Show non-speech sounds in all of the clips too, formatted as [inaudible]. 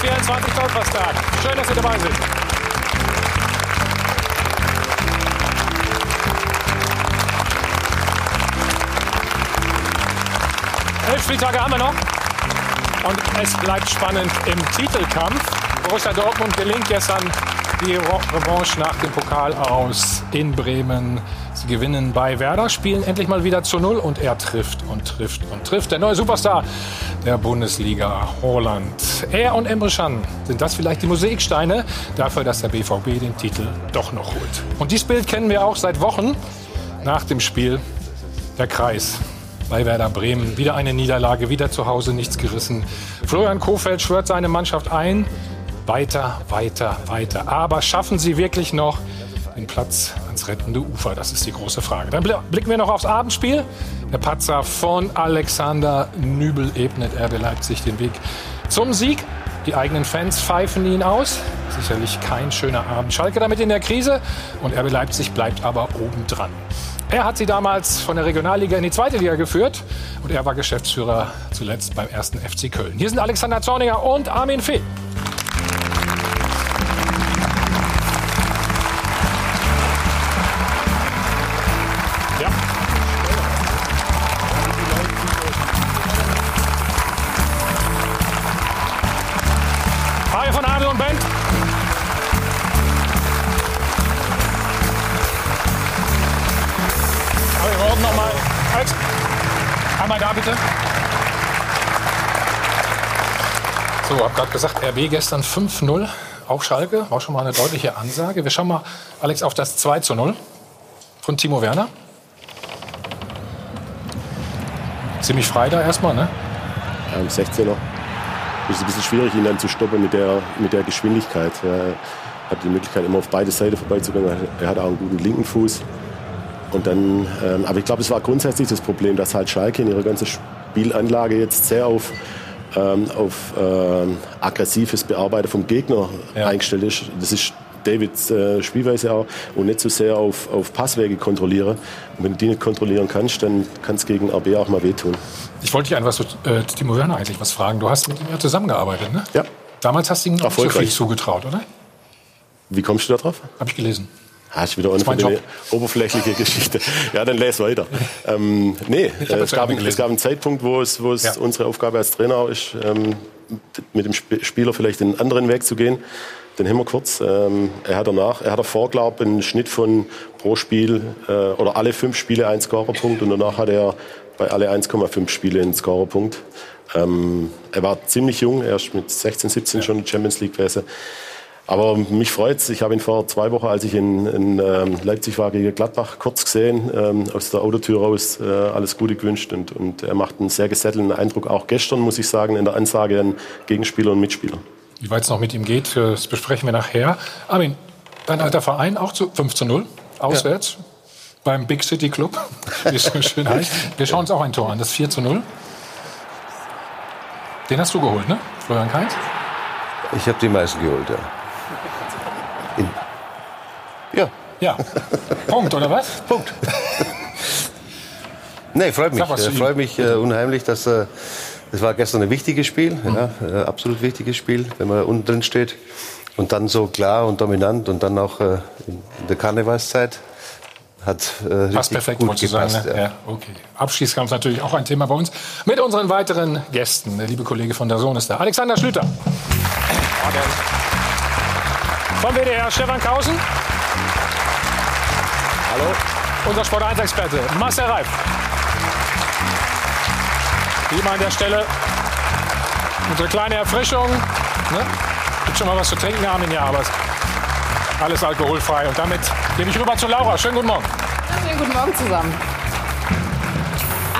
24 Golferstag. Schön, dass Sie dabei sind. Elf Spieltage haben wir noch. Und es bleibt spannend im Titelkampf. Borussia Dortmund gelingt gestern die Revanche nach dem Pokal aus in Bremen. Sie gewinnen bei Werder, spielen endlich mal wieder zu Null und er trifft und trifft und trifft. Der neue Superstar der Bundesliga, Holland. Er und Emre Can sind das vielleicht die Mosaiksteine dafür, dass der BVB den Titel doch noch holt. Und dieses Bild kennen wir auch seit Wochen nach dem Spiel. Der Kreis bei Werder Bremen. Wieder eine Niederlage, wieder zu Hause nichts gerissen. Florian Kofeld schwört seine Mannschaft ein. Weiter, weiter, weiter. Aber schaffen sie wirklich noch den Platz ans rettende Ufer? Das ist die große Frage. Dann blicken wir noch aufs Abendspiel. Der Patzer von Alexander Nübel ebnet RB Leipzig den Weg zum Sieg. Die eigenen Fans pfeifen ihn aus. Sicherlich kein schöner Abend. Schalke damit in der Krise und RB Leipzig bleibt aber obendran. Er hat sie damals von der Regionalliga in die zweite Liga geführt und er war Geschäftsführer zuletzt beim ersten FC Köln. Hier sind Alexander Zorniger und Armin Fee. Gerade gesagt, RB gestern 5-0 auf Schalke. War schon mal eine deutliche Ansage. Wir schauen mal, Alex, auf das 2 0 von Timo Werner. Ziemlich frei da erstmal, ne? Ja, im 16er. Ist ein bisschen schwierig, ihn dann zu stoppen mit der, mit der Geschwindigkeit. Er hat die Möglichkeit, immer auf beide Seiten vorbeizugehen. Er hat auch einen guten linken Fuß. Und dann, ähm, aber ich glaube, es war grundsätzlich das Problem, dass halt Schalke in ihrer ganzen Spielanlage jetzt sehr auf ähm, auf äh, aggressives Bearbeiten vom Gegner ja. eingestellt ist. Das ist Davids äh, Spielweise auch und nicht so sehr auf, auf Passwege kontrollieren. Und wenn du die nicht kontrollieren kannst, dann kann es gegen RB auch mal wehtun. Ich wollte dich was zu äh, Timo Werner eigentlich was fragen. Du hast mit ihm ja zusammengearbeitet, ne? Ja. Damals hast du ihm noch so viel zugetraut, oder? Wie kommst du da drauf? Habe ich gelesen. Hast du wieder eine, oberflächliche Geschichte. Ja, dann lese weiter. [laughs] Ähm, nee, es gab, es gab, einen Zeitpunkt, wo es, wo es ja. unsere Aufgabe als Trainer ist, ähm, mit dem Spieler vielleicht einen anderen Weg zu gehen. Den haben wir kurz. Ähm, er hat danach, er hat davor, glaube ich, einen Schnitt von pro Spiel äh, oder alle fünf Spiele einen Scorerpunkt und danach hat er bei alle 1,5 Spiele einen Scorerpunkt. Ähm, er war ziemlich jung, erst mit 16, 17 ja. schon in der Champions League gewesen. Aber mich freut's. Ich habe ihn vor zwei Wochen, als ich in, in ähm, Leipzig war, gegen Gladbach kurz gesehen, ähm, aus der Autotür raus, äh, alles Gute gewünscht. Und, und er macht einen sehr gesettelten Eindruck. Auch gestern, muss ich sagen, in der Ansage an Gegenspieler und Mitspieler. Wie weit es noch mit ihm geht, das besprechen wir nachher. Armin, dein alter Verein auch zu 5 zu 0, auswärts, ja. beim Big City Club, wie es so schön heißt. [laughs] Wir schauen uns auch ein Tor an, das 4 zu 0. Den hast du geholt, ne? Florian Kainz? Ich habe die meisten geholt, ja. In ja. Punkt, oder was? Punkt. nee, freut mich. Äh, freut mich äh, unheimlich, dass äh, es war gestern ein wichtiges Spiel, mhm. ja, äh, absolut wichtiges Spiel, wenn man unten drin steht und dann so klar und dominant und dann auch äh, in der Karnevalszeit hat äh, Passt perfekt, gut gepasst, sagen. Ne? Ja. Ja, okay. Abschießkampf natürlich auch ein Thema bei uns. Mit unseren weiteren Gästen. Der liebe Kollege von der Sohn ist da. Alexander Schlüter. Vom WDR Stefan Kausen. Hallo. Unser Sport 1 Experte Marcel Reif. Wie immer an der Stelle unsere kleine Erfrischung. Ne? Gibt schon mal was zu trinken, Armin? Ja, aber alles alkoholfrei. Und damit gebe ich rüber zu Laura. Schönen guten Morgen. schönen guten Morgen zusammen.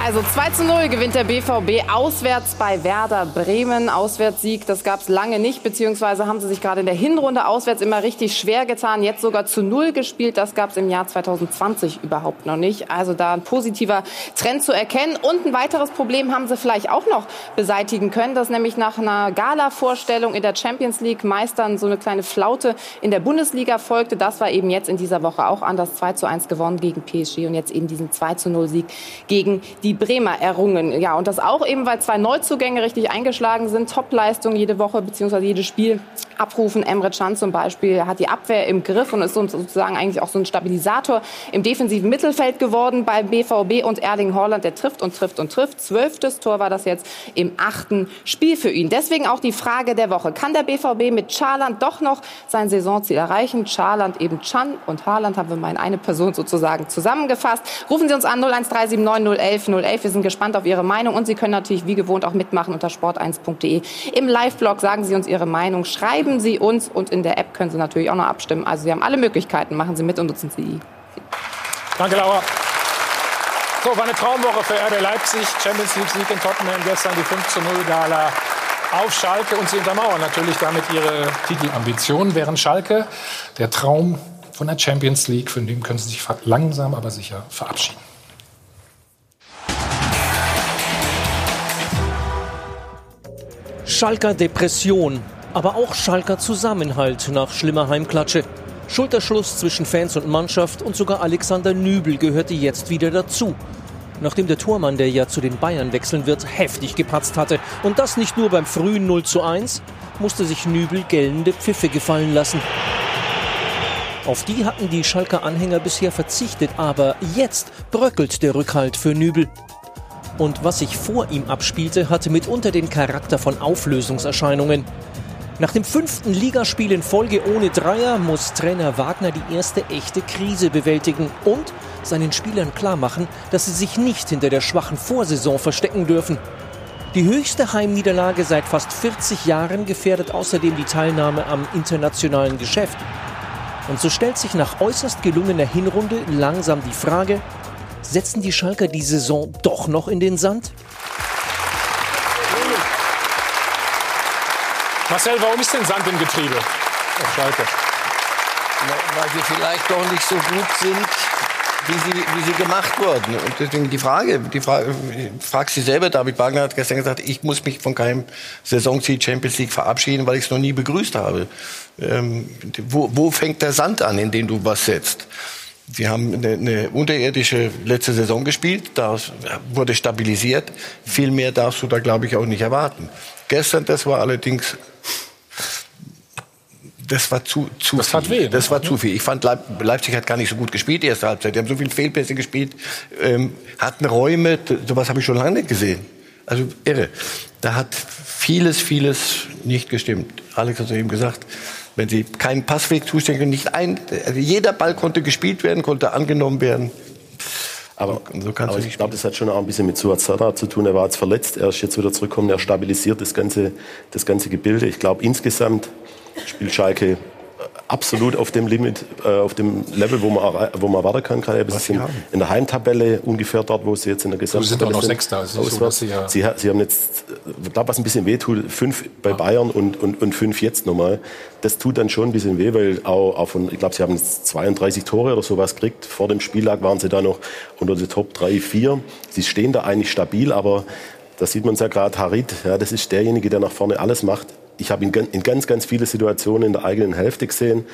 Also 2 zu 0 gewinnt der BVB auswärts bei Werder Bremen. Auswärtssieg, das gab es lange nicht, beziehungsweise haben sie sich gerade in der Hinrunde auswärts immer richtig schwer getan. Jetzt sogar zu Null gespielt, das gab es im Jahr 2020 überhaupt noch nicht. Also da ein positiver Trend zu erkennen. Und ein weiteres Problem haben sie vielleicht auch noch beseitigen können, dass nämlich nach einer Gala-Vorstellung in der Champions League Meistern so eine kleine Flaute in der Bundesliga folgte. Das war eben jetzt in dieser Woche auch anders. 2 zu 1 gewonnen gegen PSG und jetzt eben diesen 2 zu 0 Sieg gegen die Bremer errungen. Ja, und das auch eben, weil zwei Neuzugänge richtig eingeschlagen sind. Topleistung jede Woche bzw. jedes Spiel abrufen. Emre Can zum Beispiel hat die Abwehr im Griff und ist sozusagen eigentlich auch so ein Stabilisator im defensiven Mittelfeld geworden bei BVB und Erling Haaland, der trifft und trifft und trifft. Zwölftes Tor war das jetzt im achten Spiel für ihn. Deswegen auch die Frage der Woche. Kann der BVB mit Charland doch noch sein Saisonziel erreichen? Charland eben Chan und Haaland haben wir mal in eine Person sozusagen zusammengefasst. Rufen Sie uns an 01379 011 011. Wir sind gespannt auf Ihre Meinung und Sie können natürlich wie gewohnt auch mitmachen unter sport1.de. Im Live-Blog sagen Sie uns Ihre Meinung, schreiben Sie uns und in der App können Sie natürlich auch noch abstimmen. Also Sie haben alle Möglichkeiten. Machen Sie mit und nutzen Sie die. Danke, Laura. So, war eine Traumwoche für RB Leipzig. Champions League Sieg in Tottenham, gestern die 5 zu 0 Gala auf Schalke und sie untermauern natürlich damit ihre Titelambitionen, während Schalke der Traum von der Champions League, von dem können sie sich langsam aber sicher verabschieden. Schalker Depression, aber auch Schalker Zusammenhalt nach schlimmer Heimklatsche. Schulterschluss zwischen Fans und Mannschaft und sogar Alexander Nübel gehörte jetzt wieder dazu. Nachdem der Tormann, der ja zu den Bayern wechseln wird, heftig gepatzt hatte. Und das nicht nur beim frühen 0 zu 1, musste sich Nübel gellende Pfiffe gefallen lassen. Auf die hatten die Schalker Anhänger bisher verzichtet, aber jetzt bröckelt der Rückhalt für Nübel. Und was sich vor ihm abspielte, hatte mitunter den Charakter von Auflösungserscheinungen. Nach dem fünften Ligaspiel in Folge ohne Dreier muss Trainer Wagner die erste echte Krise bewältigen und seinen Spielern klarmachen, dass sie sich nicht hinter der schwachen Vorsaison verstecken dürfen. Die höchste Heimniederlage seit fast 40 Jahren gefährdet außerdem die Teilnahme am internationalen Geschäft. Und so stellt sich nach äußerst gelungener Hinrunde langsam die Frage, setzen die Schalker die Saison doch noch in den Sand? Marcel, warum ist denn Sand im Getriebe auf Schalke? Weil sie vielleicht doch nicht so gut sind, wie sie, wie sie gemacht wurden. Und deswegen die Frage, die Frage, frag sie selber, David Wagner hat gestern gesagt, ich muss mich von keinem Saisonziel Champions League verabschieden, weil ich es noch nie begrüßt habe. Ähm, wo, wo fängt der Sand an, in den du was setzt? Wir haben eine, eine unterirdische letzte Saison gespielt, da wurde stabilisiert. Viel mehr darfst du da, glaube ich, auch nicht erwarten. Gestern, das war allerdings das war zu, zu das viel. Weh, ne? Das war zu viel. Ich fand, Leip Leipzig hat gar nicht so gut gespielt, die erste Halbzeit. Die haben so viele Fehlpässe gespielt, ähm, hatten Räume, sowas habe ich schon lange nicht gesehen. Also irre. Da hat vieles, vieles nicht gestimmt. Alex hat es eben gesagt, wenn sie keinen Passweg zuständig können, nicht ein, also jeder Ball konnte gespielt werden, konnte angenommen werden. Aber, so aber ich glaube, das hat schon auch ein bisschen mit Suazada zu tun. Er war jetzt verletzt, er ist jetzt wieder zurückgekommen, er stabilisiert das ganze, das ganze Gebilde. Ich glaube, insgesamt spielt Schalke absolut auf dem Limit, äh, auf dem Level, wo man, wo man erwarten kann. Gerade sie sind in der Heimtabelle ungefähr dort, wo sie jetzt in der Gesamttabelle sind. Sie sind auch noch Sechster. Also so, sie, ja sie, sie, haben jetzt, ich glaube, was ein bisschen weh tut, fünf bei Bayern und, und, und fünf jetzt nochmal. Das tut dann schon ein bisschen weh, weil auch, auch von, ich glaube, sie haben jetzt 32 Tore oder sowas gekriegt. Vor dem Spieltag waren sie da noch unter den Top 3, 4. Sie stehen da eigentlich stabil, aber da sieht man es ja gerade, Harit, ja, das ist derjenige, der nach vorne alles macht ich habe ihn in ganz, ganz viele Situationen in der eigenen Hälfte gesehen,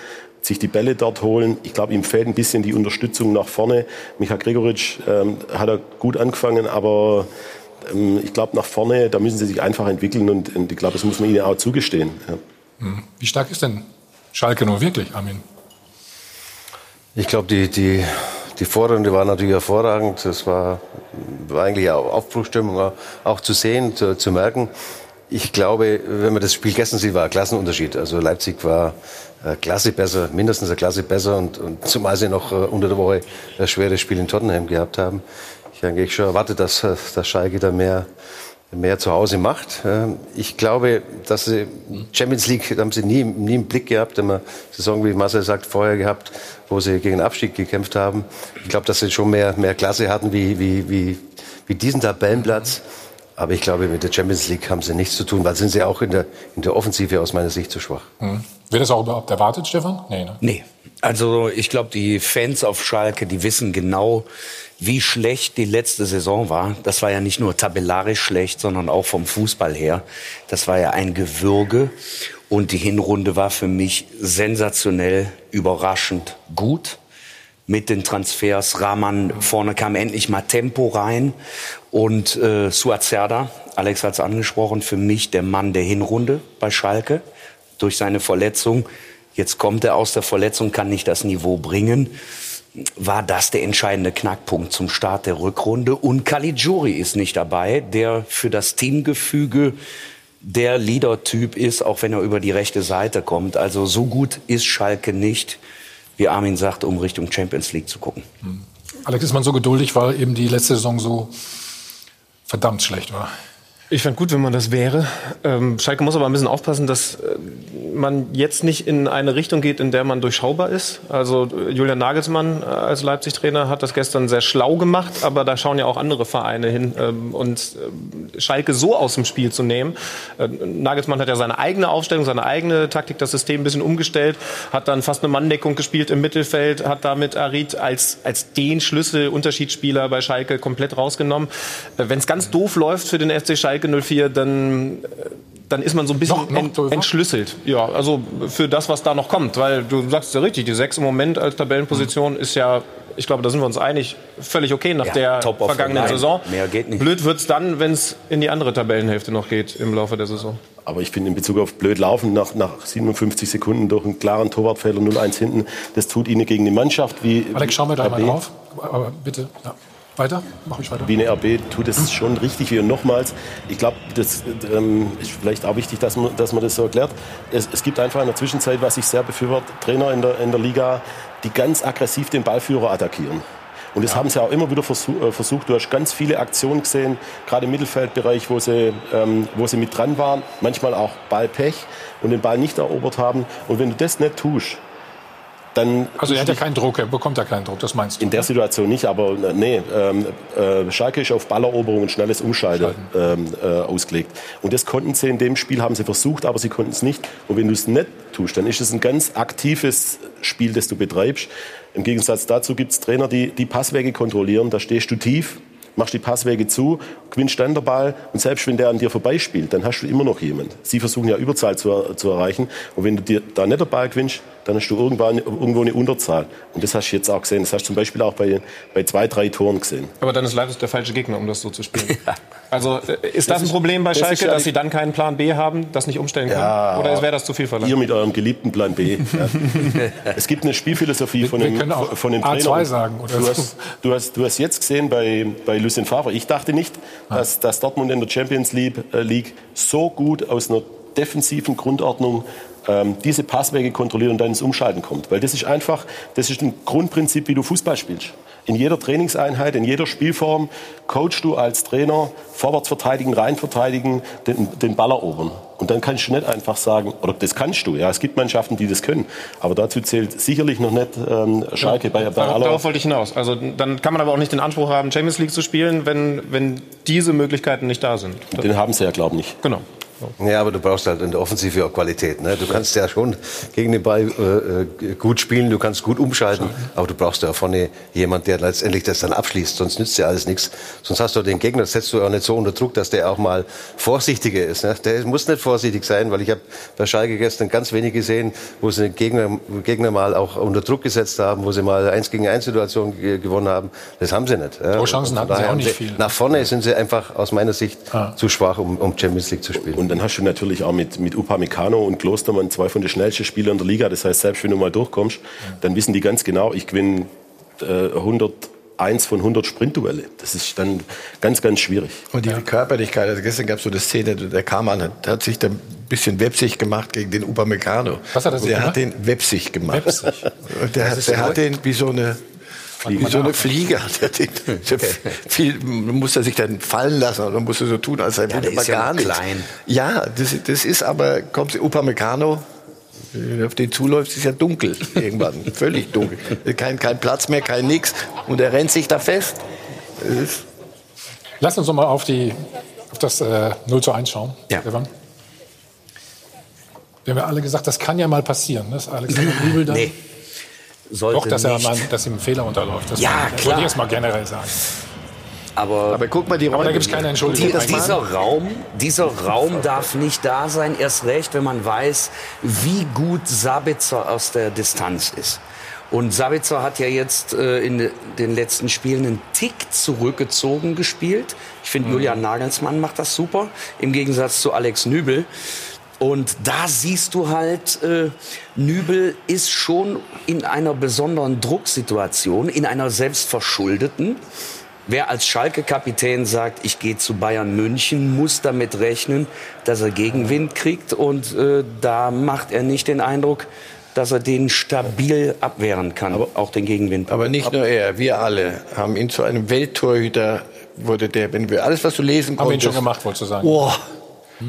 sich die Bälle dort holen. Ich glaube, ihm fehlt ein bisschen die Unterstützung nach vorne. Michael Gregoritsch ähm, hat er gut angefangen, aber ähm, ich glaube, nach vorne, da müssen sie sich einfach entwickeln und, und ich glaube, das muss man ihnen auch zugestehen. Ja. Hm. Wie stark ist denn Schalke nur wirklich, Armin? Ich glaube, die, die, die Vorrunde war natürlich hervorragend. Es war, war eigentlich auch Aufbruchstimmung auch zu sehen, zu, zu merken. Ich glaube, wenn man das Spiel gestern sieht, war ein Klassenunterschied. Also Leipzig war äh, Klasse besser, mindestens eine Klasse besser und, und zumal sie noch äh, unter der Woche ein schweres Spiel in Tottenham gehabt haben. Ich habe eigentlich schon erwartet, dass, äh, dass Schalke da mehr, mehr zu Hause macht. Ähm, ich glaube, dass sie Champions League haben sie nie, nie im Blick gehabt, immer Saison, wie Marcel sagt, vorher gehabt, wo sie gegen den Abstieg gekämpft haben. Ich glaube, dass sie schon mehr, mehr Klasse hatten wie, wie, wie, wie diesen Tabellenplatz. Aber ich glaube, mit der Champions League haben sie nichts zu tun, weil sind sie auch in der, in der Offensive aus meiner Sicht zu schwach. Mhm. Wird das auch überhaupt erwartet, Stefan? Nee, ne? Nee. Also ich glaube, die Fans auf Schalke, die wissen genau, wie schlecht die letzte Saison war. Das war ja nicht nur tabellarisch schlecht, sondern auch vom Fußball her. Das war ja ein Gewürge. Und die Hinrunde war für mich sensationell, überraschend gut. Mit den Transfers. Rahman vorne kam endlich mal Tempo rein und äh, Suazerda, Alex hat es angesprochen, für mich der Mann der Hinrunde bei Schalke durch seine Verletzung. Jetzt kommt er aus der Verletzung, kann nicht das Niveau bringen. War das der entscheidende Knackpunkt zum Start der Rückrunde? Und Caligiuri ist nicht dabei, der für das Teamgefüge der Leader-Typ ist, auch wenn er über die rechte Seite kommt. Also so gut ist Schalke nicht, wie Armin sagt, um Richtung Champions League zu gucken. Hm. Alex, ist man so geduldig, weil eben die letzte Saison so verdammt schlecht war? Ich fände gut, wenn man das wäre. Ähm, Schalke muss aber ein bisschen aufpassen, dass äh, man jetzt nicht in eine Richtung geht, in der man durchschaubar ist. Also äh, Julian Nagelsmann äh, als Leipzig-Trainer hat das gestern sehr schlau gemacht, aber da schauen ja auch andere Vereine hin. Ähm, und Schalke so aus dem Spiel zu nehmen. Äh, Nagelsmann hat ja seine eigene Aufstellung, seine eigene Taktik, das System ein bisschen umgestellt, hat dann fast eine Manndeckung gespielt im Mittelfeld, hat damit Arid als, als den Schlüssel-Unterschiedsspieler bei Schalke komplett rausgenommen. Äh, wenn es ganz doof läuft für den FC Schalke, Schalke 04, dann dann ist man so ein bisschen noch, noch entschlüsselt. Ja, also für das, was da noch kommt. Weil du sagst ja richtig, die sechs im Moment als Tabellenposition ist ja, ich glaube, da sind wir uns einig, völlig okay nach ja, der vergangenen Saison. Mehr geht nicht. Blöd wird es dann, wenn es in die andere Tabellenhälfte noch geht im Laufe der Saison. Aber ich finde in Bezug auf blöd laufen nach, nach 57 Sekunden durch einen klaren Torwartfehler 0-1 hinten, das tut ihnen gegen die Mannschaft wie. Alex, schauen wir da mal drauf. Aber bitte. Ja. Weiter? Mach ich weiter. Wie eine RB tut es schon richtig wie. Und nochmals, ich glaube, das ähm, ist vielleicht auch wichtig, dass man, dass man das so erklärt. Es, es gibt einfach in der Zwischenzeit, was ich sehr befürworte, Trainer in der, in der Liga, die ganz aggressiv den Ballführer attackieren. Und das ja. haben sie auch immer wieder äh, versucht. Du hast ganz viele Aktionen gesehen, gerade im Mittelfeldbereich, wo sie, ähm, wo sie mit dran waren. Manchmal auch Ballpech und den Ball nicht erobert haben. Und wenn du das nicht tust, dann also er hat ja keinen Druck, er bekommt ja keinen Druck, das meinst du? In der ne? Situation nicht, aber äh, nee, ähm, äh, Schalke ist auf Balleroberung und schnelles Umschalten ähm, äh, ausgelegt. Und das konnten sie in dem Spiel, haben sie versucht, aber sie konnten es nicht. Und wenn du es nicht tust, dann ist es ein ganz aktives Spiel, das du betreibst. Im Gegensatz dazu gibt es Trainer, die die Passwege kontrollieren, da stehst du tief machst die Passwege zu, gewinnst dann der Ball und selbst wenn der an dir vorbeispielt, dann hast du immer noch jemand. Sie versuchen ja Überzahl zu, zu erreichen und wenn du dir da nicht der Ball gewinnst, dann hast du irgendwann, irgendwo eine Unterzahl. Und das hast du jetzt auch gesehen. Das hast du zum Beispiel auch bei, bei zwei, drei Toren gesehen. Aber dann ist leider der falsche Gegner, um das so zu spielen. [laughs] Also äh, ist das, das ein Problem bei Schalke, dass Sie dann keinen Plan B haben, das nicht umstellen können? Ja, Oder wäre das zu viel verlangt? Ihr mit eurem geliebten Plan B. ja. [laughs] Es gibt eine Spielphilosophie von dem, von dem Trainer. A2 sagen. Oder du, hast, du, hast, du hast jetzt gesehen bei, bei Lucien Favre, ich dachte nicht, ah. dass, dass Dortmund in der Champions League, äh, League so gut aus einer defensiven Grundordnung ähm, diese Passwege kontrolliert und dann ins Umschalten kommt. Weil das ist einfach, das ist ein Grundprinzip, wie du Fußball spielst. In jeder Trainingseinheit, in jeder Spielform coachst du als Trainer vorwärts verteidigen, rein verteidigen, den, den Ball erobern. Und dann kannst du nicht einfach sagen, oder das kannst du, ja, es gibt Mannschaften, die das können. Aber dazu zählt sicherlich noch nicht ähm, Schalke ja, bei, bei aller... Darauf wollte ich hinaus. Also dann kann man aber auch nicht den Anspruch haben, Champions League zu spielen, wenn, wenn diese Möglichkeiten nicht da sind. Den haben sie ja, glaube ich, nicht. Genau. Ja, aber du brauchst halt in der Offensive auch Qualität. Ne? Du kannst ja schon gegen den Ball äh, äh gut spielen, du kannst gut umschalten, aber du brauchst ja vorne jemand, der letztendlich das dann abschließt. Sonst nützt ja alles nichts. Sonst hast du den Gegner, setzt du auch nicht so unter Druck, dass der auch mal vorsichtiger ist. Ne? Der muss nicht vorsichtig sein, weil ich habe bei Schalke gestern ganz wenig gesehen, wo sie den Gegner, Gegner mal auch unter Druck gesetzt haben, wo sie mal eins gegen eins Situation gewonnen haben. Das haben sie nicht. Ja? Chancen hatten sie auch nicht viel. Nach vorne sind sie einfach aus meiner Sicht ah. zu schwach, um, um Champions League zu spielen. Und dann hast du natürlich auch mit, mit Upamecano und Klostermann zwei von den schnellsten Spielern in der Liga. Das heißt, selbst wenn du mal durchkommst, dann wissen die ganz genau, ich gewinne äh, 101 von 100 Sprintduelle. Das ist dann ganz, ganz schwierig. Und die ja. Körperlichkeit, also gestern gab es so eine Szene, der Kamann hat, hat sich da ein bisschen wepsig gemacht gegen den Upamecano. Was hat er Der gemacht? hat den wepsig gemacht. Wepsig. Der, der hat den wie so eine wie so eine Fliege hat er den. [laughs] Viel muss er sich dann fallen lassen oder muss er so tun, als sei ja, er ja gar nicht. Klein. Ja, das, das ist aber, kommt Upamecano, auf den zuläuft, ist ja dunkel irgendwann, [laughs] völlig dunkel. Kein, kein Platz mehr, kein nix. Und er rennt sich da fest. Lass uns mal auf, die, auf das äh, 0 zu 1 schauen, ja. Stefan. Wir haben ja alle gesagt, das kann ja mal passieren, dass Alexander [laughs] Nübel dann... Nee sollte Doch, dass, er mal, dass ihm ein Fehler unterläuft. Das ja, klar. Wollte ich jetzt mal generell sagen. Aber, aber guck mal, die Räume. Aber da gibt es keine Entschuldigung. Die, dieser Raum, dieser Raum darf nicht da sein, erst recht, wenn man weiß, wie gut Sabitzer aus der Distanz ist. Und Sabitzer hat ja jetzt äh, in den letzten Spielen einen Tick zurückgezogen gespielt. Ich finde, mhm. Julian Nagelsmann macht das super, im Gegensatz zu Alex Nübel. Und da siehst du halt, äh, Nübel ist schon in einer besonderen Drucksituation, in einer selbstverschuldeten. Wer als Schalke-Kapitän sagt, ich gehe zu Bayern München, muss damit rechnen, dass er Gegenwind kriegt. Und äh, da macht er nicht den Eindruck, dass er den stabil abwehren kann, aber, auch den Gegenwind. Aber nicht nur er, wir alle haben ihn zu einem Welttorhüter, wurde der, wenn wir alles, was du lesen konntest... Haben wir ihn schon gemacht, wolltest du sagen. Oh,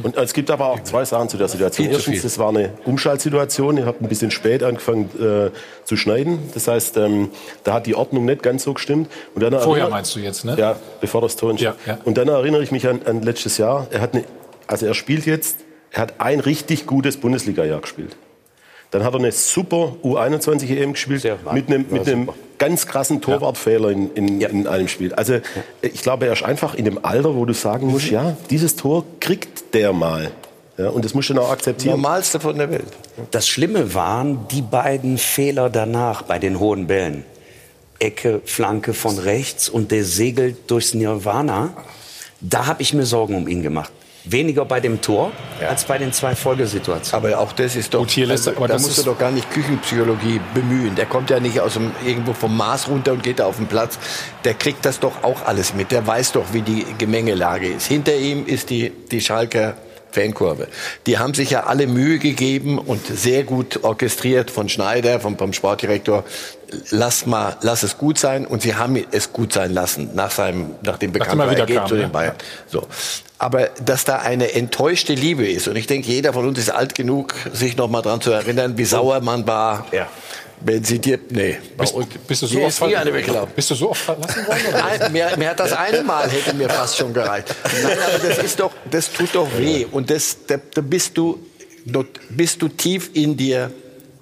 und es gibt aber auch zwei Sachen zu der Situation. Erstens, das war eine Umschaltsituation. Ihr habt ein bisschen spät angefangen äh, zu schneiden. Das heißt, ähm, da hat die Ordnung nicht ganz so gestimmt. Und dann Vorher meinst du jetzt, ne? Ja, bevor das Ton ja, ja. Und dann erinnere ich mich an, an letztes Jahr. Er hat eine, also er spielt jetzt, er hat ein richtig gutes Bundesliga-Jahr gespielt. Dann hat er eine super U21 EM gespielt mit einem, mit einem ganz krassen Torwartfehler in, in, ja. in einem Spiel. Also ich glaube, er ist einfach in dem Alter, wo du sagen musst, ja, dieses Tor kriegt der mal. Ja, und das musst du dann auch akzeptieren. Normalste von der Welt. Das Schlimme waren die beiden Fehler danach bei den hohen Bällen. Ecke, Flanke von rechts und der segelt durchs Nirvana. Da habe ich mir Sorgen um ihn gemacht weniger bei dem Tor ja. als bei den zwei Folgesituationen. Aber auch das ist doch, Gut, hier also, aber da musst du doch gar nicht Küchenpsychologie bemühen. Der kommt ja nicht aus dem, irgendwo vom Mars runter und geht da auf den Platz. Der kriegt das doch auch alles mit. Der weiß doch, wie die Gemengelage ist. Hinter ihm ist die, die Schalker Fankurve. Die haben sich ja alle Mühe gegeben und sehr gut orchestriert von Schneider, vom, vom Sportdirektor. Lass mal, lass es gut sein. Und sie haben es gut sein lassen nach seinem, nach dem bekannten Ergebnis zu den ne? Bayern. So. Aber dass da eine enttäuschte Liebe ist, und ich denke, jeder von uns ist alt genug, sich noch mal dran zu erinnern, wie sauer man war. Ja wenn sie dir, nee. Bist, bist, du so oft bist du so oft verlassen worden? Nein, mir, mir, hat das eine Mal hätte mir fast schon gereicht. Nein, aber das ist doch, das tut doch weh. Und das, da, da bist du, bist du tief in dir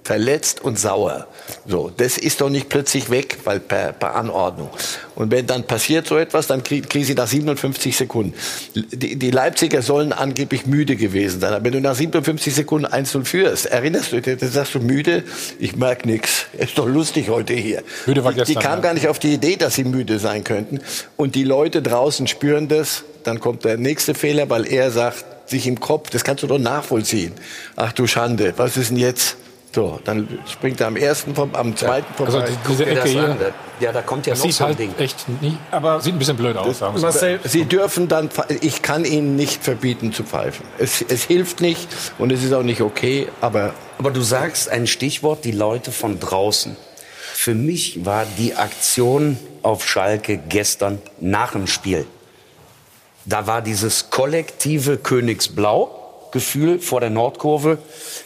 verletzt und sauer. So, das ist doch nicht plötzlich weg, weil per, per Anordnung. Und wenn dann passiert so etwas, dann kriegen krieg sie nach 57 Sekunden. Die, die Leipziger sollen angeblich müde gewesen sein. Aber wenn du nach 57 Sekunden 1-0 führst, erinnerst du dich, dann sagst du müde, ich merk nix. Ist doch lustig heute hier. Müde war gestern, die, die kamen ja. gar nicht auf die Idee, dass sie müde sein könnten. Und die Leute draußen spüren das. Dann kommt der nächste Fehler, weil er sagt, sich im Kopf, das kannst du doch nachvollziehen. Ach du Schande, was ist denn jetzt? So, dann springt er am ersten, vom, am zweiten ja. vorbei. Also diese Ecke hier, ja, da kommt ja das noch sieht so ein halt Ding. echt nie, aber sieht ein bisschen blöd aus. Das, Marcel, Sie dürfen dann, ich kann Ihnen nicht verbieten zu pfeifen. Es, es hilft nicht und es ist auch nicht okay, aber... Aber du sagst ein Stichwort, die Leute von draußen. Für mich war die Aktion auf Schalke gestern nach dem Spiel. Da war dieses kollektive Königsblau Gefühl vor der Nordkurve.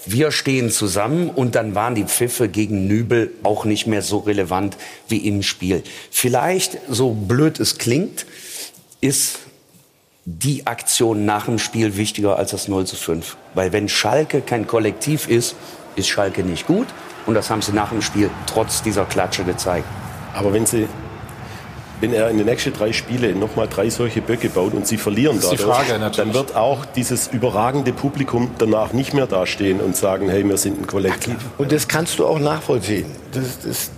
Wir stehen zusammen und dann waren die Pfiffe gegen Nübel auch nicht mehr so relevant wie im Spiel. Vielleicht, so blöd es klingt, ist die Aktion nach dem Spiel wichtiger als das 0 zu 5. Weil wenn Schalke kein Kollektiv ist, ist Schalke nicht gut. Und das haben sie nach dem Spiel trotz dieser Klatsche gezeigt. Aber wenn sie wenn er in den nächsten drei Spielen nochmal drei solche Böcke baut und sie verlieren dadurch, Frage, dann wird auch dieses überragende Publikum danach nicht mehr dastehen und sagen, hey, wir sind ein Kollektiv. Und das kannst du auch nachvollziehen. Das, das,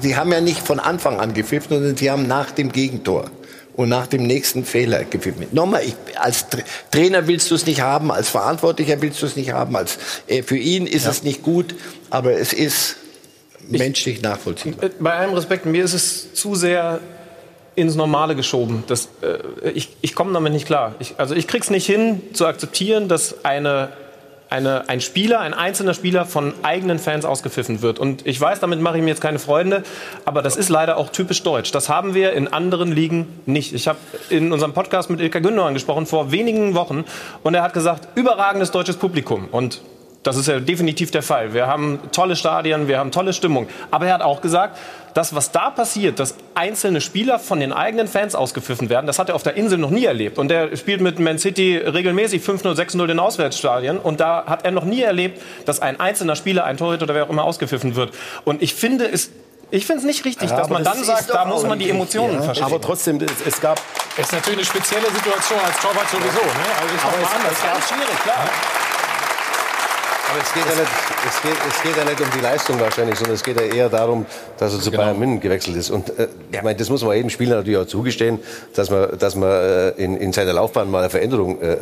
sie haben ja nicht von Anfang an gepfiffen, sondern sie haben nach dem Gegentor und nach dem nächsten Fehler gepfiffen. Nochmal, ich, als Trainer willst du es nicht haben, als Verantwortlicher willst du es nicht haben, als, äh, für ihn ist ja. es nicht gut, aber es ist menschlich ich, nachvollziehbar. Äh, bei allem Respekt, mir ist es zu sehr ins Normale geschoben. Das, äh, ich ich komme damit nicht klar. Ich, also ich krieg's nicht hin, zu akzeptieren, dass eine, eine, ein Spieler, ein einzelner Spieler von eigenen Fans ausgepfiffen wird. Und ich weiß, damit mache ich mir jetzt keine Freunde, aber das ist leider auch typisch deutsch. Das haben wir in anderen Ligen nicht. Ich habe in unserem Podcast mit Ilka Gündogan gesprochen vor wenigen Wochen und er hat gesagt, überragendes deutsches Publikum. Und das ist ja definitiv der Fall. Wir haben tolle Stadien, wir haben tolle Stimmung. Aber er hat auch gesagt, das, was da passiert, dass einzelne Spieler von den eigenen Fans ausgepfiffen werden, das hat er auf der Insel noch nie erlebt. Und er spielt mit Man City regelmäßig 5-0, 6-0 in Auswärtsstadien. Und da hat er noch nie erlebt, dass ein einzelner Spieler, ein Torhüter oder wer auch immer ausgepfiffen wird. Und ich finde es ich finde es nicht richtig, ja, dass man das dann sagt, da muss man die Emotionen ja. verstehen. Aber trotzdem, es, es gab... Es ist natürlich eine spezielle Situation als Torwart sowieso. Ne? Also ist aber es, anders. Es gab, schwierig, klar. Aber es geht, ja nicht, es, geht, es geht ja nicht um die Leistung wahrscheinlich, sondern es geht ja eher darum, dass er zu genau. Bayern München gewechselt ist. Und äh, ja. ich meine, das muss man jedem Spieler natürlich auch zugestehen, dass man, dass man äh, in, in seiner Laufbahn mal eine Veränderung äh,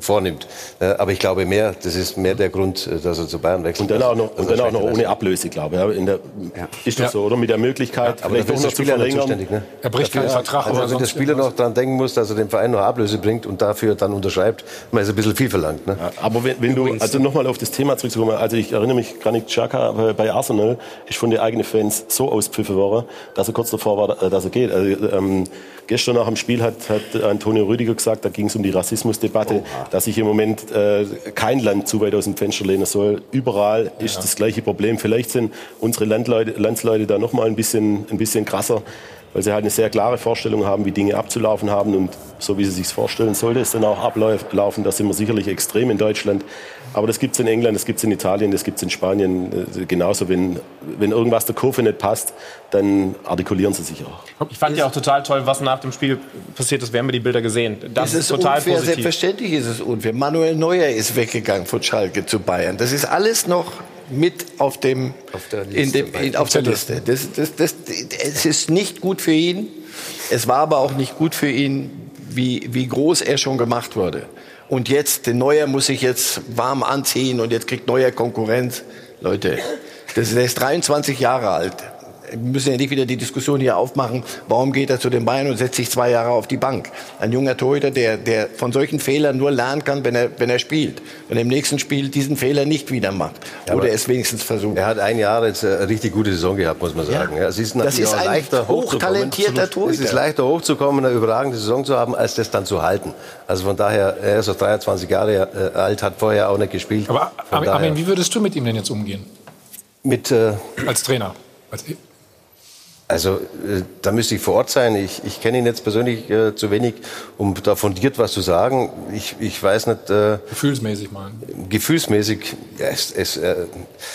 vornimmt. Äh, aber ich glaube mehr, das ist mehr der Grund, äh, dass er zu Bayern wechselt. Und dann auch noch, und dann auch noch ohne Ablöse, glaube ich. In der, ja. Ist das so, oder? Mit der Möglichkeit, ja, aber vielleicht noch zu verlängern. Ne? Er bricht keinen Vertrag. Also, wenn der Spieler noch daran denken muss, dass er dem Verein noch Ablöse bringt und dafür dann unterschreibt, man ist ein bisschen viel verlangt. Ne? aber wenn, wenn du, also nochmal auf das Thema zurückzukommen, also ich erinnere mich, Granit Xhaka bei Arsenal ist von den eigenen Fans so auspfiffen worden, dass er kurz davor war, äh, dass er geht. Also, ähm, gestern nach dem Spiel hat, hat Antonio Rüdiger gesagt, da ging es um die Rassismusdebatte, dass sich im Moment äh, kein Land zu weit aus dem Fenster lehnen soll. Überall ja. ist das gleiche Problem. Vielleicht sind unsere Landleute, Landsleute da noch mal ein bisschen, ein bisschen krasser weil sie halt eine sehr klare Vorstellung haben, wie Dinge abzulaufen haben und so wie sie sich vorstellen, sollte es dann auch ablaufen. Da sind wir sicherlich extrem in Deutschland. Aber das gibt es in England, das gibt es in Italien, das gibt es in Spanien. Äh, genauso, wenn, wenn irgendwas der Kurve nicht passt, dann artikulieren sie sich auch. Ich fand ja auch total toll, was nach dem Spiel passiert ist. Wir haben die Bilder gesehen. Das ist, ist total unfair. positiv. Selbstverständlich ist es unfair. Manuel Neuer ist weggegangen von Schalke zu Bayern. Das ist alles noch mit auf, dem, auf der Liste. Dem, in, auf der Liste. Das, das, das, es ist nicht gut für ihn. Es war aber auch nicht gut für ihn, wie, wie groß er schon gemacht wurde. Und jetzt, der Neuer muss sich jetzt warm anziehen und jetzt kriegt Neuer Konkurrenz. Leute, das ist, der ist 23 Jahre alt müssen ja nicht wieder die Diskussion hier aufmachen, warum geht er zu den Bayern und setzt sich zwei Jahre auf die Bank. Ein junger Torhüter, der, der von solchen Fehlern nur lernen kann, wenn er, wenn er spielt. Wenn er im nächsten Spiel diesen Fehler nicht wieder macht. Ja, oder es wenigstens versucht. Er hat ein Jahr jetzt eine richtig gute Saison gehabt, muss man sagen. Ja. Es ist das ist ein leichter hochtalentierter Torhüter. Es ist leichter hochzukommen, eine überragende Saison zu haben, als das dann zu halten. Also von daher, er ist auch 23 Jahre äh, alt, hat vorher auch nicht gespielt. Aber Armin, wie würdest du mit ihm denn jetzt umgehen? Mit, äh, als Trainer? Als also äh, da müsste ich vor Ort sein. Ich, ich kenne ihn jetzt persönlich äh, zu wenig, um da fundiert was zu sagen. Ich, ich weiß nicht. Äh, gefühlsmäßig mal. Gefühlsmäßig. Ja, es, es, äh,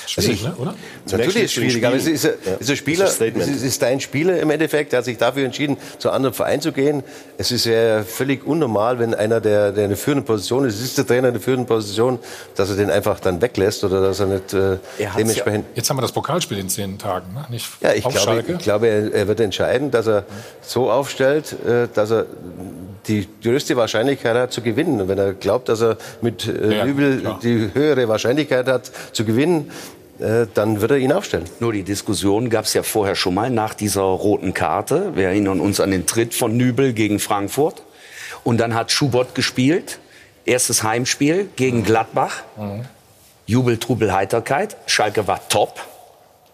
schwierig, also ich, ne? oder? Natürlich ist es schwierig, aber es ist, ja. ist ein Spieler. Es ist, ist dein Spieler im Endeffekt. Er hat sich dafür entschieden, zu einem anderen Verein zu gehen. Es ist ja völlig unnormal, wenn einer, der, der eine führende Position ist, ist der Trainer in der führenden Position, dass er den einfach dann weglässt oder dass er nicht äh, er dementsprechend. Ja. Jetzt haben wir das Pokalspiel in zehn Tagen, ne? Nicht ja, ich glaube, ich glaube glaube, er, er, wird entscheiden, dass er so aufstellt, äh, dass er die größte Wahrscheinlichkeit hat zu gewinnen. Und wenn er glaubt, dass er mit äh, ja, Übel klar. die höhere Wahrscheinlichkeit hat zu gewinnen, äh, dann wird er ihn aufstellen. Nur die Diskussion gab es ja vorher schon mal nach dieser roten Karte. Wir erinnern uns an den Tritt von Nübel gegen Frankfurt. Und dann hat Schubert gespielt. Erstes Heimspiel gegen mhm. Gladbach. Mhm. Jubel, Trubel, Heiterkeit. Schalke war top.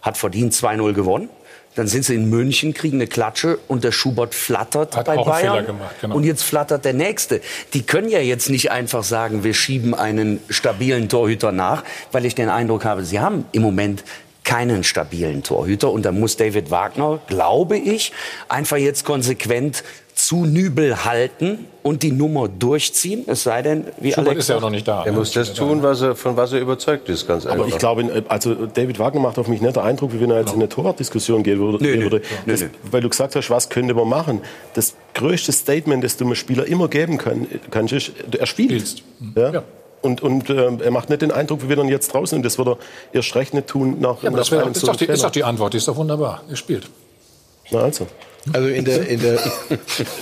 Hat verdient 2-0 gewonnen. Dann sind sie in München, kriegen eine Klatsche und der Schubert flattert Hat bei auch Bayern. Fehler gemacht, genau. Und jetzt flattert der Nächste. Die können ja jetzt nicht einfach sagen, wir schieben einen stabilen Torhüter nach, weil ich den Eindruck habe, sie haben im Moment keinen stabilen Torhüter. Und da muss David Wagner, glaube ich, einfach jetzt konsequent zu Nübel halten und die Nummer durchziehen, es sei denn, wie Schubert Alex ist ja auch noch nicht da. Er ne? muss das tun, was er, von was er überzeugt ist, ganz einfach. Aber ich glaube, also David Wagner macht auf mich nicht den Eindruck, wie wenn er jetzt in eine Torwartdiskussion gehen würde. Nö, nö, das, nö, weil du gesagt hast, was könnte man machen? Das größte Statement, das du einem Spieler immer geben kann, kannst, ist, er spielt. Spielst. Ja? ja. Und, und äh, er macht nicht den Eindruck, wie wir dann jetzt draußen. Und das wird er erst recht nicht tun nach, ja, nach das, wär, ist, doch die, ist doch die Antwort, die ist doch wunderbar. Er spielt. Na also. Also in der, in der,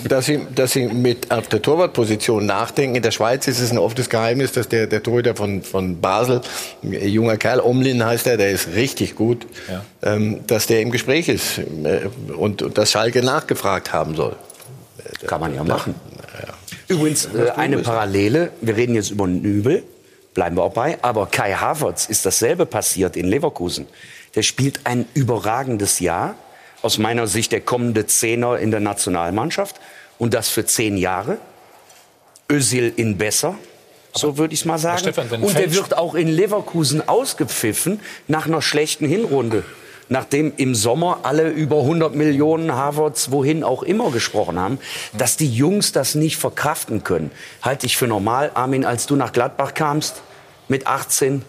dass sie, dass sie mit auf der Torwartposition nachdenken. In der Schweiz ist es ein offenes Geheimnis, dass der, der Torhüter von, von Basel, ein junger Kerl, Omlin heißt er, der ist richtig gut, ja. ähm, dass der im Gespräch ist äh, und, und dass Schalke nachgefragt haben soll. Kann man ja machen. Ja. Übrigens äh, eine Parallele. Wir reden jetzt über Nübel, bleiben wir auch bei. Aber Kai Havertz ist dasselbe passiert in Leverkusen. Der spielt ein überragendes Jahr aus meiner Sicht der kommende Zehner in der Nationalmannschaft und das für zehn Jahre. Özil in besser, so würde ich es mal sagen. Stefan, und er wird auch in Leverkusen ausgepfiffen nach einer schlechten Hinrunde. Nachdem im Sommer alle über 100 Millionen Harvards wohin auch immer gesprochen haben, dass die Jungs das nicht verkraften können, halte ich für normal. Armin, als du nach Gladbach kamst mit 18,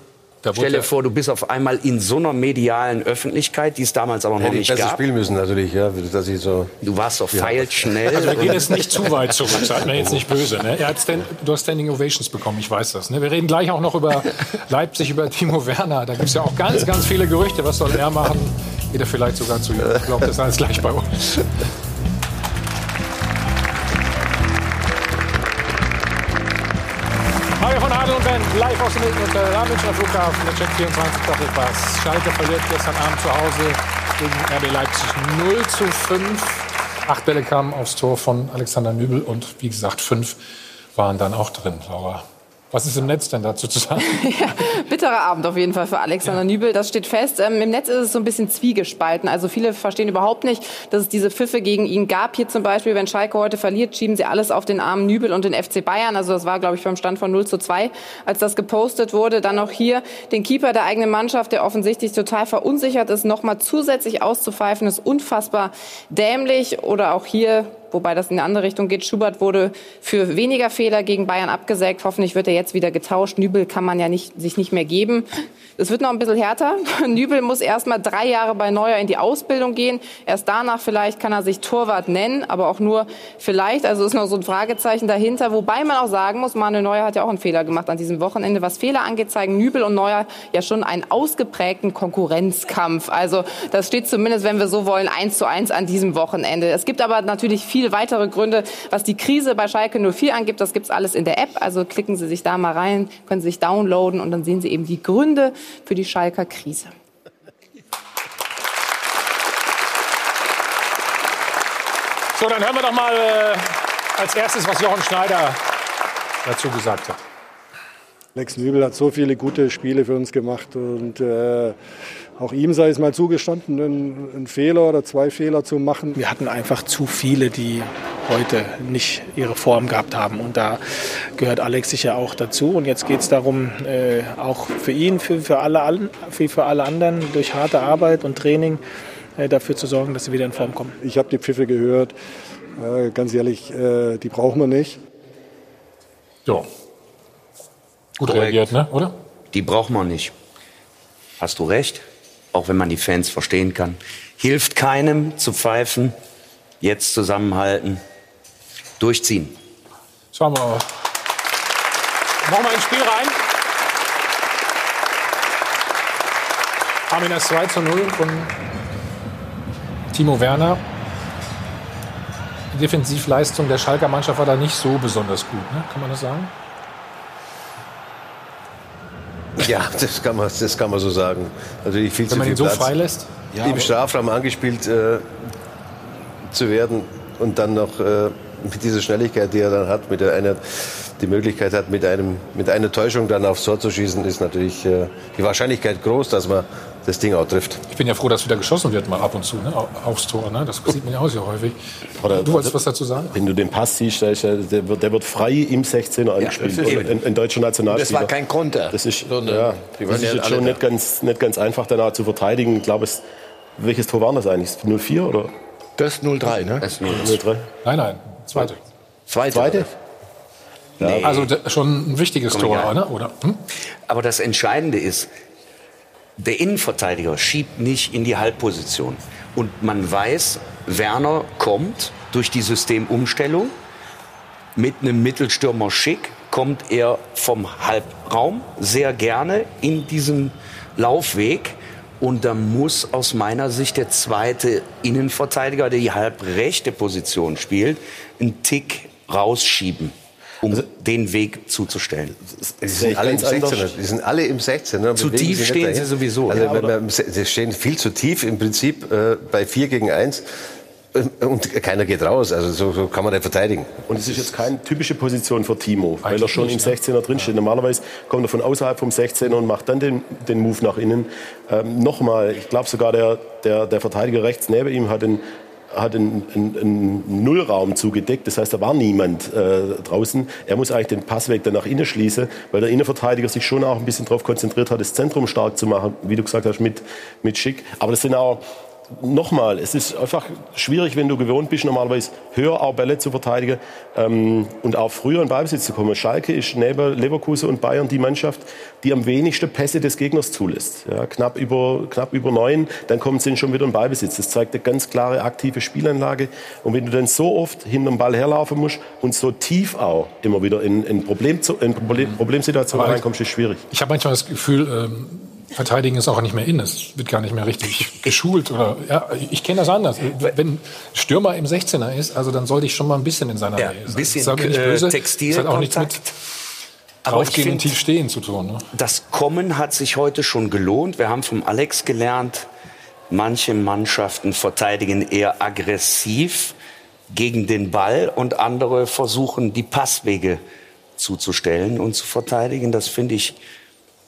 Stell dir vor, du bist auf einmal in so einer medialen Öffentlichkeit, die es damals aber noch Hätte nicht ich gab. spielen müssen natürlich, ja, dass ich so. Du warst doch feilschnell. Also wir gehen jetzt nicht zu weit zurück, seid mir jetzt nicht böse. Ne? Er hat Stand, du hast Standing Ovations bekommen, ich weiß das. Ne? Wir reden gleich auch noch über [laughs] Leipzig, über Timo Werner. Da gibt es ja auch ganz, ganz viele Gerüchte. Was soll er machen? Geht er vielleicht sogar zu ihm? Ich glaube, das ist alles gleich bei uns. Ben, live aus dem am Münchner Flughafen. Der Check 24 Doppelpass. Schalke verliert gestern Abend zu Hause gegen RB Leipzig 0 zu 5. Acht Bälle kamen aufs Tor von Alexander Nübel und wie gesagt, fünf waren dann auch drin, Laura. Was ist im Netz denn dazu zu sagen? [laughs] ja, bitterer Abend auf jeden Fall für Alexander ja. Nübel, das steht fest. Ähm, Im Netz ist es so ein bisschen zwiegespalten. Also viele verstehen überhaupt nicht, dass es diese Pfiffe gegen ihn gab. Hier zum Beispiel, wenn Schalke heute verliert, schieben sie alles auf den armen Nübel und den FC Bayern. Also das war, glaube ich, beim Stand von 0 zu 2, als das gepostet wurde. Dann noch hier den Keeper der eigenen Mannschaft, der offensichtlich total verunsichert ist, nochmal zusätzlich auszupfeifen, ist unfassbar dämlich. Oder auch hier wobei das in eine andere Richtung geht. Schubert wurde für weniger Fehler gegen Bayern abgesägt. Hoffentlich wird er jetzt wieder getauscht. Nübel kann man ja nicht, sich nicht mehr geben. Es wird noch ein bisschen härter. [laughs] Nübel muss erst mal drei Jahre bei Neuer in die Ausbildung gehen. Erst danach vielleicht kann er sich Torwart nennen, aber auch nur vielleicht. Also ist noch so ein Fragezeichen dahinter. Wobei man auch sagen muss, Manuel Neuer hat ja auch einen Fehler gemacht an diesem Wochenende. Was Fehler angeht, zeigen Nübel und Neuer ja schon einen ausgeprägten Konkurrenzkampf. Also das steht zumindest, wenn wir so wollen, eins zu eins an diesem Wochenende. Es gibt aber natürlich viele weitere Gründe, was die Krise bei Schalke 04 angibt. Das gibt's alles in der App. Also klicken Sie sich da mal rein, können Sie sich downloaden und dann sehen Sie eben die Gründe für die Schalker Krise. So, dann hören wir doch mal äh, als erstes, was Jochen Schneider dazu gesagt hat. Lex Nübel hat so viele gute Spiele für uns gemacht und äh, auch ihm sei es mal zugestanden, einen, einen, Fehler oder zwei Fehler zu machen. Wir hatten einfach zu viele, die heute nicht ihre Form gehabt haben. Und da gehört Alex sicher auch dazu. Und jetzt geht es darum, äh, auch für ihn, für, für, alle, für, für alle anderen, durch harte Arbeit und Training äh, dafür zu sorgen, dass sie wieder in Form kommen. Ich habe die Pfiffe gehört. Äh, ganz ehrlich, äh, die brauchen wir nicht. Ja. Gut Korrekt. reagiert, ne? oder? Die braucht man nicht. Hast du recht auch wenn man die Fans verstehen kann. Hilft keinem zu pfeifen, jetzt zusammenhalten, durchziehen. Schauen wir mal. Machen wir ins Spiel rein. Haben das 2 zu 0 von Timo Werner. Die Defensivleistung der Schalker Mannschaft war da nicht so besonders gut, ne? kann man das sagen? [laughs] Ja, das kann man, das kann man so sagen. Natürlich viel Wenn zu man viel ihn so Platz. freilässt? Ja, Im Strafraum angespielt äh, zu werden und dann noch äh, mit dieser Schnelligkeit, die er dann hat, mit der einer die Möglichkeit hat, mit, einem, mit einer Täuschung dann aufs Tor zu schießen, ist natürlich äh, die Wahrscheinlichkeit groß, dass man das Ding auch trifft. Ich bin ja froh, dass wieder geschossen wird, mal ab und zu, ne? aufs Tor. Ne? Das sieht man ja auch sehr häufig. Oder, du wolltest was dazu sagen? Wenn du den Pass siehst, der, wird, der wird frei im 16er angespielt. Ja, ein, ein, deutscher Nationalspieler. Das war kein Konter. Das ist, ja, das ist jetzt schon nicht ganz, nicht ganz einfach danach zu verteidigen. Ich glaube, es, welches Tor war das eigentlich? 04 oder? Das 03, ne? Das 03. Nein, nein, zweite. Zweite? Zweite? Ja. Nee. Also schon ein wichtiges Komm Tor, ne? oder? Hm? Aber das Entscheidende ist, der Innenverteidiger schiebt nicht in die Halbposition. Und man weiß, Werner kommt durch die Systemumstellung mit einem Mittelstürmer Schick, kommt er vom Halbraum sehr gerne in diesen Laufweg. Und da muss aus meiner Sicht der zweite Innenverteidiger, der die halbrechte Position spielt, einen Tick rausschieben um also, den Weg zuzustellen. Die sind, alle im 16er. die sind alle im 16er. Zu tief sie stehen sie sowieso. Also, ja, wir, sie stehen viel zu tief im Prinzip äh, bei 4 gegen 1. Und keiner geht raus, also so, so, kann man den verteidigen. Und es ist jetzt keine typische Position für Timo, weil er schon im 16er drinsteht. Normalerweise kommt er von außerhalb vom 16er und macht dann den, den Move nach innen. Ähm, Nochmal, ich glaube sogar der, der, der Verteidiger rechts neben ihm hat den hat einen, einen, einen, Nullraum zugedeckt, das heißt, da war niemand äh, draußen. Er muss eigentlich den Passweg dann nach innen schließen, weil der Innenverteidiger sich schon auch ein bisschen darauf konzentriert hat, das Zentrum stark zu machen, wie du gesagt hast, mit, mit Schick. Aber das sind auch nochmal, es ist einfach schwierig, wenn du gewohnt bist, normalerweise höher auch Bälle zu verteidigen ähm, und auch früher in Ballbesitz zu kommen. Schalke ist neben Leverkusen und Bayern die Mannschaft, die am wenigsten Pässe des Gegners zulässt. Ja, knapp, über, knapp über neun, dann kommen sie schon wieder in Ballbesitz. Das zeigt eine ganz klare aktive Spielanlage. Und wenn du dann so oft hinterm Ball herlaufen musst und so tief auch immer wieder in, in, Problem, in Problem, Problemsituationen reinkommst, ist schwierig. Ich habe manchmal das Gefühl, ähm Verteidigen ist auch nicht mehr in. Es wird gar nicht mehr richtig [laughs] geschult. Oder, ja, ich kenne das anders. Wenn Stürmer im 16er ist, also dann sollte ich schon mal ein bisschen in seiner ja, Nähe sein. Ein bisschen das ist nicht böse. Textil das hat auch nichts mit draufgehen und tief stehen zu tun. Ne? Das Kommen hat sich heute schon gelohnt. Wir haben vom Alex gelernt, manche Mannschaften verteidigen eher aggressiv gegen den Ball und andere versuchen, die Passwege zuzustellen und zu verteidigen. Das finde ich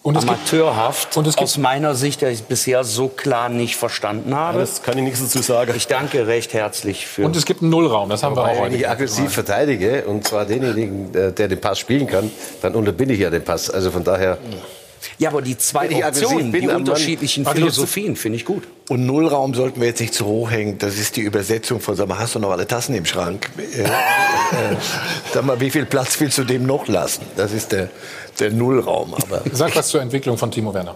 und amateurhaft und aus meiner Sicht, der ich bisher so klar nicht verstanden habe. Ja, das kann ich nichts dazu sagen. Ich danke recht herzlich für. Und es gibt einen Nullraum, das haben wir auch Wenn ich aggressiv verteidige und zwar denjenigen, der den Pass spielen kann, dann unterbinde ich ja den Pass. Also von daher. Ja, aber die zwei Optionen, die unterschiedlichen Mann, Philosophien finde ich gut. Und Nullraum sollten wir jetzt nicht zu hoch hängen. Das ist die Übersetzung von, sag mal, hast du noch alle Tassen im Schrank? Äh, äh, sag mal, wie viel Platz willst du dem noch lassen? Das ist der, der Nullraum. Aber [laughs] Sag was zur Entwicklung von Timo Werner.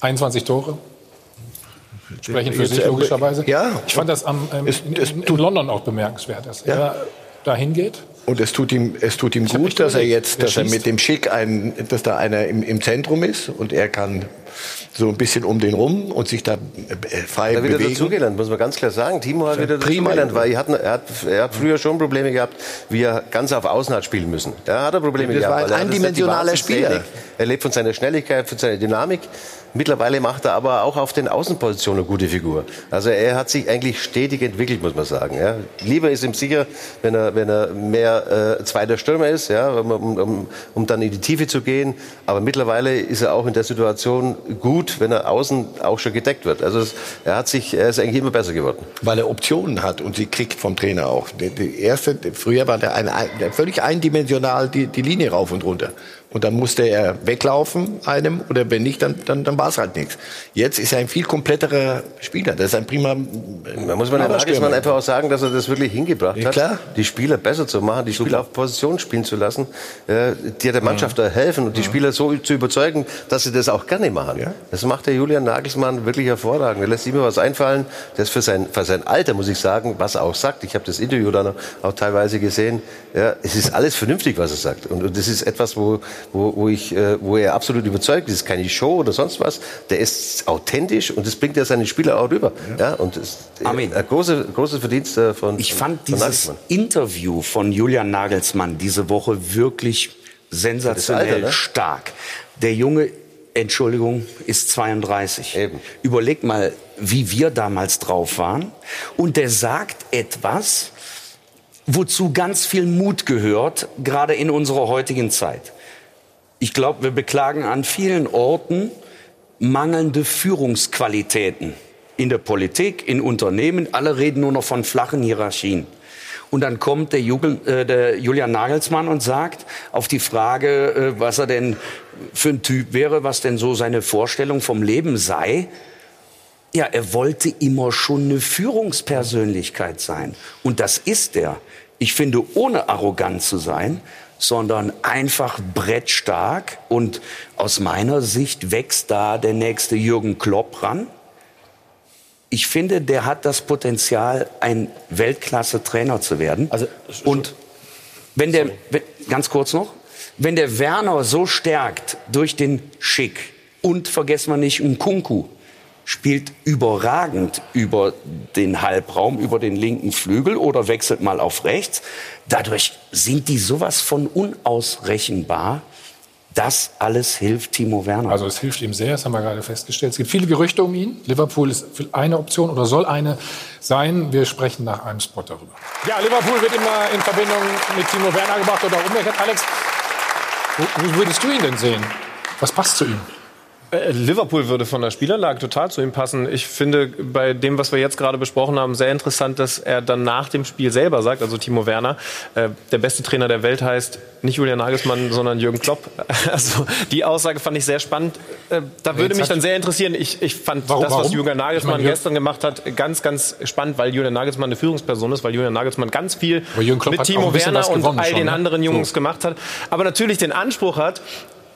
21 Tore. Sprechen für sich logischerweise. Ja. Ich fand das am, ähm, in, in, in, London auch bemerkenswert, dass ja. er dahin geht. Und es tut ihm, es tut ihm gut, dass er jetzt, dass er mit dem Schick ein, dass da einer im, im Zentrum ist und er kann so ein bisschen um den rum und sich da äh, frei da bewegen. wieder dazugelernt, muss man ganz klar sagen. Timo hat wieder dazugelernt, weil er hat, er, hat, er hat früher schon Probleme gehabt, wie er ganz auf Außen hat spielen müssen. Da hat er Probleme das gehabt. War ein eindimensionaler Spieler. Er lebt von seiner Schnelligkeit, von seiner Dynamik. Mittlerweile macht er aber auch auf den Außenpositionen eine gute Figur. Also er hat sich eigentlich stetig entwickelt, muss man sagen. Ja. Lieber ist ihm sicher, wenn er, wenn er mehr äh, zweiter Stürmer ist, ja, um, um, um dann in die Tiefe zu gehen. Aber mittlerweile ist er auch in der Situation gut, wenn er außen auch schon gedeckt wird. Also er hat sich, er ist eigentlich immer besser geworden. Weil er Optionen hat und sie kriegt vom Trainer auch. Die, die erste, früher war der, eine, der völlig eindimensional die, die Linie rauf und runter. Und dann musste er weglaufen einem oder wenn nicht, dann, dann, dann war es halt nichts. Jetzt ist er ein viel kompletterer Spieler. Das ist ein prima. Da muss man Nagelsmann einfach auch sagen, dass er das wirklich hingebracht Ja, hat, die Spieler besser zu machen, die Spieler auf Position spielen zu lassen, äh, die der Mannschaft da helfen und die Spieler so zu überzeugen, dass sie das auch gerne machen. Ja. Das macht der Julian Nagelsmann wirklich hervorragend. Er lässt immer was einfallen, das für sein, für sein Alter, muss ich sagen, was er auch sagt. Ich habe das Interview dann auch teilweise gesehen. Ja, es ist alles vernünftig, was er sagt. Und, und das ist etwas, wo, wo, wo, ich, äh, wo er absolut überzeugt ist. Ist keine Show oder sonst was. Der ist authentisch und das bringt er seine Spieler auch rüber. Ja. und das ist Amen. ein große, großes Verdienst äh, von Ich fand von dieses. Interview von Julian Nagelsmann diese Woche wirklich sensationell Alter, ne? stark. Der Junge, Entschuldigung, ist 32. Eben. Überleg mal, wie wir damals drauf waren. Und der sagt etwas, wozu ganz viel Mut gehört, gerade in unserer heutigen Zeit. Ich glaube, wir beklagen an vielen Orten mangelnde Führungsqualitäten in der Politik, in Unternehmen. Alle reden nur noch von flachen Hierarchien. Und dann kommt der, Jugend, äh, der Julian Nagelsmann und sagt auf die Frage, äh, was er denn für ein Typ wäre, was denn so seine Vorstellung vom Leben sei. Ja, er wollte immer schon eine Führungspersönlichkeit sein. Und das ist er. Ich finde, ohne arrogant zu sein, sondern einfach brettstark. Und aus meiner Sicht wächst da der nächste Jürgen Klopp ran. Ich finde, der hat das Potenzial, ein Weltklasse-Trainer zu werden. Also, und wenn der, wenn, ganz kurz noch, wenn der Werner so stärkt durch den Schick und vergessen wir nicht Nkunku, spielt überragend über den Halbraum, über den linken Flügel oder wechselt mal auf rechts. Dadurch sind die sowas von unausrechenbar. Das alles hilft Timo Werner. Also es hilft ihm sehr, das haben wir gerade festgestellt. Es gibt viele Gerüchte um ihn. Liverpool ist eine Option oder soll eine sein. Wir sprechen nach einem Spot darüber. Ja, Liverpool wird immer in Verbindung mit Timo Werner gebracht oder umgekehrt. Alex, wo, wo würdest du ihn denn sehen? Was passt zu ihm? Äh, Liverpool würde von der Spielerlage total zu ihm passen. Ich finde bei dem, was wir jetzt gerade besprochen haben, sehr interessant, dass er dann nach dem Spiel selber sagt, also Timo Werner, äh, der beste Trainer der Welt heißt nicht Julian Nagelsmann, sondern Jürgen Klopp. [laughs] Also die Aussage fand ich sehr spannend. Äh, da würde mich dann sehr interessieren. Ich, ich fand warum, das, was warum? Julian Nagelsmann ich gestern gemacht hat, ganz, ganz spannend, weil Julian Nagelsmann eine Führungsperson ist, weil Julian Nagelsmann ganz viel mit Timo Werner und all den schon, ne? anderen Jungs so. gemacht hat. Aber natürlich den Anspruch hat,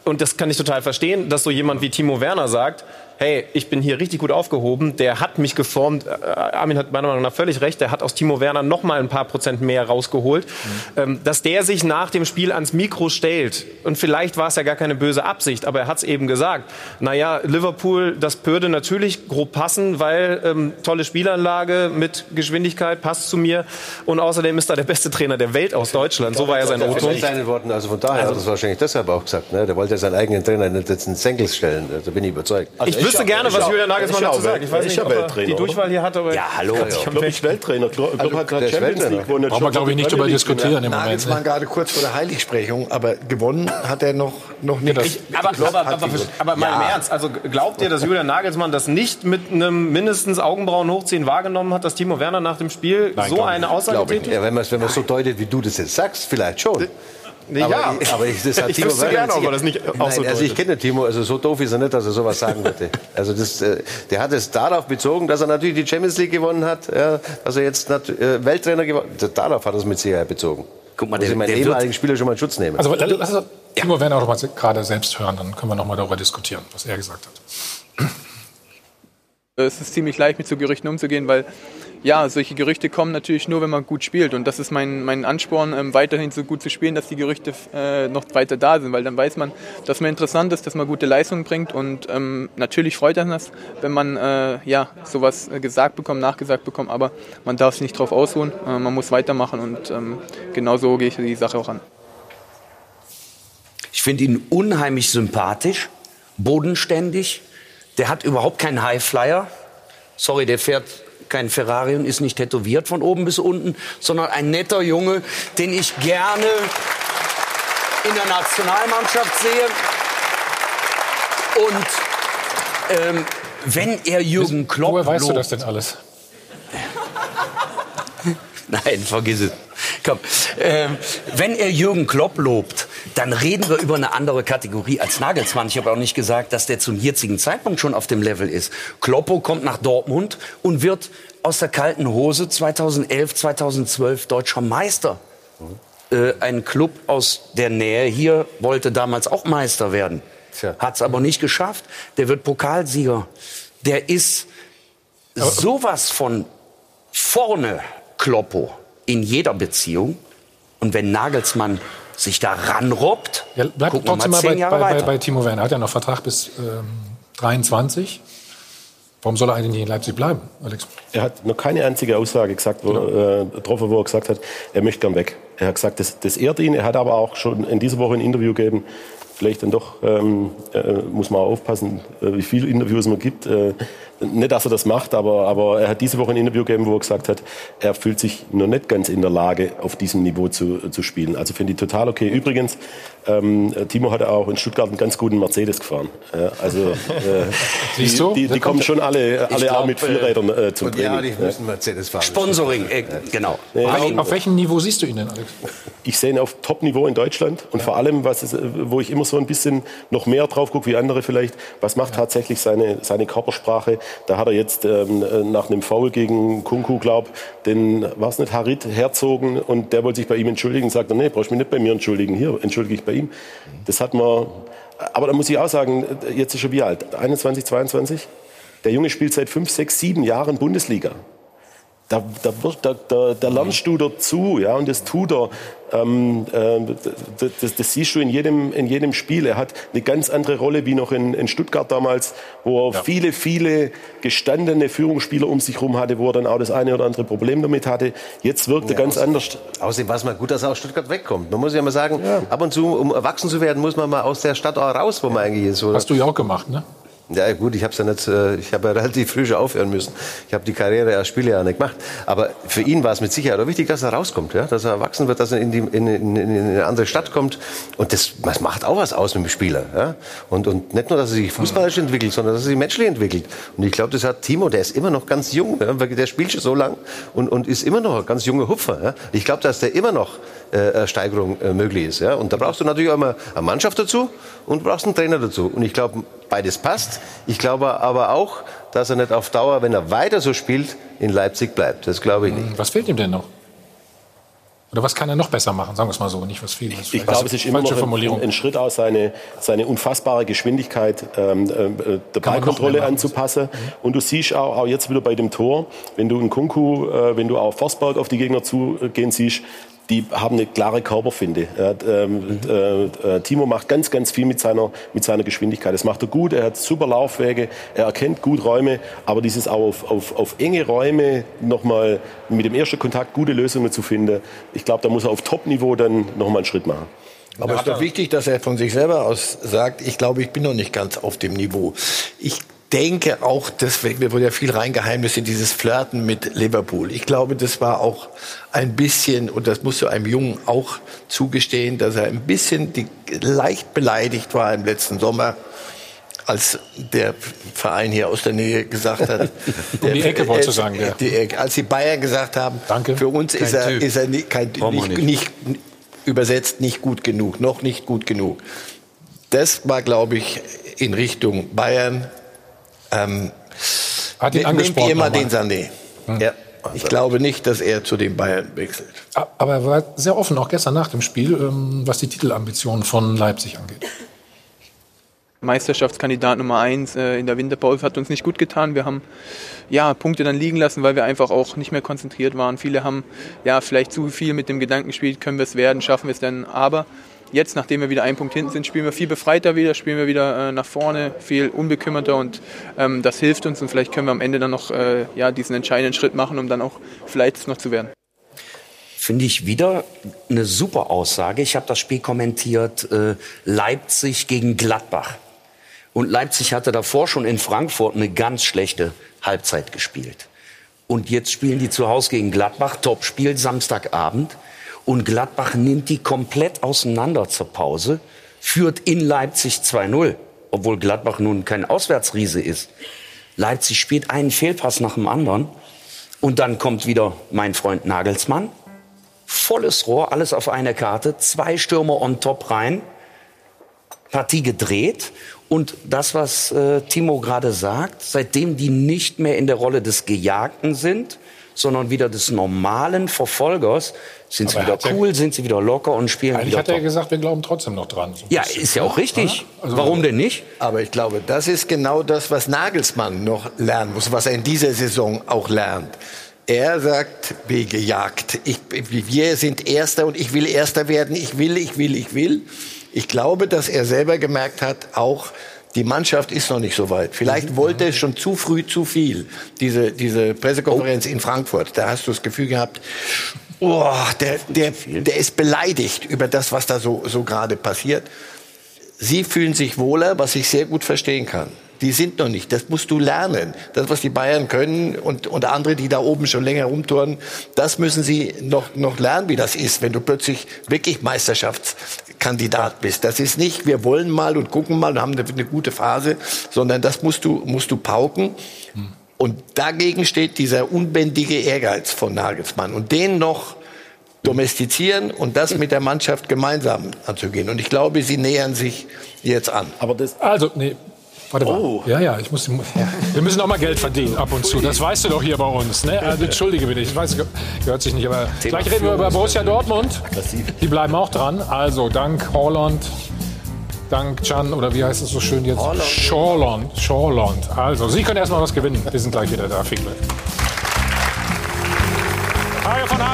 und das kann ich total verstehen, dass so jemand wie Timo Werner sagt, hey, ich bin hier richtig gut aufgehoben, der hat mich geformt. Äh, Armin hat meiner Meinung nach völlig recht, der hat aus Timo Werner noch mal ein paar Prozent mehr rausgeholt. Mhm. Ähm, dass der sich nach dem Spiel ans Mikro stellt und vielleicht war es ja gar keine böse Absicht, aber er hat es eben gesagt. Naja, Liverpool, das würde natürlich grob passen, weil ähm, tolle Spielanlage mit Geschwindigkeit passt zu mir und außerdem ist er der beste Trainer der Welt aus Deutschland. So war ja sein Otto. seinen Worten, also von daher also, hat er es wahrscheinlich deshalb auch gesagt. Ne? Der wollte ja seinen eigenen Trainer nicht jetzt in Senkels stellen. Da bin ich überzeugt. Also ich wüsste gerne, was Julian Nagelsmann dazu sagt. Ich weiß nicht, ob er die Durchwahl hier hat. Aber ja, hallo. Ich glaube, ich Welttrainer. Klopp also, hat gerade Champions League gewonnen. Brauchen wir, glaube ich, nicht darüber diskutieren im Moment. Nagelsmann ne? gerade kurz vor der Heiligsprechung, aber gewonnen hat er noch, noch nicht. Ich, aber, aber, aber, aber mal im Ernst, also glaubt ihr, dass Julian Nagelsmann das nicht mit einem mindestens Augenbrauen hochziehen wahrgenommen hat, dass Timo Werner nach dem Spiel so eine Aussage tätigt? Ja, wenn man es so deutet, wie du das jetzt sagst, vielleicht schon. Nee, aber, ja. aber ich, das hat [laughs] ich Timo wüsste gerne, ob er das nicht auch Nein, so Also ich kenne Timo, also so doof ist er nicht, dass er sowas sagen würde. Also das, äh, der hat es darauf bezogen, dass er natürlich die Champions League gewonnen hat, ja, dass er jetzt äh, Welttrainer gewonnen hat. Darauf hat er es mit Sicherheit bezogen. Guck mal, der, ich meinen ehemaligen Spieler schon mal in Schutz nehmen. Also lass uns Timo Werner auch mal gerade selbst hören, dann können wir noch mal darüber diskutieren, was er gesagt hat. Es ist ziemlich leicht, mit so Gerüchten umzugehen, weil ja, solche Gerüchte kommen natürlich nur, wenn man gut spielt. Und das ist mein, mein Ansporn, ähm, weiterhin so gut zu spielen, dass die Gerüchte äh, noch weiter da sind. Weil dann weiß man, dass man interessant ist, dass man gute Leistungen bringt. Und ähm, natürlich freut einen das, wenn man äh, ja, sowas gesagt bekommt, nachgesagt bekommt. Aber man darf sich nicht drauf ausruhen. Äh, man muss weitermachen. Und ähm, genau so gehe ich die Sache auch an. Ich finde ihn unheimlich sympathisch, bodenständig. Der hat überhaupt keinen Highflyer. Sorry, der fährt kein Ferrari und ist nicht tätowiert von oben bis unten, sondern ein netter Junge, den ich gerne in der Nationalmannschaft sehe. Und ähm, wenn er Jürgen Klopp Woher weißt du das denn alles? Nein, vergiss es. Komm. Ähm, wenn er Jürgen Klopp lobt, dann reden wir über eine andere Kategorie als Nagelsmann. Ich habe auch nicht gesagt, dass der zum jetzigen Zeitpunkt schon auf dem Level ist. Kloppo kommt nach Dortmund und wird aus der kalten Hose 2011, 2012 deutscher Meister. Äh, ein Club aus der Nähe hier wollte damals auch Meister werden. Hat es aber nicht geschafft. Der wird Pokalsieger. Der ist sowas von vorne Kloppo in jeder Beziehung. Und wenn Nagelsmann sich da ranrobbt, ja, bleibt trotzdem mal, bei, bei, bei, bei, Timo Werner. Er hat ja noch Vertrag bis ähm, 23. Warum soll er eigentlich nicht in Leipzig bleiben, Alex? Er hat noch keine einzige Aussage gesagt, wo, genau. äh, getroffen, wo er gesagt hat, er möchte gern weg. Er hat gesagt, das, das ehrt ihn. Er hat aber auch schon in dieser Woche ein Interview gegeben, vielleicht dann doch ähm, äh, muss man aufpassen, äh, wie viele Interviews man gibt. Äh, nicht, dass er das macht, aber, aber er hat diese Woche ein Interview gegeben, wo er gesagt hat, er fühlt sich noch nicht ganz in der Lage, auf diesem Niveau zu, zu spielen. Also finde ich total okay. Übrigens, ähm, Timo hatte auch in Stuttgart einen ganz guten Mercedes gefahren. Äh, also äh, [laughs] die, die, die kommen schon alle, alle glaub, auch mit Vierrädern äh, zum Training. Ja, die müssen Mercedes fahren. Sponsoring, äh, genau. Nee, auf, auf welchem Niveau siehst du ihn denn, Alex? Ich sehe ihn auf Top-Niveau in Deutschland und ja. vor allem, was ist, wo ich immer so ein bisschen noch mehr drauf gucke wie andere vielleicht, was macht ja. tatsächlich seine, seine Körpersprache, da hat er jetzt ähm, äh, nach einem Foul gegen Kunku, glaub, den, war nicht, Harit herzogen und der wollte sich bei ihm entschuldigen sagt, nee, brauchst mich nicht bei mir entschuldigen, hier entschuldige ich bei ihm. Das hat man, aber da muss ich auch sagen, jetzt ist er wie alt? 21, 22? Der Junge spielt seit fünf, sechs, sieben Jahren Bundesliga da, da, da, da, da lernst du dazu, ja, und das tut er. Ähm, äh, das, das, siehst du in jedem, in jedem Spiel. Er hat eine ganz andere Rolle wie noch in, in Stuttgart damals, wo er ja. viele, viele gestandene Führungsspieler um sich herum hatte, wo er dann auch das eine oder andere Problem damit hatte. Jetzt wirkt er ganz anders. Außerdem war es mal gut, dass er aus Stuttgart wegkommt. Man muss ja mal sagen, ja. ab und zu, um erwachsen zu werden, muss man mal aus der Stadt auch raus, wo man eigentlich ist. Oder? Hast du ja auch gemacht, ne? Ja gut, ich habe ja nicht, äh, ich habe ja [laughs] relativ früh schon aufhören müssen. Ich habe die Karriere als Spieler ja nicht gemacht. Aber für ihn war es mit Sicherheit auch wichtig, dass er rauskommt, ja? dass er erwachsen wird, dass er in, die, in, in, in eine andere Stadt kommt. Und das, das macht auch was aus mit dem Spieler. Ja? Und, und nicht nur, dass er sich fußballisch entwickelt, sondern dass er sich menschlich entwickelt. Und ich glaube, das hat Timo, der ist immer noch ganz jung, ja? der spielt schon so lang und, und ist immer noch ein ganz junger Hupfer. Ja? Ich glaube, dass der immer noch äh, Steigerung äh, möglich ist. Ja? Und da brauchst du natürlich auch immer eine Mannschaft dazu und brauchst einen Trainer dazu. Und ich glaube, beides passt. Ich glaube aber auch, dass er nicht auf Dauer, wenn er weiter so spielt, in Leipzig bleibt. Das glaube ich nicht. Was fehlt ihm denn noch? Oder was kann er noch besser machen? Sagen wir es mal so, nicht was viel. Ich, ich glaube, es ist immer noch ein, ein, Schritt aus, seine, seine unfassbare Geschwindigkeit ähm, äh, der Ballkontrolle anzupassen. Mhm. Und du siehst auch, auch jetzt wieder bei dem Tor, wenn du in Kunku, äh, wenn du auch Forsberg auf die Gegner zugehen siehst, die haben eine klare Körperfinde. Ähm, äh, äh, Timo macht ganz, ganz viel mit seiner, mit seiner Geschwindigkeit. Das macht er gut, er hat super Laufwege, er erkennt gut Räume, aber dieses auch auf, auf, auf enge Räume nochmal mit dem ersten Kontakt gute Lösungen zu finden, ich glaube, da muss er auf Top-Niveau dann nochmal einen Schritt machen. Aber es ist doch wichtig, dass er von sich selber aus sagt, ich glaube, ich bin noch nicht ganz auf dem Niveau. Ich denke auch, deswegen wurde ja viel reingeheimnis in dieses Flirten mit Liverpool. Ich glaube, das war auch ein bisschen, und das musst du einem Jungen auch zugestehen, dass er ein bisschen die, leicht beleidigt war im letzten Sommer als der Verein hier aus der Nähe gesagt hat. [laughs] um die Ecke wollte du sagen, ja. Die Ecke, als die Bayern gesagt haben, Danke. für uns ist er, ist er, nicht, kein, nicht. nicht übersetzt nicht gut genug, noch nicht gut genug. Das war, glaube ich, in Richtung Bayern ähm, Hat ihn nehmt ihr immer den Sané. Hm. Ja. Ich glaube nicht, dass er zu den Bayern wechselt. Aber er war sehr offen, auch gestern nach dem Spiel, ähm, was die Titelambitionen von Leipzig angeht. Meisterschaftskandidat Nummer eins äh, in der Winterpause hat uns nicht gut getan. Wir haben ja Punkte dann liegen lassen, weil wir einfach auch nicht mehr konzentriert waren. Viele haben ja vielleicht zu viel mit dem Gedanken gespielt, können wir es werden, schaffen wir es denn. Aber Jetzt, nachdem wir wieder einen Punkt hinten sind, spielen wir viel befreiter wieder, spielen wir wieder äh, nach vorne, viel unbekümmerter und ähm, das hilft uns und vielleicht können wir am Ende dann noch äh, ja, diesen entscheidenden Schritt machen, um dann auch vielleicht noch zu werden. Finde ich wieder eine super Aussage. Ich habe das Spiel kommentiert, äh, Leipzig gegen Gladbach. Und Leipzig hatte davor schon in Frankfurt eine ganz schlechte Halbzeit gespielt. Und jetzt spielen die zu Hause gegen Gladbach, Topspiel, Samstagabend. Und Gladbach nimmt die komplett auseinander zur Pause, führt in Leipzig 2-0, obwohl Gladbach nun kein Auswärtsriese ist. Leipzig spielt einen Fehlpass nach dem anderen. Und dann kommt wieder mein Freund Nagelsmann. Volles Rohr, alles auf eine Karte, zwei Stürmer on top rein. Partie gedreht. Und das, was äh, Timo gerade sagt, seitdem die nicht mehr in der Rolle des Gejagten sind, sondern wieder des normalen Verfolgers. Sind sie wieder cool, ja, sind sie wieder locker und spielen eigentlich wieder hat er ja gesagt, wir glauben trotzdem noch dran. So ja, ist ja auch richtig. Also Warum denn nicht? Aber ich glaube, das ist genau das, was Nagelsmann noch lernen muss, was er in dieser Saison auch lernt. Er sagt, wie gejagt. Ich, wir sind Erster und ich will Erster werden. Ich will, ich will, ich will. Ich glaube, dass er selber gemerkt hat, auch die Mannschaft ist noch nicht so weit. Vielleicht mhm. wollte es schon zu früh zu viel. Diese, diese Pressekonferenz oh. in Frankfurt, da hast du das Gefühl gehabt, oh, der, der, der ist beleidigt über das, was da so, so gerade passiert. Sie fühlen sich wohler, was ich sehr gut verstehen kann. Die sind noch nicht. Das musst du lernen. Das, was die Bayern können und, und andere, die da oben schon länger rumtouren, das müssen sie noch, noch lernen, wie das ist, wenn du plötzlich wirklich Meisterschaftskandidat bist. Das ist nicht, wir wollen mal und gucken mal und haben eine, eine gute Phase, sondern das musst du, musst du pauken. Und dagegen steht dieser unbändige Ehrgeiz von Nagelsmann. Und den noch domestizieren und das mit der Mannschaft gemeinsam anzugehen. Und ich glaube, sie nähern sich jetzt an. Aber das, also, nee, Warte mal. Oh. Ja, ja, ich muss. Ja. Wir müssen auch mal Geld verdienen ab und zu. Das weißt du doch hier bei uns. Ne? [laughs] Also, entschuldige bitte, ich weiß, gehört sich nicht, aber Thema gleich reden wir über Borussia Dortmund. Die bleiben auch dran. Also dank Holland, dank Can oder wie heißt es so schön jetzt? Shawland. Shawland. Also, Sie können erstmal was gewinnen. Wir sind gleich wieder da. Viel Glück.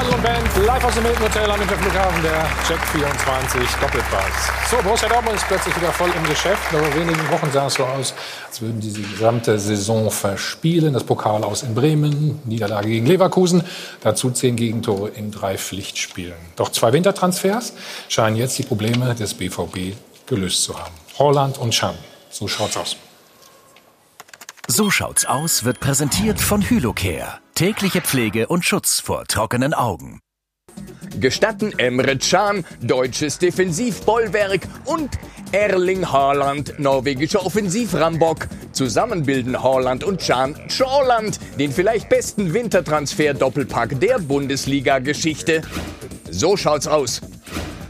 Adel und Band, live aus dem Hilton Hotel am Flughafen, der Check 24 Doppelpass. So, Borussia Dortmund ist plötzlich wieder voll im Geschäft. Vor wenigen Wochen sah es so aus, als würden sie die gesamte Saison verspielen. Das Pokal aus in Bremen, Niederlage gegen Leverkusen, dazu zehn Gegentore in drei Pflichtspielen. Doch zwei Wintertransfers scheinen jetzt die Probleme des BVB gelöst zu haben. Holland und Chan. So schaut's aus. So schaut's aus wird präsentiert von Hylocare. Tägliche Pflege und Schutz vor trockenen Augen. Gestatten Emre Can, deutsches Defensivbollwerk und Erling Haaland, norwegischer Offensivrambok. Zusammen bilden Haaland und Can Schorland, den vielleicht besten Wintertransfer-Doppelpack der Bundesliga-Geschichte. So schaut's aus.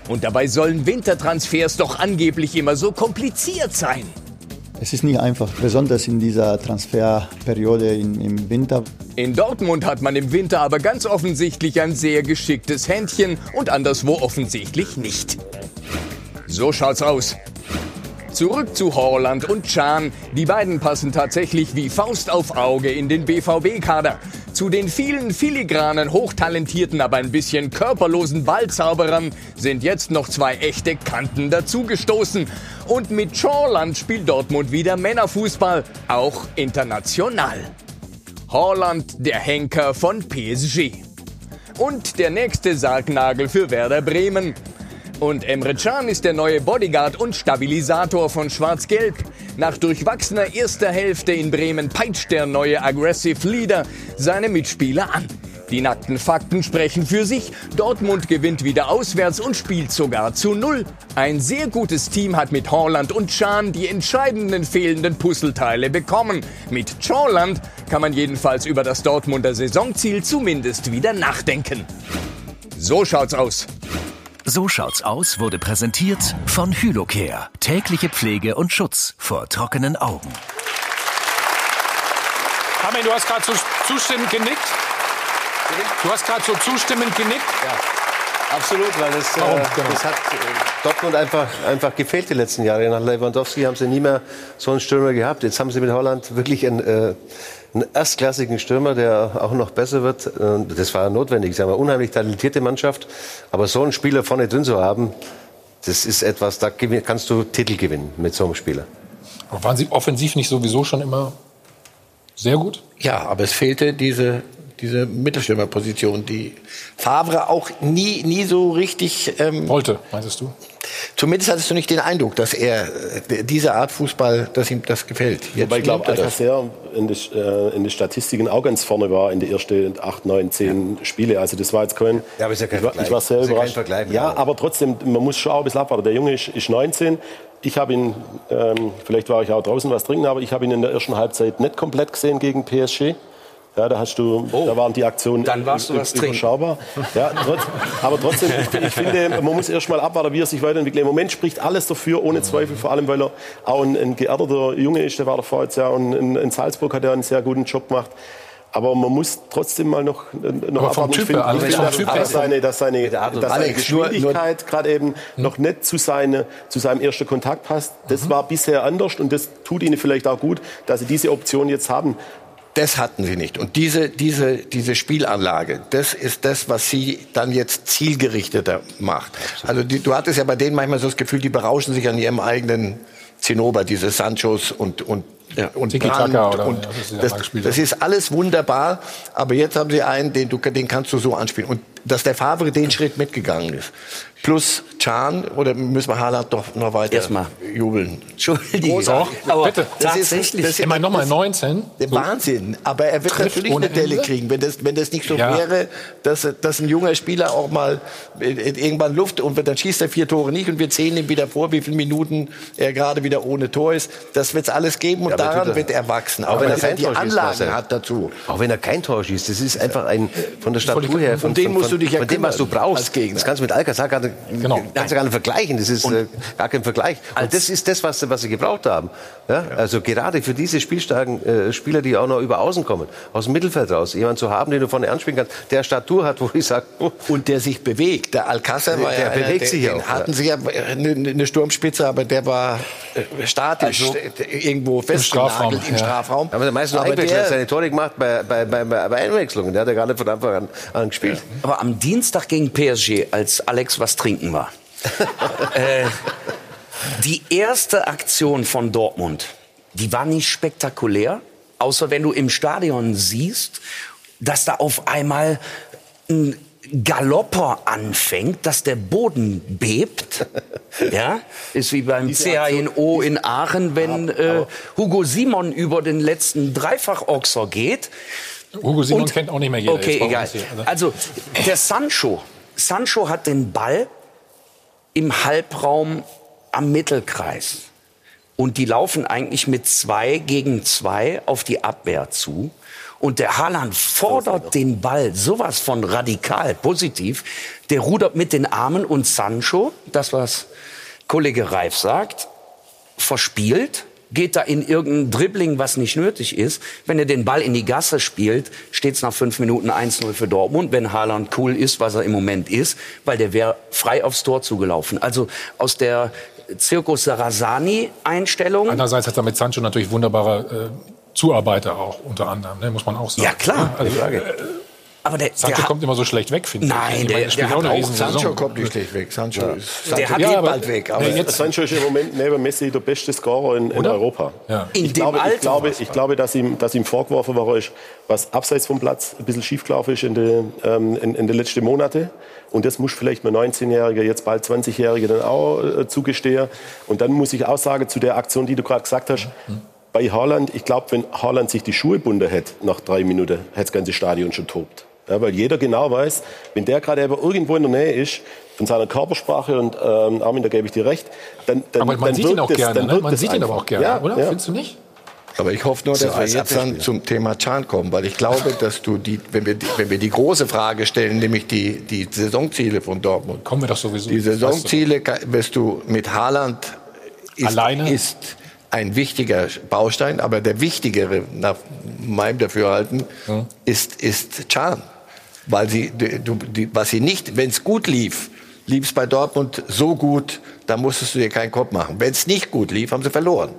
Und dabei sollen Wintertransfers doch angeblich immer so kompliziert sein. Es ist nicht einfach, besonders in dieser Transferperiode im, im, Winter. In Dortmund hat man im Winter aber ganz offensichtlich ein sehr geschicktes Händchen und anderswo offensichtlich nicht. So schaut's aus. Zurück zu Horland und Chan. Die beiden passen tatsächlich wie Faust auf Auge in den BVB-Kader. Zu den vielen filigranen, hochtalentierten, aber ein bisschen körperlosen Ballzauberern sind jetzt noch zwei echte Kanten dazugestoßen. Und mit Chorland spielt Dortmund wieder Männerfußball, auch international. Horland, der Henker von PSG. Und der nächste Sargnagel für Werder Bremen. Und Emre Can ist der neue Bodyguard und Stabilisator von Schwarz-Gelb. Nach durchwachsener erster Hälfte in Bremen peitscht der neue Aggressive Leader seine Mitspieler an. Die nackten Fakten sprechen für sich. Dortmund gewinnt wieder auswärts und spielt sogar zu Null. Ein sehr gutes Team hat mit Horland und Can die entscheidenden fehlenden Puzzleteile bekommen. Mit Chorland kann man jedenfalls über das Dortmunder Saisonziel zumindest wieder nachdenken. So schaut's aus. So schaut's aus wurde präsentiert von Hylocare. Tägliche Pflege und Schutz vor trockenen Augen. Armin, du hast gerade so zustimmend genickt. Du hast gerade so zustimmend genickt. Ja. Absolut, weil das, äh, genau. das hat äh, Dortmund einfach, einfach gefehlt die letzten Jahre. Nach Lewandowski haben sie nie mehr so einen Stürmer gehabt. Jetzt haben sie mit Holland wirklich einen, äh, einen erstklassigen Stürmer, der auch noch besser wird. Das war notwendig. Sie haben eine unheimlich talentierte Mannschaft. Aber so einen Spieler vorne drin zu haben, das ist etwas, da kannst du Titel gewinnen mit so einem Spieler. Aber waren Sie offensiv nicht sowieso schon immer sehr gut? Ja, aber es fehlte diese diese Mittelstürmerposition, die Favre auch nie, nie so richtig ähm, wollte, meintest du? Zumindest hattest du nicht den Eindruck, dass er äh, diese Art Fußball, dass ihm das gefällt. Jetzt Wobei ich glaube, Alcacer in, die, äh, in den Statistiken auch ganz vorne war in den ersten acht, neun, zehn ja. Spiele. Also das war jetzt kein. Ja, aber ist ja kein ich, war, ich war sehr überrascht. Ja, ja, aber trotzdem, man muss schon auch ein bisschen abwarten. Der Junge ist, ist 19. Ich habe ihn, ähm, vielleicht war ich auch draußen was trinken, aber ich habe ihn in der ersten Halbzeit nicht komplett gesehen gegen PSG. Ja, da hast du, oh, da waren die Aktionen dann warst du was überschaubar. Ja, trotz, aber trotzdem, ich finde, man muss erst mal abwarten, wie er sich weiterentwickelt. Im Moment spricht alles dafür, ohne Zweifel, vor allem, weil er auch ein, ein geerdeter Junge ist. Der war davor jetzt ja und in, in Salzburg hat er einen sehr guten Job gemacht. Aber man muss trotzdem mal noch, noch aber abwarten. Ich finde, ich find, dass, dass, seine, dass seine, dass seine Geschwindigkeit gerade eben noch nicht zu, seine, zu seinem ersten Kontakt passt. Das mhm. war bisher anders und das tut ihnen vielleicht auch gut, dass sie diese Option jetzt haben. Das hatten sie nicht. Und diese, diese, diese Spielanlage, das ist das, was sie dann jetzt zielgerichteter macht. Also die, du hattest ja bei denen manchmal so das Gefühl, die berauschen sich an ihrem eigenen Zinnober, diese Sanchos und, und ja, und Brand und das, das, ist alles wunderbar, aber jetzt haben sie einen, den, du, den kannst du so anspielen. Und dass der Favre den Schritt mitgegangen ist plus Chan oder müssen wir Haaland doch noch weiter Erstmal. jubeln? Entschuldigung. Doch, aber bitte. Das tatsächlich. Ist, das immer nochmal 19. Der Wahnsinn. Aber er wird natürlich eine Delle kriegen, wenn das, wenn das nicht so ja. wäre, dass, dass ein junger Spieler auch mal irgendwann Luft und dann schießt er vier Tore nicht und wir zählen ihm wieder vor, wie viele Minuten er gerade wieder ohne Tor ist. Das wird es alles geben und ja, daran wird er wachsen. Auch, auch wenn er kein die Tor Anlagen schießt, hat dazu. Auch wenn er kein Tor schießt. Das ist einfach ein, von der Statur her, von, von, dem musst du dich ja von dem, was du brauchst. Das kannst du mit Alcazar genau. kannst du gar nicht vergleichen. Das ist äh, gar kein Vergleich. Und das ist das, was, was sie gebraucht haben. Ja? ja. Also gerade für diese spielstarken äh, Spieler, die auch noch über Außen kommen, aus dem Mittelfeld raus, jemanden zu haben, den du vorne anspielen kannst, der Statur hat, wo ich sage... [laughs] Oh. Und der sich bewegt. Der Alcázar war der ja... Der bewegt einer, sich der, auch. hatten sie ja eine, eine, Sturmspitze, aber der war äh, statisch also, irgendwo festgenagelt im Strafraum. Aber der meiste aber der, seine Tore gemacht bei, bei, bei, bei Einwechslungen. Der hat ja gar nicht von Anfang an, an gespielt. Aber am Dienstag gegen PSG, als Alex was trinken war, [laughs] äh, die erste Aktion von Dortmund, die war nicht spektakulär, außer wenn du im Stadion siehst, dass da auf einmal ein Galopper anfängt, dass der Boden bebt. [laughs] ja, ist wie beim CHNO in Aachen, wenn äh, Hugo Simon über den letzten Dreifach-Ochser geht. Hugo Simon Und, kennt auch nicht mehr jeder. Okay, egal. Also der Sancho, Sancho hat den Ball im Halbraum am Mittelkreis. Und die laufen eigentlich mit zwei gegen zwei auf die Abwehr zu. Und der Haaland fordert den Ball sowas von radikal positiv. Der rudert mit den Armen und Sancho, das was Kollege Reif sagt, verspielt, geht da in irgendein Dribbling, was nicht nötig ist. Wenn er den Ball in die Gasse spielt, steht es nach fünf Minuten 1-0 für Dortmund, wenn Haaland cool ist, was er im Moment ist, weil der wäre frei aufs Tor zugelaufen. Also aus der Zirkus Sarasani-Einstellung. Einerseits hat er mit Sancho natürlich wunderbare äh, Zuarbeiter auch unter anderem, ne, muss man auch sagen. Ja, klar. Also, äh, aber der, Sancho der kommt immer so schlecht weg, finde ich. Nein, der, der, der hat auch, Sancho kommt nicht schlecht weg. Sancho, ja. ist, Sancho der hat ja, eh bald weg. Aber jetzt Sancho ist im Moment neben Messi der beste Scorer in, in Europa. Ja. In ich, dem glaube, Alter ich, glaube, ich glaube, dass ihm, dass ihm vorgeworfen ist, was abseits vom Platz ein bisschen schiefgelaufen ist in den ähm, in, in de letzten Monaten. Und das muss vielleicht mir 19-Jährige, jetzt bald 20-Jährige dann auch äh, zugestehen. Und dann muss ich auch sagen, zu der Aktion, die du gerade gesagt hast, mhm. Bei Haaland, ich glaube, wenn Haaland sich die Schuhe bunden hätte nach drei Minuten, hätte das ganze Stadion schon tobt. Ja, weil jeder genau weiß, wenn der gerade irgendwo in der Nähe ist, von seiner Körpersprache und ähm, Armin, da gebe ich dir recht, dann, dann Aber man dann sieht ihn auch das, gerne, ne? Man sieht ihn einfach. aber auch gerne, ja, oder? Ja. Findest du nicht? Aber ich hoffe nur, dass wir jetzt dann zum Thema Chan kommen, weil ich glaube, dass du die, wenn wir, die, wenn wir die große Frage stellen, nämlich die, die Saisonziele von Dortmund. Kommen wir doch sowieso. Die Saisonziele wirst du mit Haaland ist, Alleine? ist ein wichtiger Baustein, aber der wichtigere nach meinem Dafürhalten Hm. ist, ist Chan. Weil sie, du, die, was sie nicht, wenn es gut lief, lief es bei Dortmund so gut, da musstest du dir keinen Kopf machen. Wenn es nicht gut lief, haben sie verloren.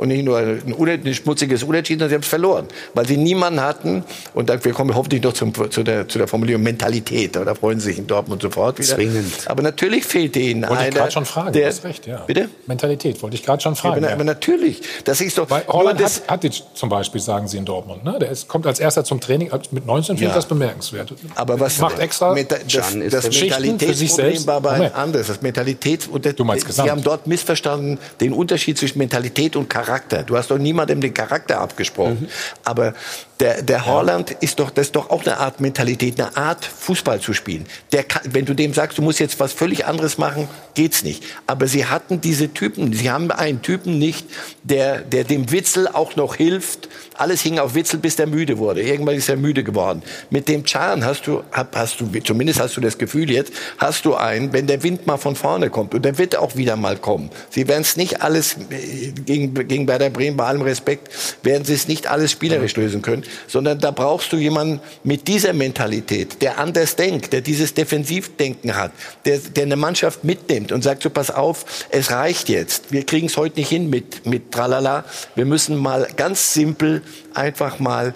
Und nicht nur ein, ein schmutziges Unentschieden, sondern sie haben es verloren. Weil sie niemanden hatten, und dann, wir kommen hoffentlich noch zum, zu, der, zu der Formulierung Mentalität, da freuen sie sich in Dortmund sofort wieder. Zwingend. Aber natürlich fehlte ihnen Wollte ich einer, gerade schon fragen, der, du hast recht, ja. Bitte? Mentalität, wollte ich gerade schon Ja, fragen. aber, ja. aber natürlich, das ist doch Weil Holland das, hat, hat jetzt zum Beispiel, sagen sie in Dortmund. Ne? Der ist, kommt als erster zum Training mit 19, finde Ja. ich das bemerkenswert. Aber was macht extra Meta das, das sich Mentalitätsproblem selbst. war bei Moment. anders. Das Mentalitäts und der, Du meinst Sie gesamt. haben dort missverstanden den Unterschied zwischen Mentalität und Charakter. Du hast doch niemandem den Charakter abgesprochen. Aber der, der Holland ist doch, das ist doch auch eine Art Mentalität, eine Art Fußball zu spielen. Der kann, wenn du dem sagst, du musst jetzt was völlig anderes machen, geht's nicht. Aber sie hatten diese Typen. Sie haben einen Typen nicht, der, der dem Witzel auch noch hilft. Alles hing auf Witzel, bis der müde wurde. Irgendwann ist er müde geworden. Mit dem Chan hast du, hast du, zumindest hast du das Gefühl jetzt, hast du einen, wenn der Wind mal von vorne kommt, und der wird auch wieder mal kommen. Sie werden es nicht alles, äh, gegen, gegen Werder Bremen, bei allem Respekt, werden sie es nicht alles spielerisch lösen können, sondern da brauchst du jemanden mit dieser Mentalität, der anders denkt, der dieses Defensivdenken hat, der, der eine Mannschaft mitnimmt und sagt so, pass auf, es reicht jetzt. Wir kriegen es heute nicht hin mit, mit Tralala. Wir müssen mal ganz simpel einfach mal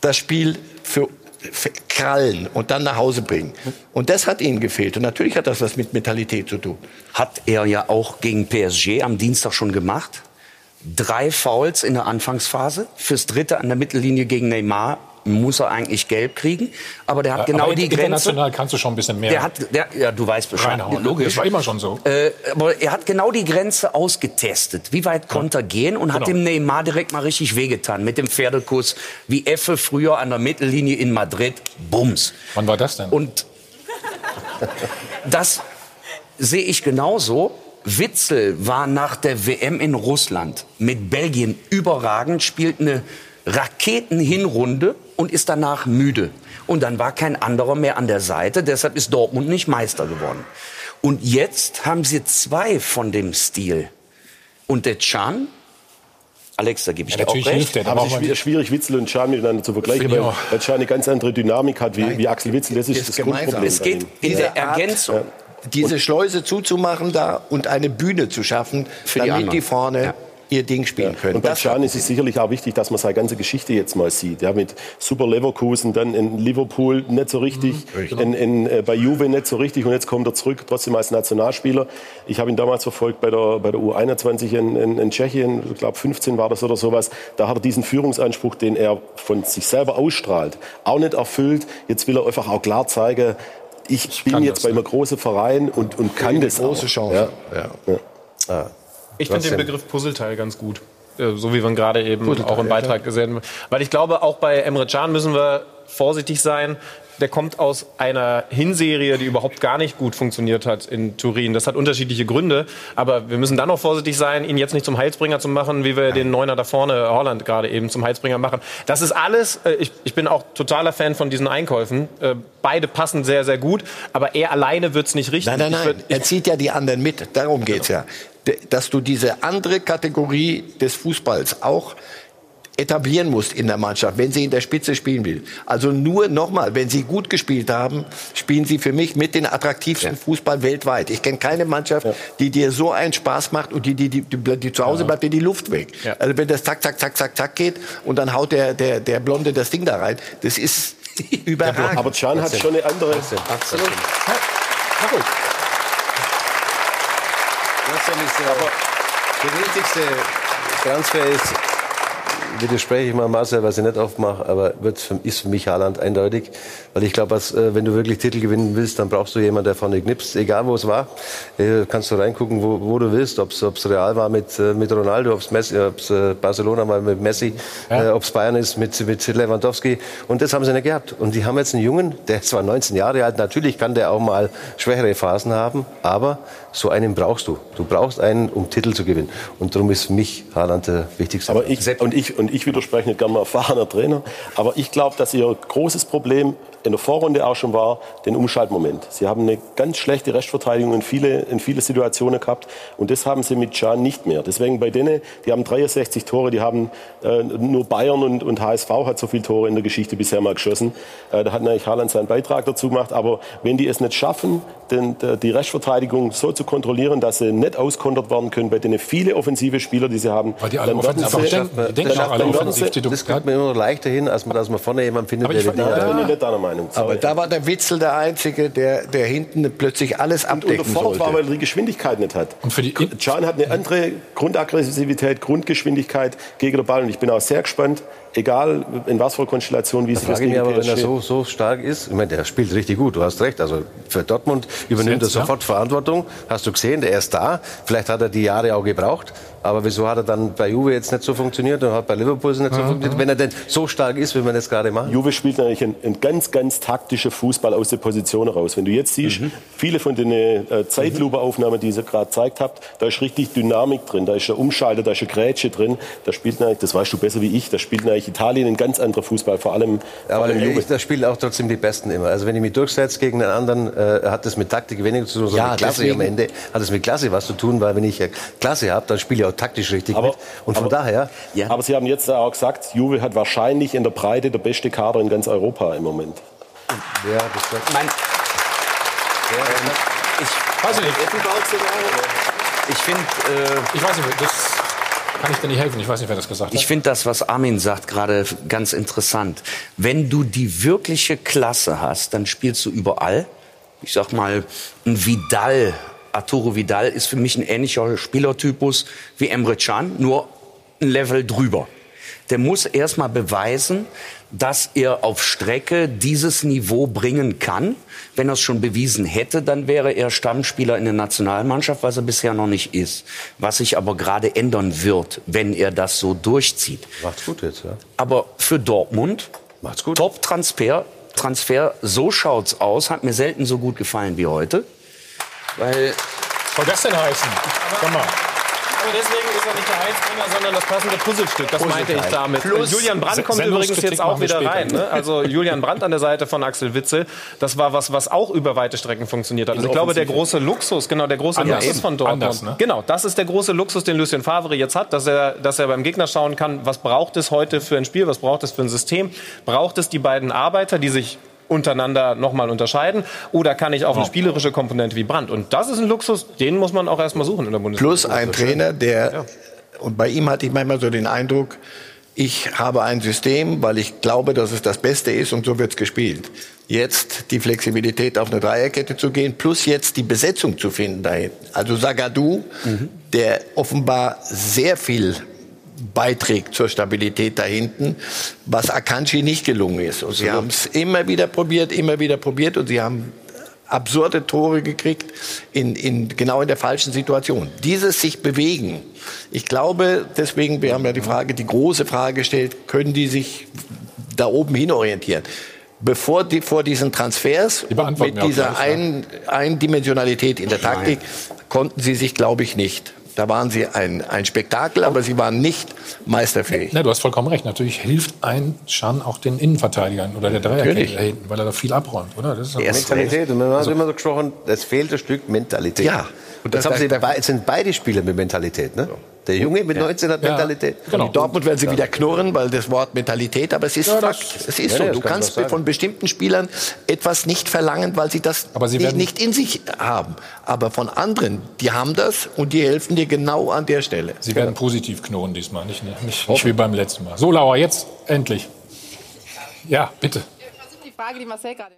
das Spiel für, krallen und dann nach Hause bringen. Und das hat ihnen gefehlt. Und natürlich hat das was mit Mentalität zu tun. Hat er ja auch gegen PSG am Dienstag schon gemacht. Drei Fouls in der Anfangsphase. Fürs dritte an der Mittellinie gegen Neymar muss er eigentlich gelb kriegen. Aber der hat genau aber die Grenze. international kannst du schon ein bisschen mehr Der hat, der, ja, du weißt Bescheid. ne? Logisch. Das war immer schon so. Äh, aber er hat genau die Grenze ausgetestet. Wie weit konnte er gehen und hat Genau. dem Neymar direkt mal richtig wehgetan. Mit dem Pferdekuss, wie Effe früher an der Mittellinie in Madrid. Bums. Wann war das denn? Und das sehe ich genauso. Witzel war nach der WM in Russland mit Belgien überragend, spielt eine Raketenhinrunde und ist danach müde. Und dann war kein anderer mehr an der Seite, deshalb ist Dortmund nicht Meister geworden. Und jetzt haben sie zwei von dem Stil. Und der Can, Alex, da gebe ich Ja, dir auch natürlich recht. hilft der. Aber es ist schwierig, schwierig, Witzel und Can miteinander zu vergleichen, weil, weil Can eine ganz andere Dynamik hat wie, wie Axel Witzel. Das ist Ist das gemeinsam. Grundproblem. Es geht in der Diese Art, Diese Schleuse zuzumachen da und eine Bühne zu schaffen, Für die damit anderen. die, vorne Ja. ihr Ding spielen können. Und bei Can ist es sicherlich auch wichtig, dass man seine ganze Geschichte jetzt mal sieht. Ja, mit Super Leverkusen, dann in Liverpool nicht so richtig, mhm, in, in, äh, bei Juve nicht so richtig und jetzt kommt er zurück, trotzdem als Nationalspieler. Ich habe ihn damals verfolgt bei der, bei der U21 in, in, in Tschechien, ich glaube 15 war das oder sowas. Da hat er diesen Führungsanspruch, den er von sich selber ausstrahlt, auch nicht erfüllt. Jetzt will er einfach auch klar zeigen, ich, ich bin jetzt bei einem großen Verein und, und kann das große auch. Chance. Ja. Ja. Ja. Ich finde den Begriff Puzzleteil ganz gut. Äh, so wie wir gerade eben auch im Beitrag gesehen haben. Weil ich glaube, auch bei Emre Can müssen wir vorsichtig sein der kommt aus einer Hinserie, die überhaupt gar nicht gut funktioniert hat in Turin. Das hat unterschiedliche Gründe, aber wir müssen dann noch vorsichtig sein, ihn jetzt nicht zum Heilsbringer zu machen, wie wir den Neuner da vorne, Holland gerade eben zum Heilsbringer machen. Das ist alles, äh, ich, ich bin auch totaler Fan von diesen Einkäufen. Äh, beide passen sehr, sehr gut, aber er alleine wird es nicht richten. Nein, nein, nein, er zieht ja die anderen mit, darum geht's genau. ja. Dass du diese andere Kategorie des Fußballs auch etablieren muss in der Mannschaft, wenn sie in der Spitze spielen will. Also nur nochmal, wenn sie gut gespielt haben, spielen sie für mich mit den attraktivsten ja. Fußball weltweit. Ich kenne keine Mannschaft, ja. die dir so einen Spaß macht und die, die, die, die, die zu Hause ja. bleibt dir die Luft weg. Also wenn das zack, zack, zack, zack, zack geht und dann haut der, der, der Blonde das Ding da rein, das ist [laughs] überragend. Aber Can hat schon eine andere... Absolut. Na gut. Aber der wichtigste Transfer ist widerspreche ich mal Marcel, was ich nicht oft mache, aber wird ist für mich Haaland eindeutig. Weil ich glaube, äh, wenn du wirklich Titel gewinnen willst, dann brauchst du jemanden, der vorne knipst, egal wo es war. Kannst du reingucken, wo, wo du willst, ob es Real war mit, äh, mit Ronaldo, ob es äh, Barcelona war mit Messi, ja. äh, ob es Bayern ist mit, mit Lewandowski. Und das haben sie nicht gehabt. Und die haben jetzt einen Jungen, der ist zwar 19 Jahre alt, natürlich kann der auch mal schwächere Phasen haben, aber so einen brauchst du. Du brauchst einen, um Titel zu gewinnen. Und darum ist für mich Haaland der wichtigste. Aber ich, und ich, und ich widerspreche nicht gerne mal erfahrener Trainer, aber ich glaube, dass ihr großes Problem in der Vorrunde auch schon war, den Umschaltmoment. Sie haben eine ganz schlechte Restverteidigung in viele, in viele Situationen gehabt und das haben sie mit Can nicht mehr. Deswegen bei denen, die haben 63 Tore, die haben äh, nur Bayern und, und HSV hat so viele Tore in der Geschichte bisher mal geschossen. Äh, da hat natürlich Haaland seinen Beitrag dazu gemacht, aber wenn die es nicht schaffen, den, die Restverteidigung so zu kontrollieren, dass sie nicht auskontert werden können, bei denen viele offensive Spieler, die sie haben, Weil die alle dann werden sie, dann, dann, denken auch alle offensiv. Das kriegt man immer noch leichter hin, als man, dass man vorne jemanden findet, der die Dinge... bin ich nicht deiner Meinung. Sorry. Aber da war der Witzel der Einzige, der, der hinten plötzlich alles abdecken und sollte. war, weil er die Geschwindigkeit nicht hat. Und für die Can hat eine andere Grundaggressivität, Grundgeschwindigkeit gegen den Ball. Und ich bin auch sehr gespannt, egal in was für Konstellation, wie da sie das gegen aber, wenn er so, so stark ist, ich meine, der spielt richtig gut, du hast recht. Also für Dortmund übernimmt er sofort ja. Verantwortung. Hast du gesehen, der ist da. Vielleicht hat er die Jahre auch gebraucht. Aber wieso hat er dann bei Juve jetzt nicht so funktioniert und hat bei Liverpool nicht so funktioniert, wenn er denn so stark ist, wie man das gerade macht? Juve spielt natürlich einen, einen ganz, ganz taktischen Fußball aus der Position heraus. Wenn du jetzt siehst, mhm. viele von den äh, Zeitlupe-Aufnahmen, die ihr gerade gezeigt habt, da ist richtig Dynamik drin, da ist ein Umschalter, da ist eine Grätsche drin, da spielt natürlich, das weißt du besser wie ich, da spielt natürlich Italien ein ganz anderer Fußball, vor allem, vor allem Juve. da spielen auch trotzdem die Besten immer. Also wenn ich mich durchsetze gegen einen anderen, äh, hat das mit Taktik weniger zu tun, sondern ja, mit Klasse deswegen. am Ende hat es mit Klasse was zu tun, weil wenn ich Klasse habe, dann spiele ich auch taktisch richtig aber, mit. Und von aber, daher. Ja. Aber Sie haben jetzt auch gesagt, Juve hat wahrscheinlich in der Breite der beste Kader in ganz Europa im Moment. Ja, das wird. Mein, ja, ich weiß nicht. Ich finde, äh, ich weiß nicht, das kann ich dir nicht helfen. Ich weiß nicht, wer das gesagt hat. Ich finde das, was Armin sagt, gerade ganz interessant. Wenn du die wirkliche Klasse hast, dann spielst du überall. Ich sag mal, ein Vidal Arturo Vidal ist für mich ein ähnlicher Spielertypus wie Emre Can, nur ein Level drüber. Der muss erstmal beweisen, dass er auf Strecke dieses Niveau bringen kann. Wenn er es schon bewiesen hätte, dann wäre er Stammspieler in der Nationalmannschaft, was er bisher noch nicht ist. Was sich aber gerade ändern wird, wenn er das so durchzieht. Macht's gut jetzt, ja. Aber für Dortmund, Macht's gut. Top-Transfer, Transfer, so schaut's aus, hat mir selten so gut gefallen wie heute. Weil soll das denn heißen? Komm mal. Aber deswegen ist er nicht der Heilsbringer, sondern das passende Puzzlestück. Das meinte ich damit. Plus Julian Brandt kommt übrigens jetzt auch wieder rein. Ne? Also Julian Brandt an der Seite von Axel Witzel. Das war was, was auch über weite Strecken funktioniert hat. Also ich glaube, der große Luxus, genau, der große Anders. Luxus von Dortmund. Anders, ne? Genau, das ist der große Luxus, den Lucien Favre jetzt hat, dass er, dass er beim Gegner schauen kann, was braucht es heute für ein Spiel, was braucht es für ein System. Braucht es die beiden Arbeiter, die sich untereinander nochmal unterscheiden? Oder kann ich auf eine spielerische Komponente wie Brand? Und das ist ein Luxus, den muss man auch erstmal suchen in der Bundesliga. Plus ein Trainer, der Und bei ihm hatte ich manchmal so den Eindruck, ich habe ein System, weil ich glaube, dass es das Beste ist und so wird es gespielt. Jetzt die Flexibilität auf eine Dreierkette zu gehen, plus jetzt die Besetzung zu finden dahin. Also Sagadou, mhm. der offenbar sehr viel beiträgt zur Stabilität da hinten, was Akanji nicht gelungen ist. Und sie haben es immer wieder probiert, immer wieder probiert und sie haben absurde Tore gekriegt in, in, genau in der falschen Situation. Dieses sich bewegen. Ich glaube, deswegen, wir haben ja die Frage, die große Frage gestellt, können die sich da oben hin orientieren? Bevor die, vor diesen Transfers mit dieser ein, Eindimensionalität in der Taktik Nein. konnten sie sich, glaube ich, nicht. Da waren sie ein, ein Spektakel, aber sie waren nicht meisterfähig. Ne, du hast vollkommen recht. Natürlich hilft ein Schan auch den Innenverteidigern oder der Dreierkette da hinten, weil er da viel abräumt, oder? Das ist Mentalität. Und man hat also, immer so gesprochen, es fehlt ein Stück Mentalität. Ja. Und das, das haben sie, sind beide Spieler mit Mentalität, ne? Der Junge mit 19 hat Mentalität. Ja, genau. In Dortmund werden sie wieder knurren, weil das Wort Mentalität, aber es ist ja, Fakt. Es ist so. Du kannst von bestimmten Spielern etwas nicht verlangen, weil sie das sie nicht, nicht, in sich haben. Aber von anderen, die haben das und die helfen dir genau an der Stelle. Sie werden positiv knurren diesmal, nicht, nicht, nicht wie beim letzten Mal. So, Laura, jetzt endlich. Ja, bitte. Das ist die Frage, die Marcel gerade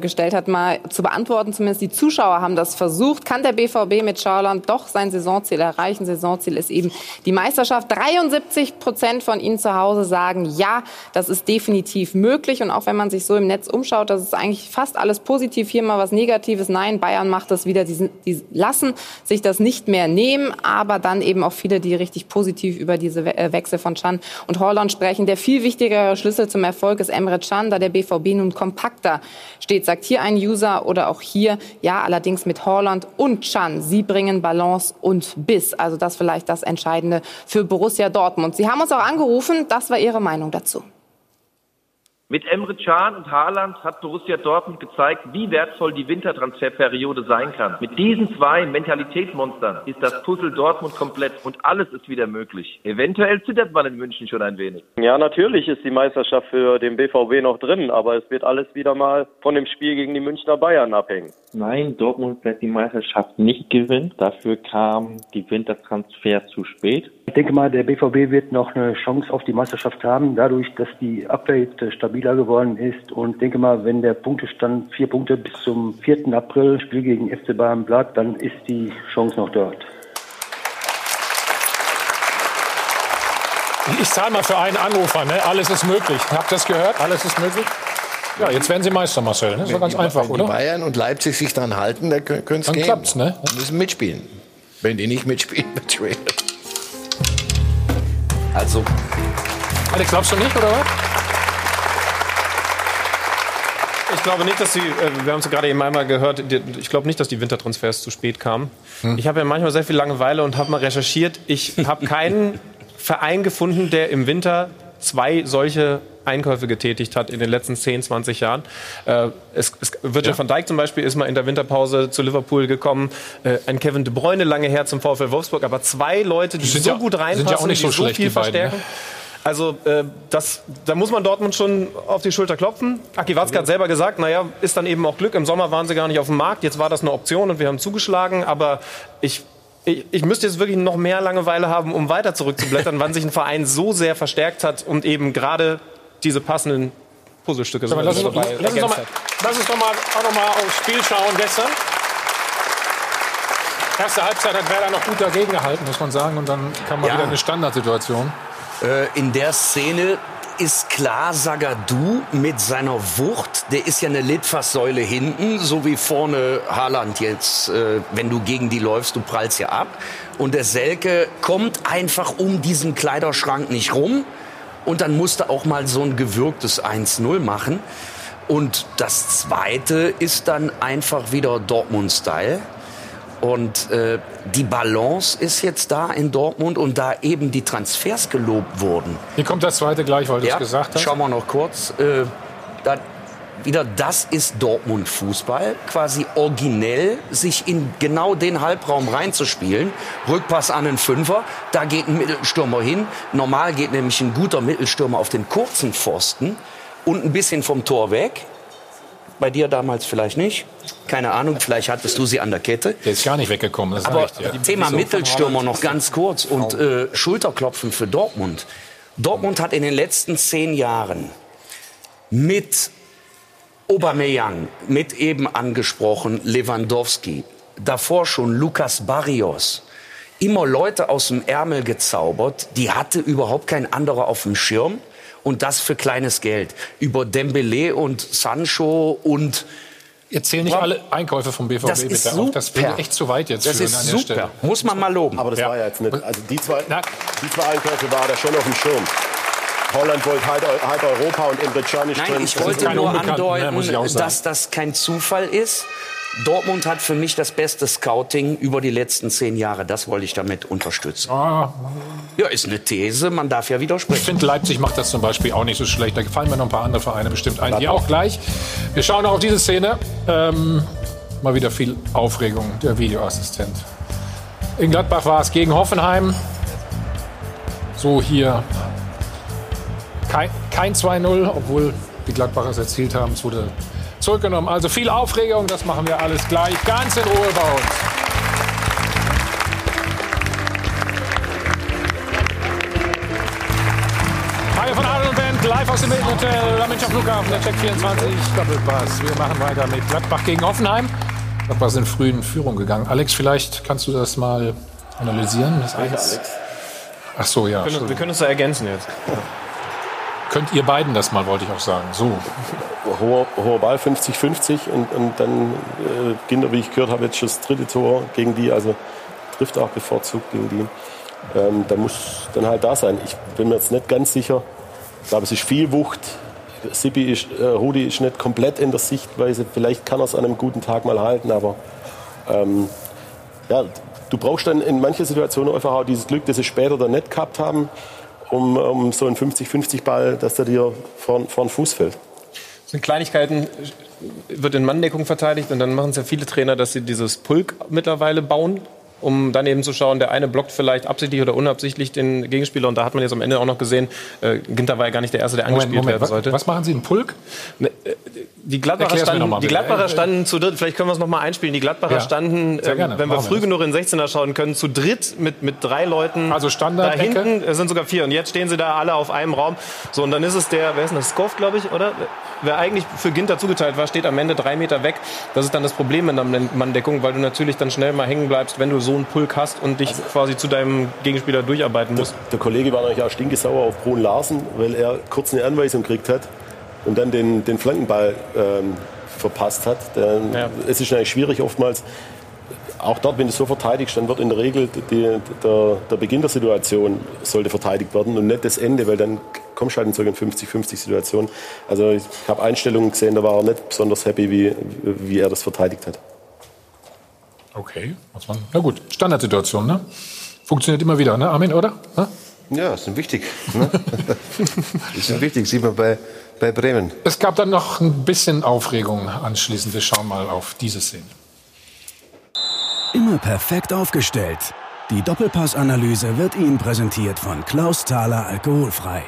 gestellt hat, mal zu beantworten. Zumindest die Zuschauer haben das versucht. Kann der BVB mit Schauland doch sein Saisonziel erreichen? Saisonziel ist eben die Meisterschaft. 73 Prozent von Ihnen zu Hause sagen, ja, das ist definitiv möglich. Und auch wenn man sich so im Netz umschaut, das ist eigentlich fast alles positiv. Hier mal was Negatives. Nein, Bayern macht das wieder. Die, die lassen sich das nicht mehr nehmen. Aber dann eben auch viele, die richtig positiv über diese äh, Wechsel von Chan und Holland sprechen. Der viel wichtigere Schlüssel zum Erfolg ist Emre Can, da der BVB nun kompakt kompakter steht, sagt hier ein User oder auch hier, ja, allerdings mit Holland und Chan. Sie bringen Balance und Biss. Also das vielleicht das Entscheidende für Borussia Dortmund. Sie haben uns auch angerufen. Das war Ihre Meinung dazu. Mit Emre Can und Haaland hat Borussia Dortmund gezeigt, wie wertvoll die Wintertransferperiode sein kann. Mit diesen zwei Mentalitätsmonstern ist das Puzzle Dortmund komplett und alles ist wieder möglich. Eventuell zittert man in München schon ein wenig. Ja, natürlich ist die Meisterschaft für den BVB noch drin, aber es wird alles wieder mal von dem Spiel gegen die Münchner Bayern abhängen. Nein, Dortmund wird die Meisterschaft nicht gewinnen. Dafür kam die Wintertransfer zu spät. Ich denke mal, der BVB wird noch eine Chance auf die Meisterschaft haben, dadurch, dass die Abwehr jetzt stabiler geworden ist. Und denke mal, wenn der Punktestand vier Punkte bis zum 4. April, Spiel gegen FC Bayern bleibt, dann ist die Chance noch dort. Ich zahle mal für einen Anrufer, ne? Alles ist möglich. Habt ihr das gehört? Alles ist möglich? Ja, jetzt werden Sie Meister, Marcel. Ne? Das ist ganz einfach, wenn oder? Wenn Bayern und Leipzig sich dann halten, dann können es gehen. Dann klappt's, ne? Die müssen mitspielen. Wenn die nicht mitspielen, [laughs] wird schwer. Also. Alex, glaubst du nicht, oder was? Ich glaube nicht, dass sie, äh, wir haben es gerade eben einmal gehört, ich glaube nicht, dass die Wintertransfers zu spät kamen. Hm. Ich habe ja manchmal sehr viel Langeweile und habe mal recherchiert. Ich habe [laughs] keinen Verein gefunden, der im Winter zwei solche Einkäufe getätigt hat in den letzten 10, 20 Jahren. Äh, es, es, Virgil ja. van Dijk zum Beispiel ist mal in der Winterpause zu Liverpool gekommen. Äh, ein Kevin De Bruyne lange her zum VfL Wolfsburg. Aber zwei Leute, die so ja, gut reinpassen, ja auch nicht so die so viel verstärken. Ne? Also äh, das, da muss man Dortmund schon auf die Schulter klopfen. Aki Watzke hat selber gesagt, naja, ist dann eben auch Glück. Im Sommer waren sie gar nicht auf dem Markt. Jetzt war das eine Option und wir haben zugeschlagen. Aber ich ich, ich, müsste jetzt wirklich noch mehr Langeweile haben, um weiter zurückzublättern, [laughs] wann sich ein Verein so sehr verstärkt hat und eben gerade diese passenden Puzzlestücke so lass, uns, lass, uns mal, lass uns doch mal, auch noch mal aufs Spiel schauen gestern. Erste Halbzeit hat Werder noch gut dagegen gehalten, muss man sagen. Und dann kam mal ja. wieder eine Standardsituation. Äh, in der Szene ist klar, Sagadou mit seiner Wucht, der ist ja eine Litfaßsäule hinten, so wie vorne Haaland jetzt. Äh, wenn du gegen die läufst, du prallst ja ab. Und der Selke kommt einfach um diesen Kleiderschrank nicht rum und dann musste auch mal so ein gewürgtes 1-0 machen. Und das Zweite ist dann einfach wieder Dortmund-Style. Und äh, die Balance ist jetzt da in Dortmund und da eben die Transfers gelobt wurden. Hier kommt das Zweite gleich, weil du ja, es gesagt hast. Schauen wir noch kurz. Äh, da wieder, das ist Dortmund-Fußball, quasi originell sich in genau den Halbraum reinzuspielen. Rückpass an den Fünfer, da geht ein Mittelstürmer hin. Normal geht nämlich ein guter Mittelstürmer auf den kurzen Pfosten und ein bisschen vom Tor weg. Bei dir damals vielleicht nicht. Keine Ahnung, vielleicht hattest du sie an der Kette. Der ist gar nicht weggekommen. Das Aber reicht, ja. Thema Mittelstürmer noch ganz kurz und äh, Schulterklopfen für Dortmund. Dortmund hat in den letzten zehn Jahren mit Aubameyang, mit eben angesprochen Lewandowski, davor schon Lukas Barrios, immer Leute aus dem Ärmel gezaubert, die hatte überhaupt kein anderer auf dem Schirm und das für kleines Geld. Über Dembele und Sancho und Zählen nicht alle Einkäufe vom BVB Das ist bitte auf. Das ich echt zu weit jetzt Das führen ist super. Stelle. Muss man mal loben. Aber das Ja. war ja jetzt nicht. Also die zwei, die zwei Einkäufe war da schon auf dem Schirm. Holland wollte halb, halb Europa und Emre Can ist Nein, drin. ich wollte nur ne, andeuten, sagen. dass das kein Zufall ist. Dortmund hat für mich das beste Scouting über die letzten zehn Jahre. Das wollte ich damit unterstützen. Ah, Ja, ist eine These. Man darf ja widersprechen. Ich finde, Leipzig macht das zum Beispiel auch nicht so schlecht. Da gefallen mir noch ein paar andere Vereine bestimmt ein. Die auch gleich. Wir schauen noch auf diese Szene. Ähm, mal wieder viel Aufregung, der Videoassistent. In Gladbach war es gegen Hoffenheim. So hier kein, kein 2-0, obwohl die Gladbacher es erzielt haben. Es wurde zurückgenommen. Also viel Aufregung, das machen wir alles gleich ganz in Ruhe bei uns. Mario von Adel und Band live aus dem Hilton Hotel am Münchner Flughafen, der Check 24, Doppelpass. Wir machen weiter mit Gladbach gegen Hoffenheim. Gladbach ist in frühen Führung gegangen. Alex, vielleicht kannst du das mal analysieren. Das eins. Ach so, ja. Wir können, wir können uns da ergänzen jetzt. [laughs] Könnt ihr beiden das mal, wollte ich auch sagen. So. Hoher, hoher Ball, 50-50 und, und dann äh, Ginder, wie ich gehört habe, jetzt schon das dritte Tor gegen die, also trifft auch bevorzugt gegen die. Ähm, da muss dann halt da sein. Ich bin mir jetzt nicht ganz sicher. Ich glaube, es ist viel Wucht. Sippi ist, äh, Rudi ist nicht komplett in der Sichtweise. Vielleicht kann er es an einem guten Tag mal halten, aber ähm, ja, du brauchst dann in manchen Situationen einfach auch dieses Glück, das sie später dann nicht gehabt haben, um, um so einen 50-50-Ball, dass der dir vor, vor den Fuß fällt. Das sind Kleinigkeiten, wird in Manndeckung verteidigt und dann machen es ja viele Trainer, dass sie dieses Pulk mittlerweile bauen, um dann eben zu schauen, der eine blockt vielleicht absichtlich oder unabsichtlich den Gegenspieler und da hat man jetzt am Ende auch noch gesehen, äh, Ginter war ja gar nicht der Erste, der Moment, angespielt Moment, werden sollte. was machen Sie, ein Pulk? Ne, äh, Die Gladbacher, standen, mal die. Gladbacher Äh, standen zu dritt, vielleicht können wir es noch mal einspielen. Die Gladbacher Ja, standen, gerne, wenn wir machen wir früh das. genug in 16er schauen können, zu dritt mit, mit drei Leuten. Also Standard, Da hinten es sind sogar vier. Und jetzt stehen sie da alle auf einem Raum. So, und dann ist es der, wer ist denn das? Skoff, glaube ich, oder? Wer eigentlich für Ginter zugeteilt war, steht am Ende drei Meter weg. Das ist dann das Problem in der Manndeckung, weil du natürlich dann schnell mal hängen bleibst, wenn du so einen Pulk hast und dich quasi zu deinem Gegenspieler durcharbeiten musst. Der Kollege war natürlich auch stinkesauer auf Brun Larsen, weil er kurz eine Anweisung gekriegt hat und dann den, den Flankenball ähm, verpasst hat. Dann, Es ist eigentlich schwierig oftmals, auch dort, wenn du so verteidigst, dann wird in der Regel die, der, der Beginn der Situation sollte verteidigt werden und nicht das Ende, weil dann kommst du halt in solchen 50-50-Situationen. Also ich habe Einstellungen gesehen, da war er nicht besonders happy, wie, wie er das verteidigt hat. Okay, muss man. Na gut, Standardsituation, ne? Funktioniert immer wieder, ne, Armin, oder? Ne? Ja, sind wichtig. Ne? [laughs] sind wichtig, sieht man bei, bei Bremen. Es gab dann noch ein bisschen Aufregung anschließend. Wir schauen mal auf diese Szene. Immer perfekt aufgestellt. Die Doppelpassanalyse wird Ihnen präsentiert von Klaus Thaler Alkoholfrei.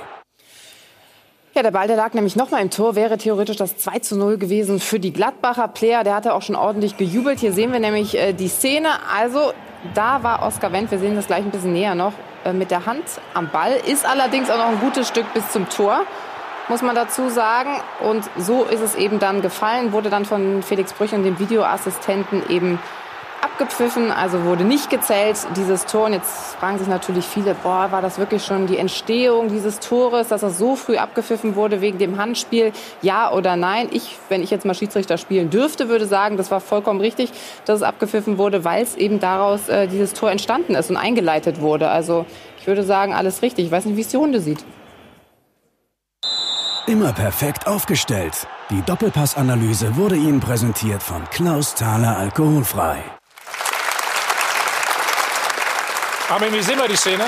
Ja, der Ball, der lag nämlich nochmal im Tor, wäre theoretisch das 2 zu 0 gewesen für die Gladbacher Player. Der hatte auch schon ordentlich gejubelt. Hier sehen wir nämlich äh, die Szene. Also, da war Oskar Wendt, wir sehen das gleich ein bisschen näher noch, äh, mit der Hand am Ball. Ist allerdings auch noch ein gutes Stück bis zum Tor, muss man dazu sagen. Und so ist es eben dann gefallen, wurde dann von Felix Brüch und dem Videoassistenten eben abgepfiffen, also wurde nicht gezählt, dieses Tor. Und jetzt fragen sich natürlich viele, boah, war das wirklich schon die Entstehung dieses Tores, dass das so früh abgepfiffen wurde wegen dem Handspiel? Ja oder nein? Ich, wenn ich jetzt mal Schiedsrichter spielen dürfte, würde sagen, das war vollkommen richtig, dass es abgepfiffen wurde, weil es eben daraus äh, dieses Tor entstanden ist und eingeleitet wurde. Also ich würde sagen, alles richtig. Ich weiß nicht, wie es die Runde sieht. Immer perfekt aufgestellt. Die Doppelpassanalyse wurde Ihnen präsentiert von Klaus Thaler Alkoholfrei. Armin, wie sehen wir die Szene?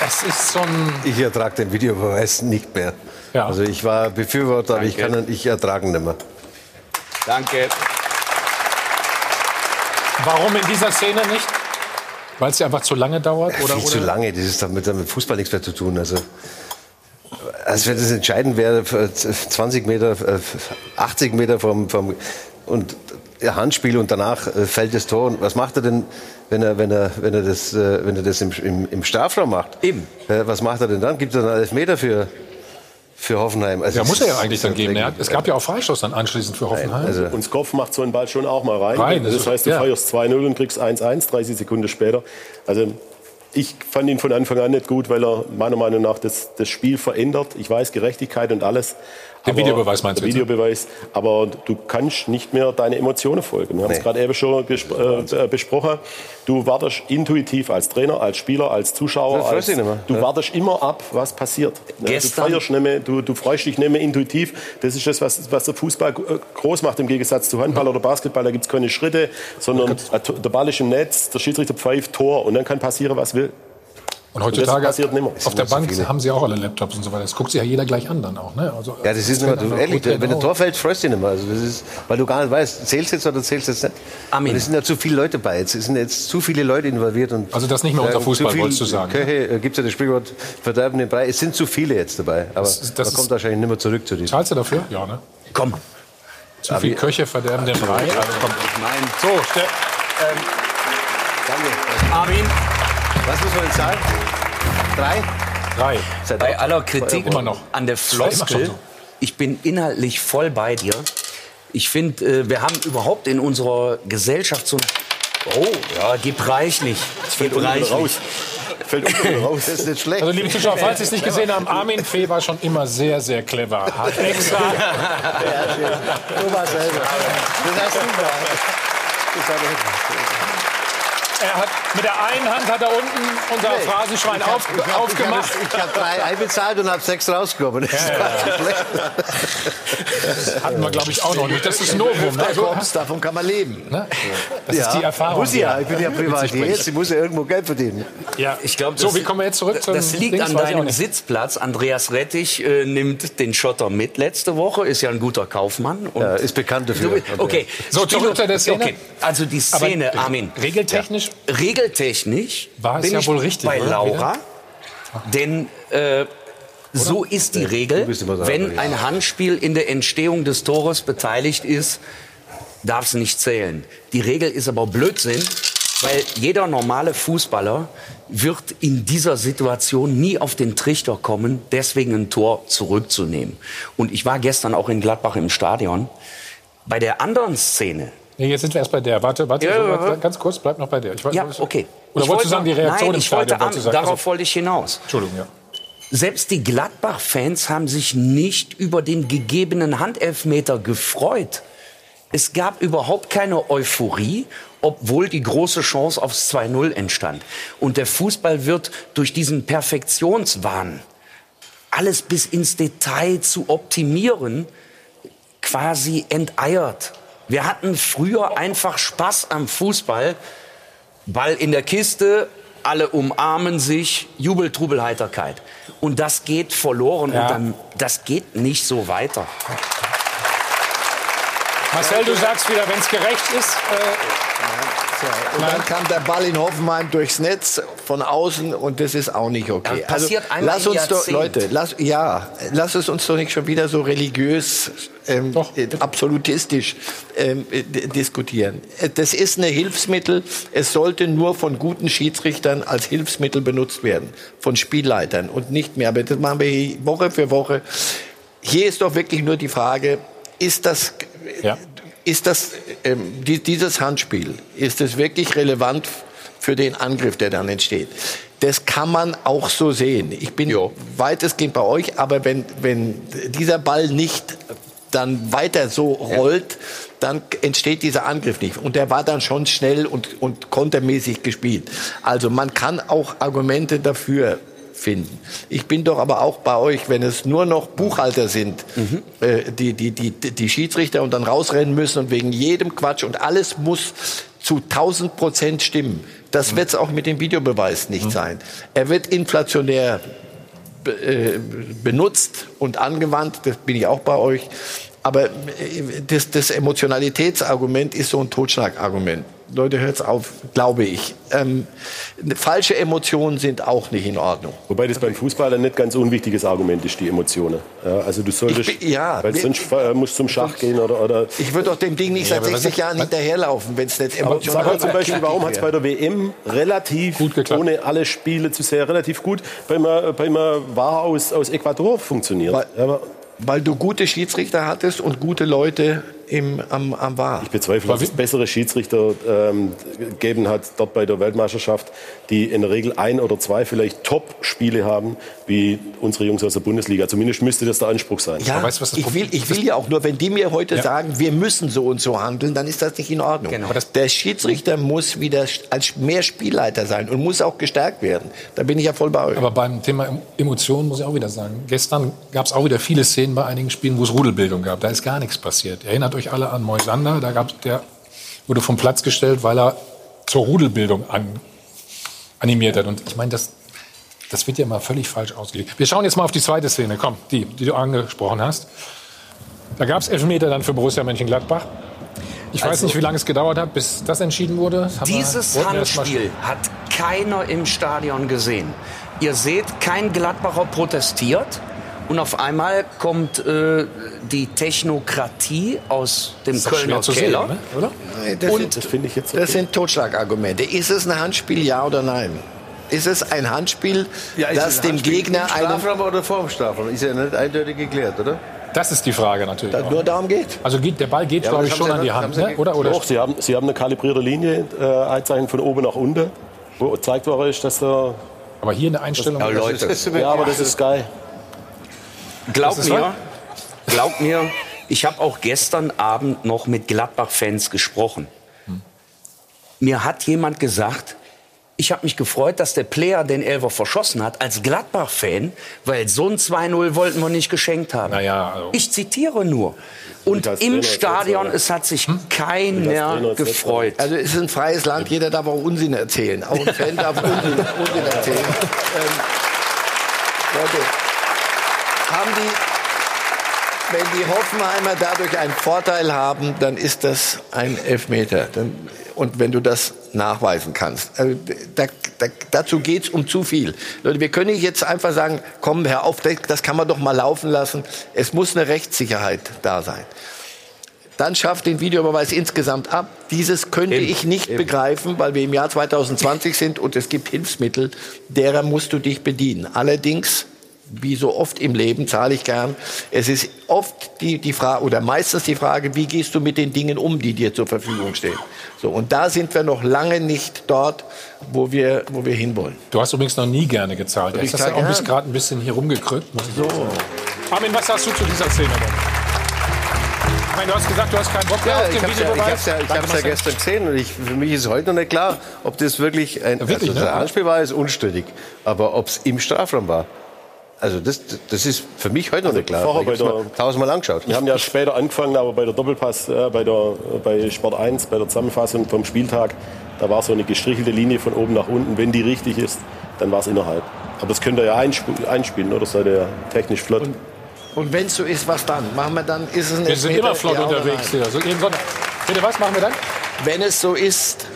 Das ist so ein... Ich ertrage den Videobeweis nicht mehr. Ja. Also ich war Befürworter, aber ich Danke. kann ihn ich ertrage ihn nicht mehr. Danke. Warum in dieser Szene nicht? Weil es ja einfach zu lange dauert? Oder, Viel oder? zu lange, das ist damit mit Fußball nichts mehr zu tun. Also, Also wenn das entscheidend wäre, 20 Meter, 80 Meter vom, vom und Handspiel und danach äh, fällt das Tor. Und was macht er denn, wenn er, wenn er, wenn er das, äh, wenn er das im, im, im Strafraum macht? Eben. Äh, was macht er denn dann? Gibt er dann Elfmeter für, für Hoffenheim? Also ja, muss er ja eigentlich dann geben. Ja, es gab ja auch Freistoß dann anschließend für Hoffenheim. Also und Skopf macht so einen Ball schon auch mal rein. rein das, heißt, du ja. feierst 2-0 und kriegst 1-1, 30 Sekunden später. Also ich fand ihn von Anfang an nicht gut, weil er meiner Meinung nach das, das Spiel verändert. Ich weiß, Gerechtigkeit und alles. Den Videobeweis meinst du? Der Videobeweis. Aber du kannst nicht mehr deine Emotionen folgen. Wir haben es gerade eben schon äh, besprochen. Du wartest intuitiv als Trainer, als Spieler, als Zuschauer. Als, du ja. wartest immer ab, was passiert. Gestern. Du feierst nicht mehr, du, du freust dich nicht mehr intuitiv. Das ist das, was, was der Fußball äh, groß macht im Gegensatz zu Handball oder Basketball. Da gibt es keine Schritte, sondern der Ball ist im Netz, der Schiedsrichter pfeift Tor und dann kann passieren, was will. Und heutzutage auf der Bank so haben sie auch alle Laptops und so weiter. Das guckt sich ja jeder gleich an dann auch. Ne? Also, ja, das ist immer, du, ehrlich, wenn ein Tor fällt, freust du dich nicht mehr. Also das ist, weil du gar nicht weißt, zählst du jetzt oder zählst du jetzt nicht. Amen. Und es sind ja zu viele Leute bei. Es sind jetzt zu viele Leute involviert. Und, also das ist nicht mehr unter Fußball, wolltest du sagen. Köche, äh, gibt es ja das Sprichwort, verderben den Brei. Es sind zu viele jetzt dabei. Aber das, das man kommt wahrscheinlich nicht mehr zurück zu diesem. Zahlst du dafür? Ja, ne? Komm. Zu viele Köche verderben den Brei. Also, komm. Nein. So, Ste ähm, Danke. Armin. Was muss man denn zahlen? Drei? Drei. Bei aller Kritik immer noch. an der Floskel, so. ich bin inhaltlich voll bei dir. Ich finde, äh, wir haben überhaupt in unserer Gesellschaft so ein Oh, ja, gib reichlich. Das fällt reichlich. raus. [laughs] Fällt raus, [laughs] das ist nicht schlecht. Also, liebe Zuschauer, falls Sie es nicht gesehen haben, Armin [laughs] Fee war schon immer sehr, sehr clever. Hat extra. du warst selber. Das hast du gemacht. Das hat er hat, mit der einen Hand hat er unten unser nee, Phrasenschwein ich auf, ich hab, aufgemacht. Ich habe hab drei einbezahlt und habe sechs rausgekommen. Das ja, ja. Das hatten wir, glaube ich, auch noch nicht. Das ist Novum. Ne? Kommst, davon kann man leben. Ne? Das ja, ist die Erfahrung. Muss ja, ich bin ja [laughs] Privatier. Ich muss ja irgendwo Geld verdienen. Ja, ich glaube, so, wie kommen wir jetzt zurück zum Das liegt Dings, an deinem Sitzplatz. Andreas Rettich äh, nimmt den Schotter mit letzte Woche, ist ja ein guter Kaufmann. Und ja, ist bekannt dafür. Okay, so zurück zu der Szene. Okay. Also die Szene, Aber Armin. Regeltechnisch Regeltechnisch war es ja wohl richtig bei Laura, denn äh, so ist die Regel, wenn ein Handspiel in der Entstehung des Tores beteiligt ist, darf es nicht zählen. Die Regel ist aber Blödsinn, weil jeder normale Fußballer wird in dieser Situation nie auf den Trichter kommen, deswegen ein Tor zurückzunehmen. Und ich war gestern auch in Gladbach im Stadion. Bei der anderen Szene, Nee, jetzt sind wir erst bei der. Warte, warte, ja, so, ganz kurz, bleib noch bei der. Ich ja, okay. Oder ich wolltest du sagen, die Reaktion nein, im Stadion? Wollte an, darauf also, wollte ich hinaus. Entschuldigung, ja. Selbst die Gladbach-Fans haben sich nicht über den gegebenen Handelfmeter gefreut. Es gab überhaupt keine Euphorie, obwohl die große Chance aufs 2-0 entstand. Und der Fußball wird durch diesen Perfektionswahn, alles bis ins Detail zu optimieren, quasi enteiert. Wir hatten früher einfach Spaß am Fußball. Ball in der Kiste, alle umarmen sich, Jubel, Trubel, Heiterkeit. Und das geht verloren ja. und dann, das geht nicht so weiter. Marcel, du sagst wieder, wenn es gerecht ist. Äh und dann kam der Ball in Hoffenheim durchs Netz von außen und das ist auch nicht okay. Das passiert also, lass uns doch, Leute, lass, ja, lass es uns doch nicht schon wieder so religiös, ähm, äh, absolutistisch ähm, äh, diskutieren. Äh, das ist ein Hilfsmittel. Es sollte nur von guten Schiedsrichtern als Hilfsmittel benutzt werden, von Spielleitern und nicht mehr. Aber das machen wir Woche für Woche. Hier ist doch wirklich nur die Frage, ist das ja ist das, ähm, die, dieses Handspiel, ist es wirklich relevant für den Angriff, der dann entsteht? Das kann man auch so sehen. Ich bin jo. weitestgehend bei euch, aber wenn, wenn dieser Ball nicht dann weiter so rollt, ja. dann entsteht dieser Angriff nicht. Und der war dann schon schnell und, und kontermäßig gespielt. Also man kann auch Argumente dafür finden. Ich bin doch aber auch bei euch, wenn es nur noch Buchhalter sind, mhm. äh, die, die, die, die Schiedsrichter und dann rausrennen müssen und wegen jedem Quatsch und alles muss zu 1000 Prozent stimmen. Das mhm. wird es auch mit dem Videobeweis nicht mhm. sein. Er wird inflationär äh, benutzt und angewandt, das bin ich auch bei euch. Aber äh, das, das Emotionalitätsargument ist so ein Totschlagargument Leute, hört's auf, glaube ich. Ähm, falsche Emotionen sind auch nicht in Ordnung. Wobei das beim Fußball ein nicht ganz unwichtiges Argument ist, die Emotionen. Ja, also du solltest, Ich bin- ja, weil sonst äh, musst du zum Schach gehen oder, oder Ich würde doch dem Ding nicht Ja, seit aber was 60 ist- Jahren hinterherlaufen, wenn es nicht Aber emotional sag mal zum Beispiel, warum hat es bei der WM relativ, ohne alle Spiele zu sehr, relativ gut beim, äh, beim äh, War aus, aus Ecuador funktioniert? Weil, weil du gute Schiedsrichter hattest und gute Leute im, am, am War. Ich bezweifle, dass es bessere Schiedsrichter ähm, gegeben hat dort bei der Weltmeisterschaft, die in der Regel ein oder zwei vielleicht Top-Spiele haben, wie unsere Jungs aus der Bundesliga. Zumindest müsste das der Anspruch sein. Ja, ich, will, ich will ja auch nur, wenn die mir heute Ja. sagen, wir müssen so und so handeln, dann ist das nicht in Ordnung. Genau. Der Schiedsrichter muss wieder als mehr Spielleiter sein und muss auch gestärkt werden. Da bin ich ja voll bei euch. Aber beim Thema Emotionen muss ich auch wieder sagen, gestern gab es auch wieder viele Szenen bei einigen Spielen, wo es Rudelbildung gab. Da ist gar nichts passiert. Erinnert euch alle an Moisander, da gab's, der wurde vom Platz gestellt, weil er zur Rudelbildung an, animiert hat. Und ich meine, das, das wird ja mal völlig falsch ausgelegt. Wir schauen jetzt mal auf die zweite Szene, komm, die, die du angesprochen hast. Da gab es Elfmeter dann für Borussia Mönchengladbach. Ich weiß Also- nicht, wie lange es gedauert hat, bis das entschieden wurde. Das Dieses wir Handspiel hat keiner im Stadion gesehen. Ihr seht, kein Gladbacher protestiert. Und auf einmal kommt äh, die Technokratie aus dem Ist Kölner sehen, Keller. ne? oder? Nein, das, Und- sind, das sind Totschlagargumente. Ist es ein Handspiel, ja oder nein? Ist es ein Handspiel, Ja, ist das dem Handspiel Gegner einen... Strafraum oder vor dem Strafraum? Ist ja nicht eindeutig geklärt, oder? Das ist die Frage natürlich. Da- nur darum geht. Also geht, der Ball geht, Ja, glaube ich, das schon an die Hand, ne? ja- oder? oder? Doch, sie haben, sie haben eine kalibrierte Linie, äh, Einzeichen von oben nach unten, wo worden ist, dass der... Aber hier eine Einstellung... Ja, Leute. ja, aber das ist geil. Ist mir, wahr? glaubt mir, ich habe auch gestern Abend noch mit Gladbach-Fans gesprochen. Mir hat jemand gesagt, ich habe mich gefreut, dass der Player den Elfer verschossen hat, als Gladbach-Fan, weil so ein 2-0 wollten wir nicht geschenkt haben. Naja, also. Ich zitiere nur. Und im Trainer Stadion, es hat sich Trainer keiner gefreut. Also es ist ein freies Land, jeder darf auch Unsinn erzählen. Auch ein Fan darf Unsinn, Unsinn erzählen. [laughs] Ähm, Leute, haben die, wenn die Hoffenheimer dadurch einen Vorteil haben, dann ist das ein Elfmeter. Dann, und wenn du das nachweisen kannst. Also, da, da, dazu geht's um zu viel. Leute, wir können nicht jetzt einfach sagen, komm, hör auf, das kann man doch mal laufen lassen. Es muss eine Rechtssicherheit da sein. Dann schafft den Videobeweis insgesamt ab. Dieses könnte ich nicht begreifen, weil wir im Jahr 2020 sind und es gibt Hilfsmittel, derer musst du dich bedienen. Allerdings, wie so oft im Leben, zahle ich gern. Es ist oft die, die Frage oder meistens die Frage, wie gehst du mit den Dingen um, die dir zur Verfügung stehen. So, und da sind wir noch lange nicht dort, wo wir, wo wir hinwollen. Du hast übrigens noch nie gerne gezahlt. Ich Jetzt hast du auch bisschen- gerade ein bisschen hier rumgekrückt. Muss ich so. Armin, was sagst du zu dieser Szene denn? Ich meine, du hast gesagt, du hast keinen Bock mehr Ja, auf ich den habe ja, ich Videobeweis. ja, ich Danke, hab's ja Marcel. gestern gesehen und ich, für mich ist heute noch nicht klar, ob das wirklich ein, Ja, wirklich, also ne? Anspiel war, ist unstrittig. Aber ob es im Strafraum war, also das, das ist für mich heute noch nicht klar. Ich mal der- tausendmal angeschaut. Wir haben ja später angefangen, aber bei der Doppelpass, äh, bei, der, bei Sport 1, bei der Zusammenfassung vom Spieltag, da war so eine gestrichelte Linie von oben nach unten. Wenn die richtig ist, dann war es innerhalb. Aber das könnt ihr ja einsp- einspielen, oder? Seid ihr ja technisch flott. Und wenn es so ist, was dann? Machen wir dann, ist es ein Wir sind immer flott unterwegs hier. So, bitte, was machen wir dann? Wenn es so ist,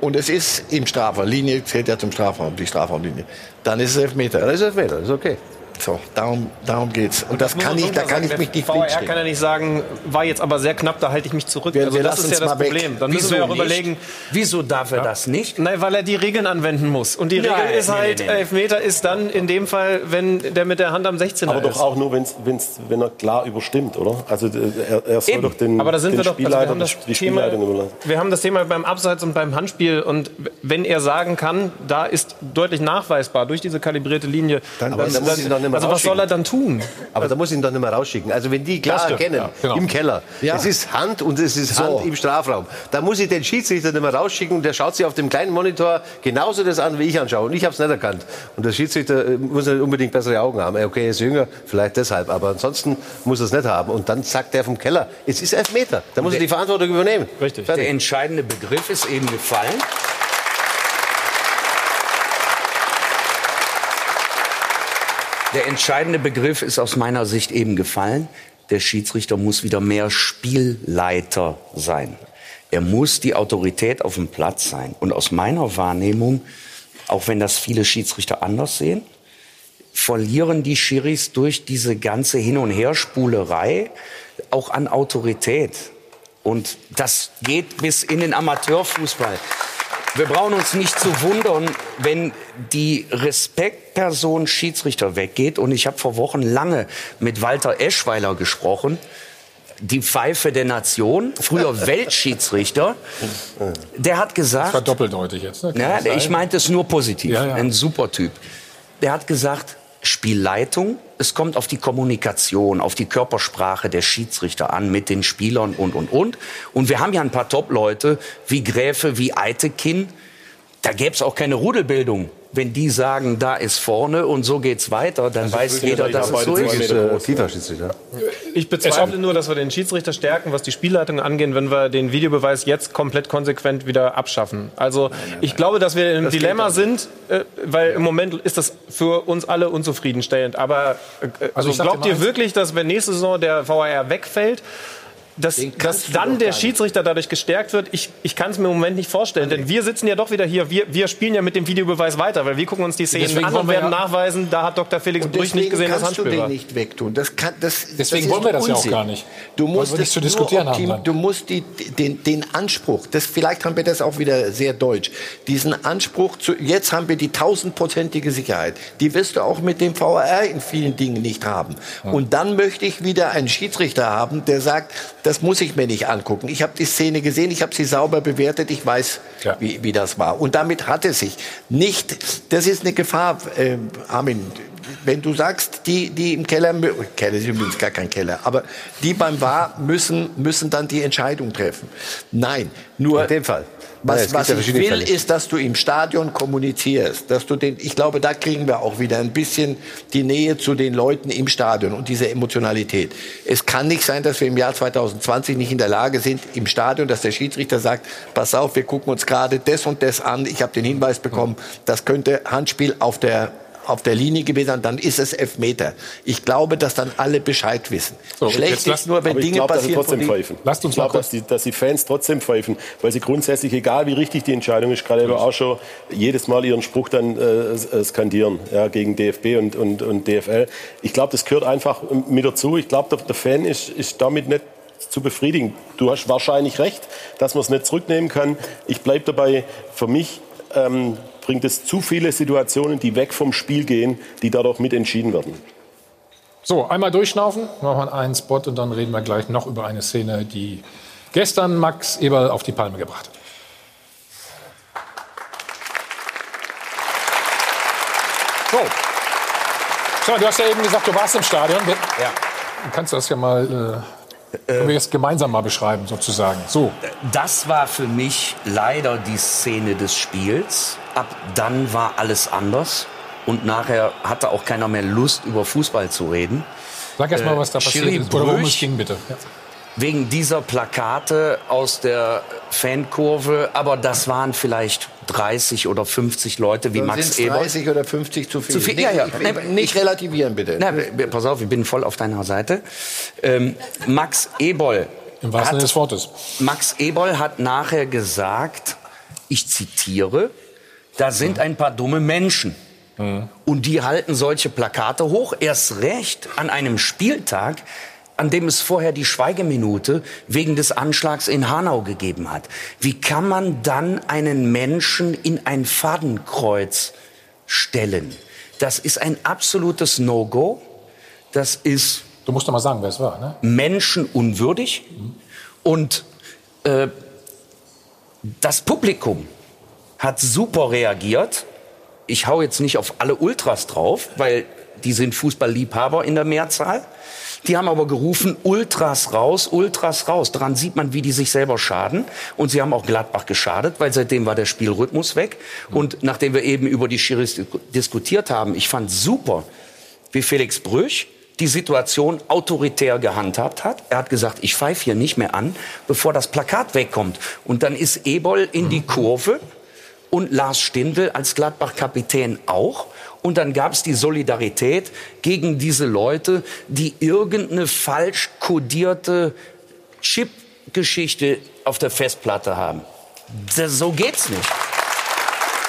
und es ist im Strafraum, Linie zählt ja zum Strafraum, die Strafraumlinie, dann ist es Elfmeter. Dann ist es Elfmeter, ist okay. So, darum, darum geht's. Und das muss kann ich, da kann ich mich nicht VR kann ja nicht sagen, war jetzt aber sehr knapp, da halte ich mich zurück. Wir- also wir das ist ja das mal weg. Problem. Dann müssen Wieso wir auch nicht? überlegen. Wieso darf er das nicht? Nein, weil er die Regeln anwenden muss. Und die Nein, Regel ist nee, halt, nee, nee. Elfmeter ist dann in dem Fall, wenn der mit der Hand am 16er Aber ist. doch auch nur, wenn's, wenn's, wenn er klar überstimmt, oder? Also äh, er, er soll Eben. doch den, Aber da sind den wir doch, also wir Spielleiter, haben das die Thema, Spielleitung überlassen. wir haben das Thema beim Abseits und beim Handspiel und wenn er sagen kann, da ist deutlich nachweisbar durch diese kalibrierte Linie, dann, Aber da muss ich ihn doch nicht mehr also was soll er dann tun? Aber da muss ich ihn doch nicht mehr rausschicken. Also wenn die klar stimmt, erkennen, ja, genau. im Keller, Ja. es ist Hand und es ist So. Hand im Strafraum, da muss ich den Schiedsrichter nicht mehr rausschicken und der schaut sich auf dem kleinen Monitor genauso das an, wie ich anschaue. Und ich habe es nicht erkannt. Und der Schiedsrichter äh, muss nicht unbedingt bessere Augen haben. Okay, er ist jünger, vielleicht deshalb, aber ansonsten muss er es nicht haben. Und dann sagt der vom Keller, es ist Elfmeter. Da muss er die Verantwortung übernehmen. Richtig. Der entscheidende Begriff ist eben gefallen. Der entscheidende Begriff ist aus meiner Sicht eben gefallen. Der Schiedsrichter muss wieder mehr Spielleiter sein. Er muss die Autorität auf dem Platz sein. Und aus meiner Wahrnehmung, auch wenn das viele Schiedsrichter anders sehen, verlieren die Schiris durch diese ganze Hin- und Herspulerei auch an Autorität. Und das geht bis in den Amateurfußball. Wir brauchen uns nicht zu wundern, wenn die Respektperson Schiedsrichter weggeht. Und ich habe vor Wochen lange mit Walter Eschweiler gesprochen, die Pfeife der Nation, früher [laughs] Weltschiedsrichter. Der hat gesagt. Das war doppeldeutig jetzt. Ne? Ja, ich meinte es nur positiv. Ja, ja. Ein super Typ. Der hat gesagt, Spielleitung, es kommt auf die Kommunikation, auf die Körpersprache der Schiedsrichter an mit den Spielern und, und, und. Und wir haben ja ein paar Top-Leute wie Gräfe, wie Eitekin. Da gäbe es auch keine Rudelbildung. Wenn die sagen, da ist vorne und so geht's weiter, dann Also weiß jeder, dass es so ist. Äh, FIFA-Schiedsrichter. Ich bezweifle nur, dass wir den Schiedsrichter stärken, was die Spielleitung angeht, wenn wir den Videobeweis jetzt komplett konsequent wieder abschaffen. Also ich glaube, dass wir im Das Dilemma sind, äh, weil im Moment ist das für uns alle unzufriedenstellend. Aber äh, Also also glaubt ihr wirklich, dass wenn nächste Saison der VAR wegfällt, dass, dass dann der Schiedsrichter dadurch gestärkt wird, ich, ich kann es mir im Moment nicht vorstellen. Denn wir sitzen ja doch wieder hier, wir, wir spielen ja mit dem Videobeweis weiter, weil wir gucken uns die Szenen Deswegen an und werden ja- nachweisen, da hat Dr. Felix Brüch nicht gesehen, dass kannst du Handspiel den war. nicht wegtun. Das kann, das, Deswegen das ist wollen wir das ja auch Unsinn. gar nicht. Du musst nicht zu nur diskutieren haben dann. Du musst die, den, den Anspruch, das, vielleicht haben wir das auch wieder sehr deutsch, diesen Anspruch, zu, jetzt haben wir die tausendprozentige Sicherheit. Die wirst du auch mit dem VAR in vielen Dingen nicht haben. Und dann möchte ich wieder einen Schiedsrichter haben, der sagt, das muss ich mir nicht angucken. Ich habe die Szene gesehen, ich habe sie sauber bewertet, ich weiß, wie, wie das war. Und damit hat es sich nicht, das ist eine Gefahr, äh, Armin, wenn du sagst, die, die im Keller, Keller ist übrigens gar kein Keller, aber die beim War müssen, müssen dann die Entscheidung treffen. Nein, nur In dem Fall. Was, was ja ich will, Fälle. ist, dass du im Stadion kommunizierst, dass du den, ich glaube, da kriegen wir auch wieder ein bisschen die Nähe zu den Leuten im Stadion und diese Emotionalität. Es kann nicht sein, dass wir im Jahr 2020 nicht in der Lage sind, im Stadion, dass der Schiedsrichter sagt, pass auf, wir gucken uns gerade das und das an, ich habe den Hinweis bekommen, das könnte Handspiel auf der auf der Linie gewesen sein, dann ist es Elfmeter. Ich glaube, dass dann alle Bescheid wissen. Schlecht ist nur, wenn aber ich Dinge glaube, dass sie passieren, trotzdem pfeifen. Lasst uns ich glaube, mal dass die, dass die Fans trotzdem pfeifen, weil sie grundsätzlich, egal wie richtig die Entscheidung ist, gerade auch schon jedes Mal ihren Spruch dann äh, äh, skandieren ja, gegen DFB und, und, und DFL. Ich glaube, das gehört einfach mit dazu. Ich glaube, der, der Fan ist, ist damit nicht zu befriedigen. Du hast wahrscheinlich recht, dass man es nicht zurücknehmen kann. Ich bleibe dabei, für mich ähm, bringt es zu viele Situationen, die weg vom Spiel gehen, die dadurch mit entschieden werden. So, einmal durchschnaufen, machen wir einen Spot und dann reden wir gleich noch über eine Szene, die gestern Max Eberl auf die Palme gebracht hat. So. So, du hast ja eben gesagt, du warst im Stadion. Ja. Kannst du das ja mal, äh, können wir jetzt gemeinsam mal beschreiben, sozusagen. So. Das war für mich leider die Szene des Spiels. Ab dann war alles anders. Und nachher hatte auch keiner mehr Lust, über Fußball zu reden. Sag erst mal, Äh, was da passiert Schiri ist oder worum es ging, bitte. Ja. Wegen dieser Plakate aus der Fankurve. Aber das waren vielleicht 30 oder 50 Leute wie Dann Max Eber. 30 oder 50 zu viel. Zu viel, Nicht- ja, ja. ich- Nicht relativieren, bitte. Na, pass auf, ich bin voll auf deiner Seite. Ähm, Max Eboll. Im wahrsten Sinne des Wortes. Max Eboll hat nachher gesagt, ich zitiere, da sind ein paar dumme Menschen. Und die halten solche Plakate hoch, erst recht an einem Spieltag, an dem es vorher die Schweigeminute wegen des Anschlags in Hanau gegeben hat. Wie kann man dann einen Menschen in ein Fadenkreuz stellen? Das ist ein absolutes No-Go. Das ist. Du musst doch mal sagen, wer es war, ne? Menschenunwürdig. Und äh, das Publikum hat super reagiert. Ich hau jetzt nicht auf alle Ultras drauf, weil die sind Fußballliebhaber in der Mehrzahl. Die haben aber gerufen, Ultras raus, Ultras raus. Daran sieht man, wie die sich selber schaden. Und sie haben auch Gladbach geschadet, weil seitdem war der Spielrhythmus weg. Und nachdem wir eben über die Schiris dis- diskutiert haben, ich fand super, wie Felix Brüch die Situation autoritär gehandhabt hat. Er hat gesagt, ich pfeife hier nicht mehr an, bevor das Plakat wegkommt. Und dann ist Eboll in die Kurve und Lars Stindl als Gladbach-Kapitän auch. Und dann gab es die Solidarität gegen diese Leute, die irgendeine falsch kodierte Chip Geschichte auf der Festplatte haben. Das, so geht's nicht.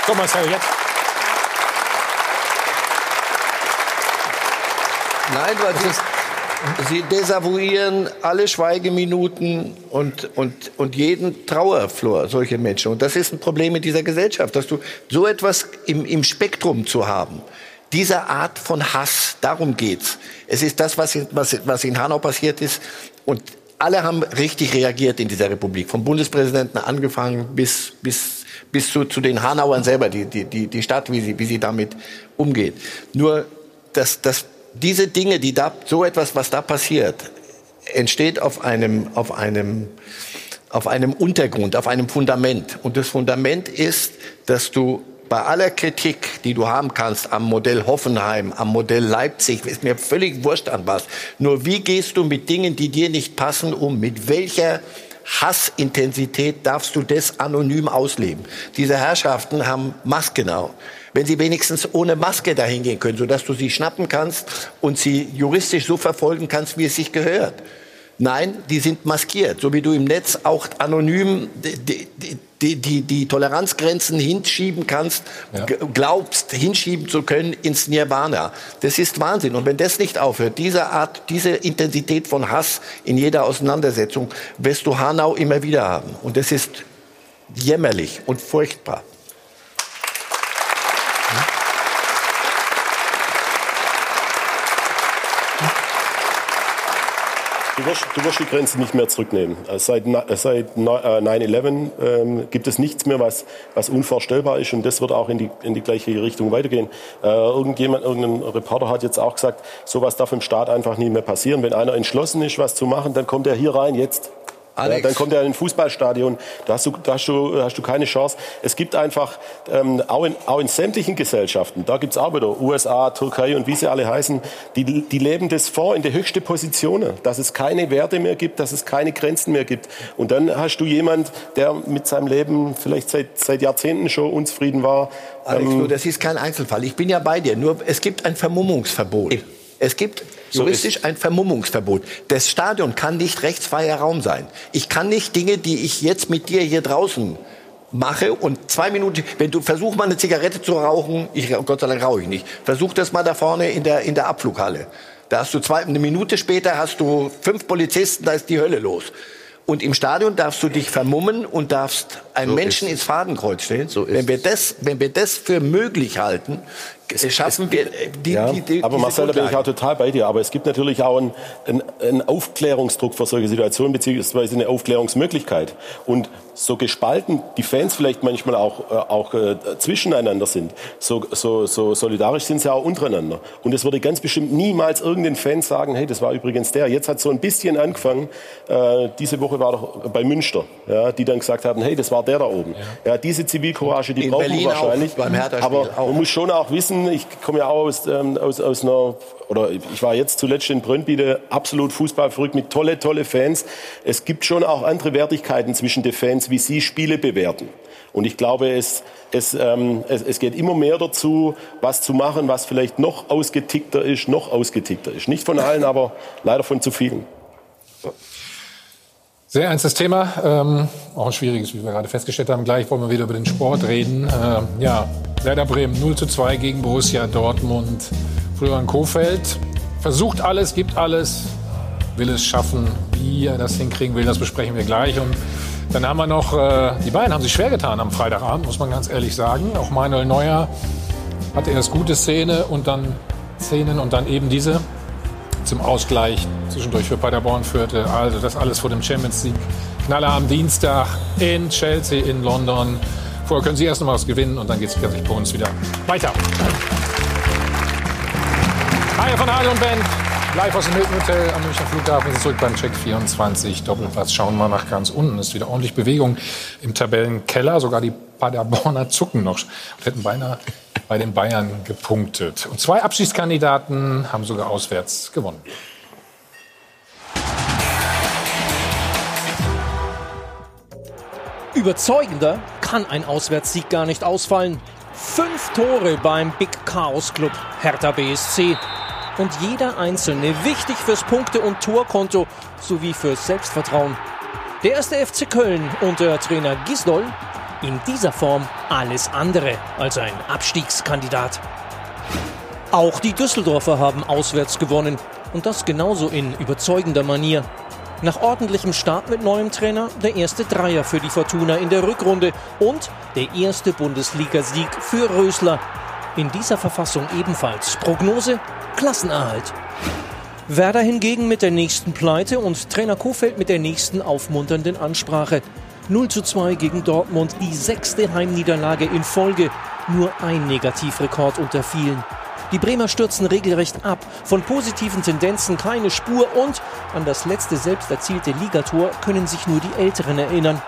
Komm, Marcel, jetzt. Nein, weil sie, sie desavouieren alle Schweigeminuten und, und, und jeden Trauerflor, solche Menschen. Und das ist ein Problem in dieser Gesellschaft, dass du so etwas im, im Spektrum zu haben. Diese Art von Hass, darum geht's. Es ist das, was, was, was in Hanau passiert ist. Und alle haben richtig reagiert in dieser Republik. Vom Bundespräsidenten angefangen bis, bis, bis zu, zu den Hanauern selber, die, die, die, die Stadt, wie sie, wie sie damit umgeht. Nur, das, das diese Dinge, die da, so etwas, was da passiert, entsteht auf einem, auf einem, auf einem Untergrund, auf einem Fundament. Und das Fundament ist, dass du bei aller Kritik, die du haben kannst am Modell Hoffenheim, am Modell Leipzig, ist mir völlig wurscht an was. Nur wie gehst du mit Dingen, die dir nicht passen, um? Mit welcher Hassintensität darfst du das anonym ausleben? Diese Herrschaften haben Masken auf wenn sie wenigstens ohne Maske dahin gehen können, sodass du sie schnappen kannst und sie juristisch so verfolgen kannst, wie es sich gehört. Nein, die sind maskiert, so wie du im Netz auch anonym die, die, die, die Toleranzgrenzen hinschieben kannst, ja. glaubst hinschieben zu können ins Nirvana. Das ist Wahnsinn. Und wenn das nicht aufhört, diese Art, diese Intensität von Hass in jeder Auseinandersetzung, wirst du Hanau immer wieder haben. Und das ist jämmerlich und furchtbar. Du wirst, du wirst die Grenze nicht mehr zurücknehmen. Äh, seit, äh, seit 9-11 äh, ähm, gibt es nichts mehr, was, was unvorstellbar ist. Und das wird auch in die, in die gleiche Richtung weitergehen. Äh, irgendjemand, irgendein Reporter hat jetzt auch gesagt, sowas darf im Staat einfach nie mehr passieren. Wenn einer entschlossen ist, was zu machen, dann kommt er hier rein, jetzt. Alex. Ja, dann kommt er in ein Fußballstadion, da hast du, da hast du, hast du keine Chance. Es gibt einfach, ähm, auch, in, auch in sämtlichen Gesellschaften, da gibt es auch wieder USA, Türkei und wie sie alle heißen, die, die leben das vor in die höchste Positionen, dass es keine Werte mehr gibt, dass es keine Grenzen mehr gibt. Und dann hast du jemand, der mit seinem Leben vielleicht seit, seit Jahrzehnten schon unzufrieden war. Alex, ähm, das ist kein Einzelfall. Ich bin ja bei dir. Nur es gibt ein Vermummungsverbot. Es gibt juristisch so ein Vermummungsverbot. Das Stadion kann nicht rechtsfreier Raum sein. Ich kann nicht Dinge, die ich jetzt mit dir hier draußen mache und zwei Minuten, wenn du versuch mal eine Zigarette zu rauchen, ich Gott sei Dank rauche ich nicht, versuch das mal da vorne in der in der Abflughalle. Da hast du zwei, eine Minute später hast du fünf Polizisten, da ist die Hölle los. Und im Stadion darfst du dich vermummen und darfst einen so Menschen ins Fadenkreuz stellen. So wenn wir das, wenn wir das für möglich halten, schaffen wir die, ja, die, die, Aber Marcel, da bin ich auch total bei dir. Aber es gibt natürlich auch einen, einen, einen Aufklärungsdruck für solche Situationen, beziehungsweise eine Aufklärungsmöglichkeit. Und so gespalten die Fans vielleicht manchmal auch, äh, auch äh, zwischeneinander sind, so, so, so solidarisch sind sie auch untereinander. Und es würde ganz bestimmt niemals irgendein Fan sagen, hey, das war übrigens der. Jetzt hat so ein bisschen angefangen, äh, diese Woche war doch bei Münster, ja, die dann gesagt haben, hey, das war der da oben. Ja, ja diese Zivilcourage, die In brauchen Berlin wir wahrscheinlich. Auch, beim aber man muss schon auch wissen, ich komme ja auch aus, ähm, aus, aus einer oder ich war jetzt zuletzt in Brøndby, absolut fußballverrückt mit tolle, tolle Fans. Es gibt schon auch andere Wertigkeiten zwischen den Fans, wie sie Spiele bewerten. Und ich glaube, es, es, ähm, es, es geht immer mehr dazu, was zu machen, was vielleicht noch ausgetickter ist, noch ausgetickter ist. Nicht von allen, aber leider von zu vielen. Sehr ernstes Thema, ähm, auch ein schwieriges, wie wir gerade festgestellt haben. Gleich wollen wir wieder über den Sport reden. Ähm, ja, Werder Bremen 0 zu 2 gegen Borussia Dortmund. Florian Kofeld versucht alles, gibt alles, will es schaffen. Wie er das hinkriegen will, das besprechen wir gleich. Und dann haben wir noch, äh, die beiden haben sich schwer getan am Freitagabend, muss man ganz ehrlich sagen. Auch Manuel Neuer hatte erst gute Szene und dann Szenen und dann eben diese zum Ausgleich zwischendurch für Paderborn führte. Also das alles vor dem Champions League. Knaller am Dienstag in Chelsea in London. Vorher können Sie erst noch mal was gewinnen und dann geht es bei uns wieder weiter. Hi von Adel und Band. Live aus dem Hilton Hotel am Münchner Flughafen. Wir sind zurück beim Check 24. Doppelplatz. Schauen wir nach ganz unten. Ist wieder ordentlich Bewegung im Tabellenkeller. Sogar die Paderborner zucken noch und hätten beinahe bei den Bayern gepunktet. Und zwei Abschiedskandidaten haben sogar auswärts gewonnen. Überzeugender kann ein Auswärtssieg gar nicht ausfallen. Fünf Tore beim Big Chaos Club Hertha BSC. Und jeder einzelne wichtig fürs Punkte- und Torkonto sowie fürs Selbstvertrauen. Der erste FC Köln unter Trainer Gisdol in dieser Form alles andere als ein Abstiegskandidat. Auch die Düsseldorfer haben auswärts gewonnen und das genauso in überzeugender Manier. Nach ordentlichem Start mit neuem Trainer der erste Dreier für die Fortuna in der Rückrunde und der erste Bundesligasieg für Rösler. In dieser Verfassung ebenfalls Prognose Klassenerhalt. Werder hingegen mit der nächsten Pleite und Trainer Kofeld mit der nächsten aufmunternden Ansprache. 0 zu 2 gegen Dortmund, die sechste Heimniederlage in Folge. Nur ein Negativrekord unter vielen. Die Bremer stürzen regelrecht ab. Von positiven Tendenzen keine Spur und an das letzte selbst erzielte Ligator können sich nur die Älteren erinnern.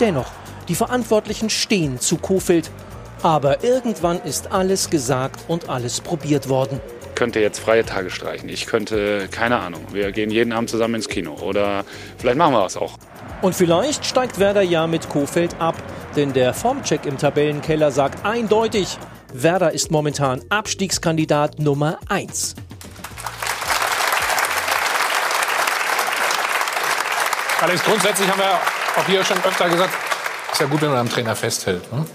Dennoch, die Verantwortlichen stehen zu Kofeld. Aber irgendwann ist alles gesagt und alles probiert worden. Ich könnte jetzt freie Tage streichen. Ich könnte, keine Ahnung, wir gehen jeden Abend zusammen ins Kino. Oder vielleicht machen wir es auch. Und vielleicht steigt Werder ja mit Kofeld ab. Denn der Formcheck im Tabellenkeller sagt eindeutig, Werder ist momentan Abstiegskandidat Nummer 1. Alex, grundsätzlich haben wir auch hier schon öfter gesagt, ist ja gut, wenn man am Trainer festhält. Ne?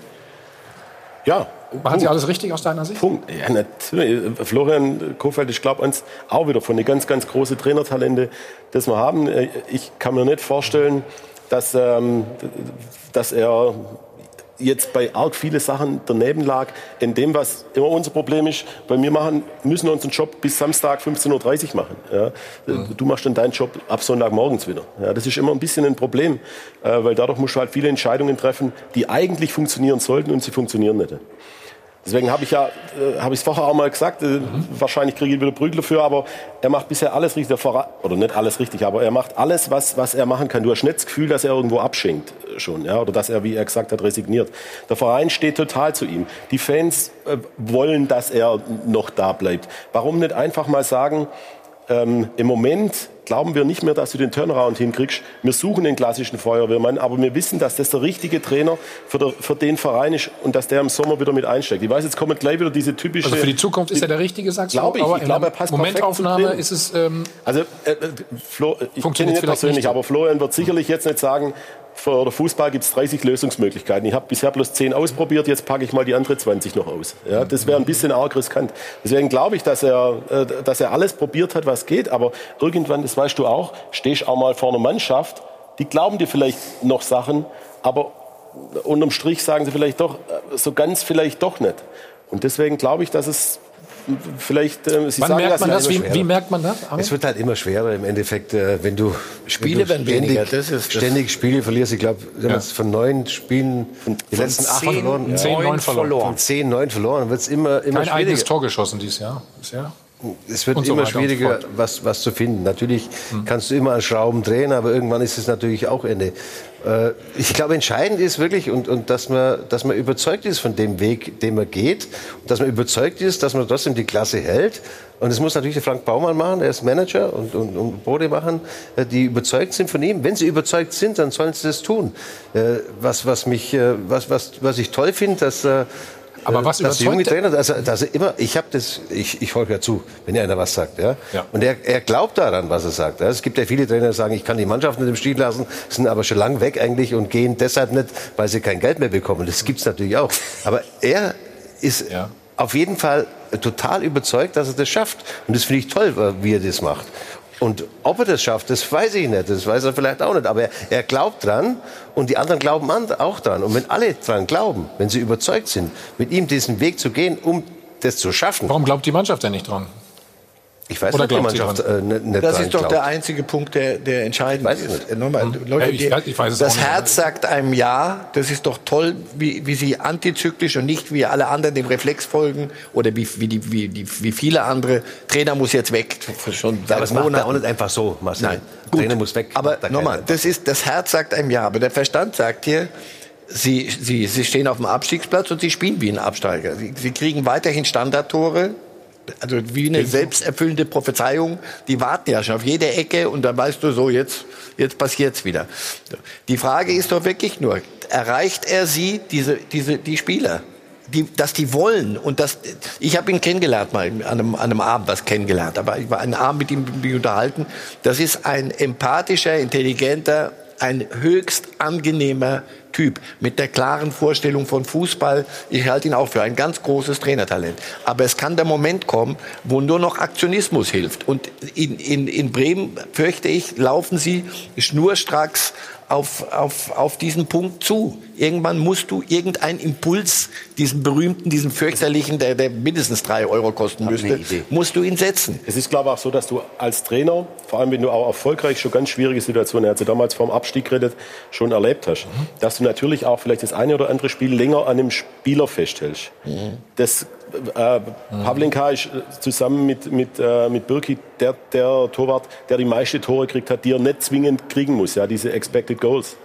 Ja. Machen Sie alles richtig aus deiner Sicht? Punkt. Ja, natürlich. Florian Kofeld, ich glaube uns auch wieder von den ganz, ganz großen Trainertalente, das wir haben. Ich kann mir nicht vorstellen, dass, ähm, dass er jetzt bei arg viele Sachen daneben lag, in dem, was immer unser Problem ist, weil wir machen, müssen unseren Job bis Samstag 15.30 Uhr machen. Ja. Mhm. Du machst dann deinen Job ab Sonntagmorgens wieder. Ja, das ist immer ein bisschen ein Problem, äh, weil dadurch musst du halt viele Entscheidungen treffen, die eigentlich funktionieren sollten und sie funktionieren nicht. Deswegen habe ich ja, äh, habe ich es vorher auch mal gesagt, äh, mhm. wahrscheinlich kriege ich wieder Prügel dafür, aber er macht bisher alles richtig, oder nicht alles richtig, aber er macht alles, was, was er machen kann. Du hast nicht das Gefühl, dass er irgendwo abschenkt äh, schon, ja, oder dass er, wie er gesagt hat, resigniert. Der Verein steht total zu ihm. Die Fans äh, wollen, dass er noch da bleibt. Warum nicht einfach mal sagen, ähm, im Moment glauben wir nicht mehr, dass du den Turnaround hinkriegst. Wir suchen den klassischen Feuerwehrmann, aber wir wissen, dass das der richtige Trainer für, der, für den Verein ist und dass der im Sommer wieder mit einsteigt. Ich weiß, jetzt kommen gleich wieder diese typische... Also für die Zukunft ist er der richtige, sagst du? Glaube ich. ich glaube, er passt Momentaufnahme ist es... Ähm, also, äh, Flo, ich kenne ihn nicht persönlich, nicht. aber Florian wird sicherlich jetzt nicht sagen, den Fußball gibt es 30 Lösungsmöglichkeiten. Ich habe bisher bloß 10 ausprobiert, jetzt packe ich mal die andere 20 noch aus. Ja, das wäre ein bisschen arg riskant. Deswegen glaube ich, dass er, äh, dass er alles probiert hat, was geht. Aber irgendwann, das weißt du auch, stehst auch mal vor einer Mannschaft, die glauben dir vielleicht noch Sachen, aber unterm Strich sagen sie vielleicht doch, äh, so ganz vielleicht doch nicht. Und deswegen glaube ich, dass es vielleicht. Äh, Sie Wann sagen, merkt man das? Wie, wie, merkt man das? Es wird halt immer schwerer im Endeffekt, äh, wenn du Spiele wenn du ständig, weniger. Das ist ständig Spiele verlierst. Ich glaube, ja. von neun Spielen die von letzten acht verloren. Zehn, neun verloren. Von zehn, neun verloren. Wird es immer, immer Kein eigenes Tor geschossen dieses Jahr bisher. Es wird so immer schwieriger, was, was zu finden. Natürlich hm. kannst du immer an Schrauben drehen, aber irgendwann ist es natürlich auch Ende. Äh, ich glaube, entscheidend ist wirklich, und, und dass, man, dass man überzeugt ist von dem Weg, den man geht, und dass man überzeugt ist, dass man trotzdem die Klasse hält. Und das muss natürlich der Frank Baumann machen, er ist Manager und, und, und Bode machen, äh, die überzeugt sind von ihm. Wenn sie überzeugt sind, dann sollen sie das tun. Äh, was, was, mich, was, was, was ich toll finde, dass aber was das junge Trainer, also, dass er immer, ich habe das, ich, ich folge ja zu, wenn einer was sagt, ja. ja. Und er, er glaubt daran, was er sagt. Ja? Es gibt ja viele Trainer, die sagen, ich kann die Mannschaft nicht im Stich lassen, sind aber schon lang weg eigentlich und gehen deshalb nicht, weil sie kein Geld mehr bekommen. Das gibt's natürlich auch. Aber er ist ja. auf jeden Fall total überzeugt, dass er das schafft. Und das finde ich toll, wie er das macht. Und ob er das schafft, das weiß ich nicht. Das weiß er vielleicht auch nicht. Aber er, glaubt dran und die anderen glauben auch dran. Und wenn alle dran glauben, wenn sie überzeugt sind, mit ihm diesen Weg zu gehen, um das zu schaffen. Warum glaubt die Mannschaft denn nicht dran? Ich weiß Oder nicht, die Mannschaft äh, nicht, nicht Das ist doch glaubt. der einzige Punkt, der, der entscheidend weiß ist. Nicht. Nochmal, hm. Leute, ich, ich weiß es das Herz sagt einem Ja. Das ist doch toll, wie, wie sie antizyklisch und nicht wie alle anderen dem Reflex folgen oder wie, wie, die, wie, die, wie viele andere. Trainer muss jetzt weg. Schon ja, das macht er auch nicht einfach so, Marcel. Nein, Gut. Trainer muss weg. Aber nochmal, das ist das Herz sagt einem Ja, aber der Verstand sagt hier. Sie, sie, sie stehen auf dem Abstiegsplatz und sie spielen wie ein Absteiger. Sie, sie kriegen weiterhin Standardtore, also wie eine selbsterfüllende Prophezeiung, die warten ja schon auf jede Ecke und dann weißt du so, jetzt, jetzt passiert's wieder. Die Frage ist doch wirklich nur, erreicht er sie, diese, diese, die Spieler? Die, dass die wollen und das, ich habe ihn kennengelernt mal an einem, an einem Abend was kennengelernt, aber ich war einen Abend mit ihm unterhalten. Das ist ein empathischer, intelligenter, ein höchst angenehmer Typ mit der klaren Vorstellung von Fußball. Ich halte ihn auch für ein ganz großes Trainertalent. Aber es kann der Moment kommen, wo nur noch Aktionismus hilft. Und in, in, in Bremen, fürchte ich, laufen sie schnurstracks auf, auf, auf diesen Punkt zu. Irgendwann musst du irgendeinen Impuls, diesen berühmten, diesen fürchterlichen, der, der mindestens drei Euro kosten müsste, musst du ihn setzen. Es ist, glaube ich, auch so, dass du als Trainer, vor allem wenn du auch erfolgreich schon ganz schwierige Situationen, er hat sie damals vor dem Abstieg geredet, schon erlebt hast, mhm. dass du natürlich auch vielleicht das eine oder andere Spiel länger an einem Spieler festhältst. Mhm. Das äh, Pavlenka ist äh, zusammen mit, mit, äh, mit Birki der, der Torwart, der die meisten Tore gekriegt hat, die er nicht zwingend kriegen muss, ja, diese Expected Goals.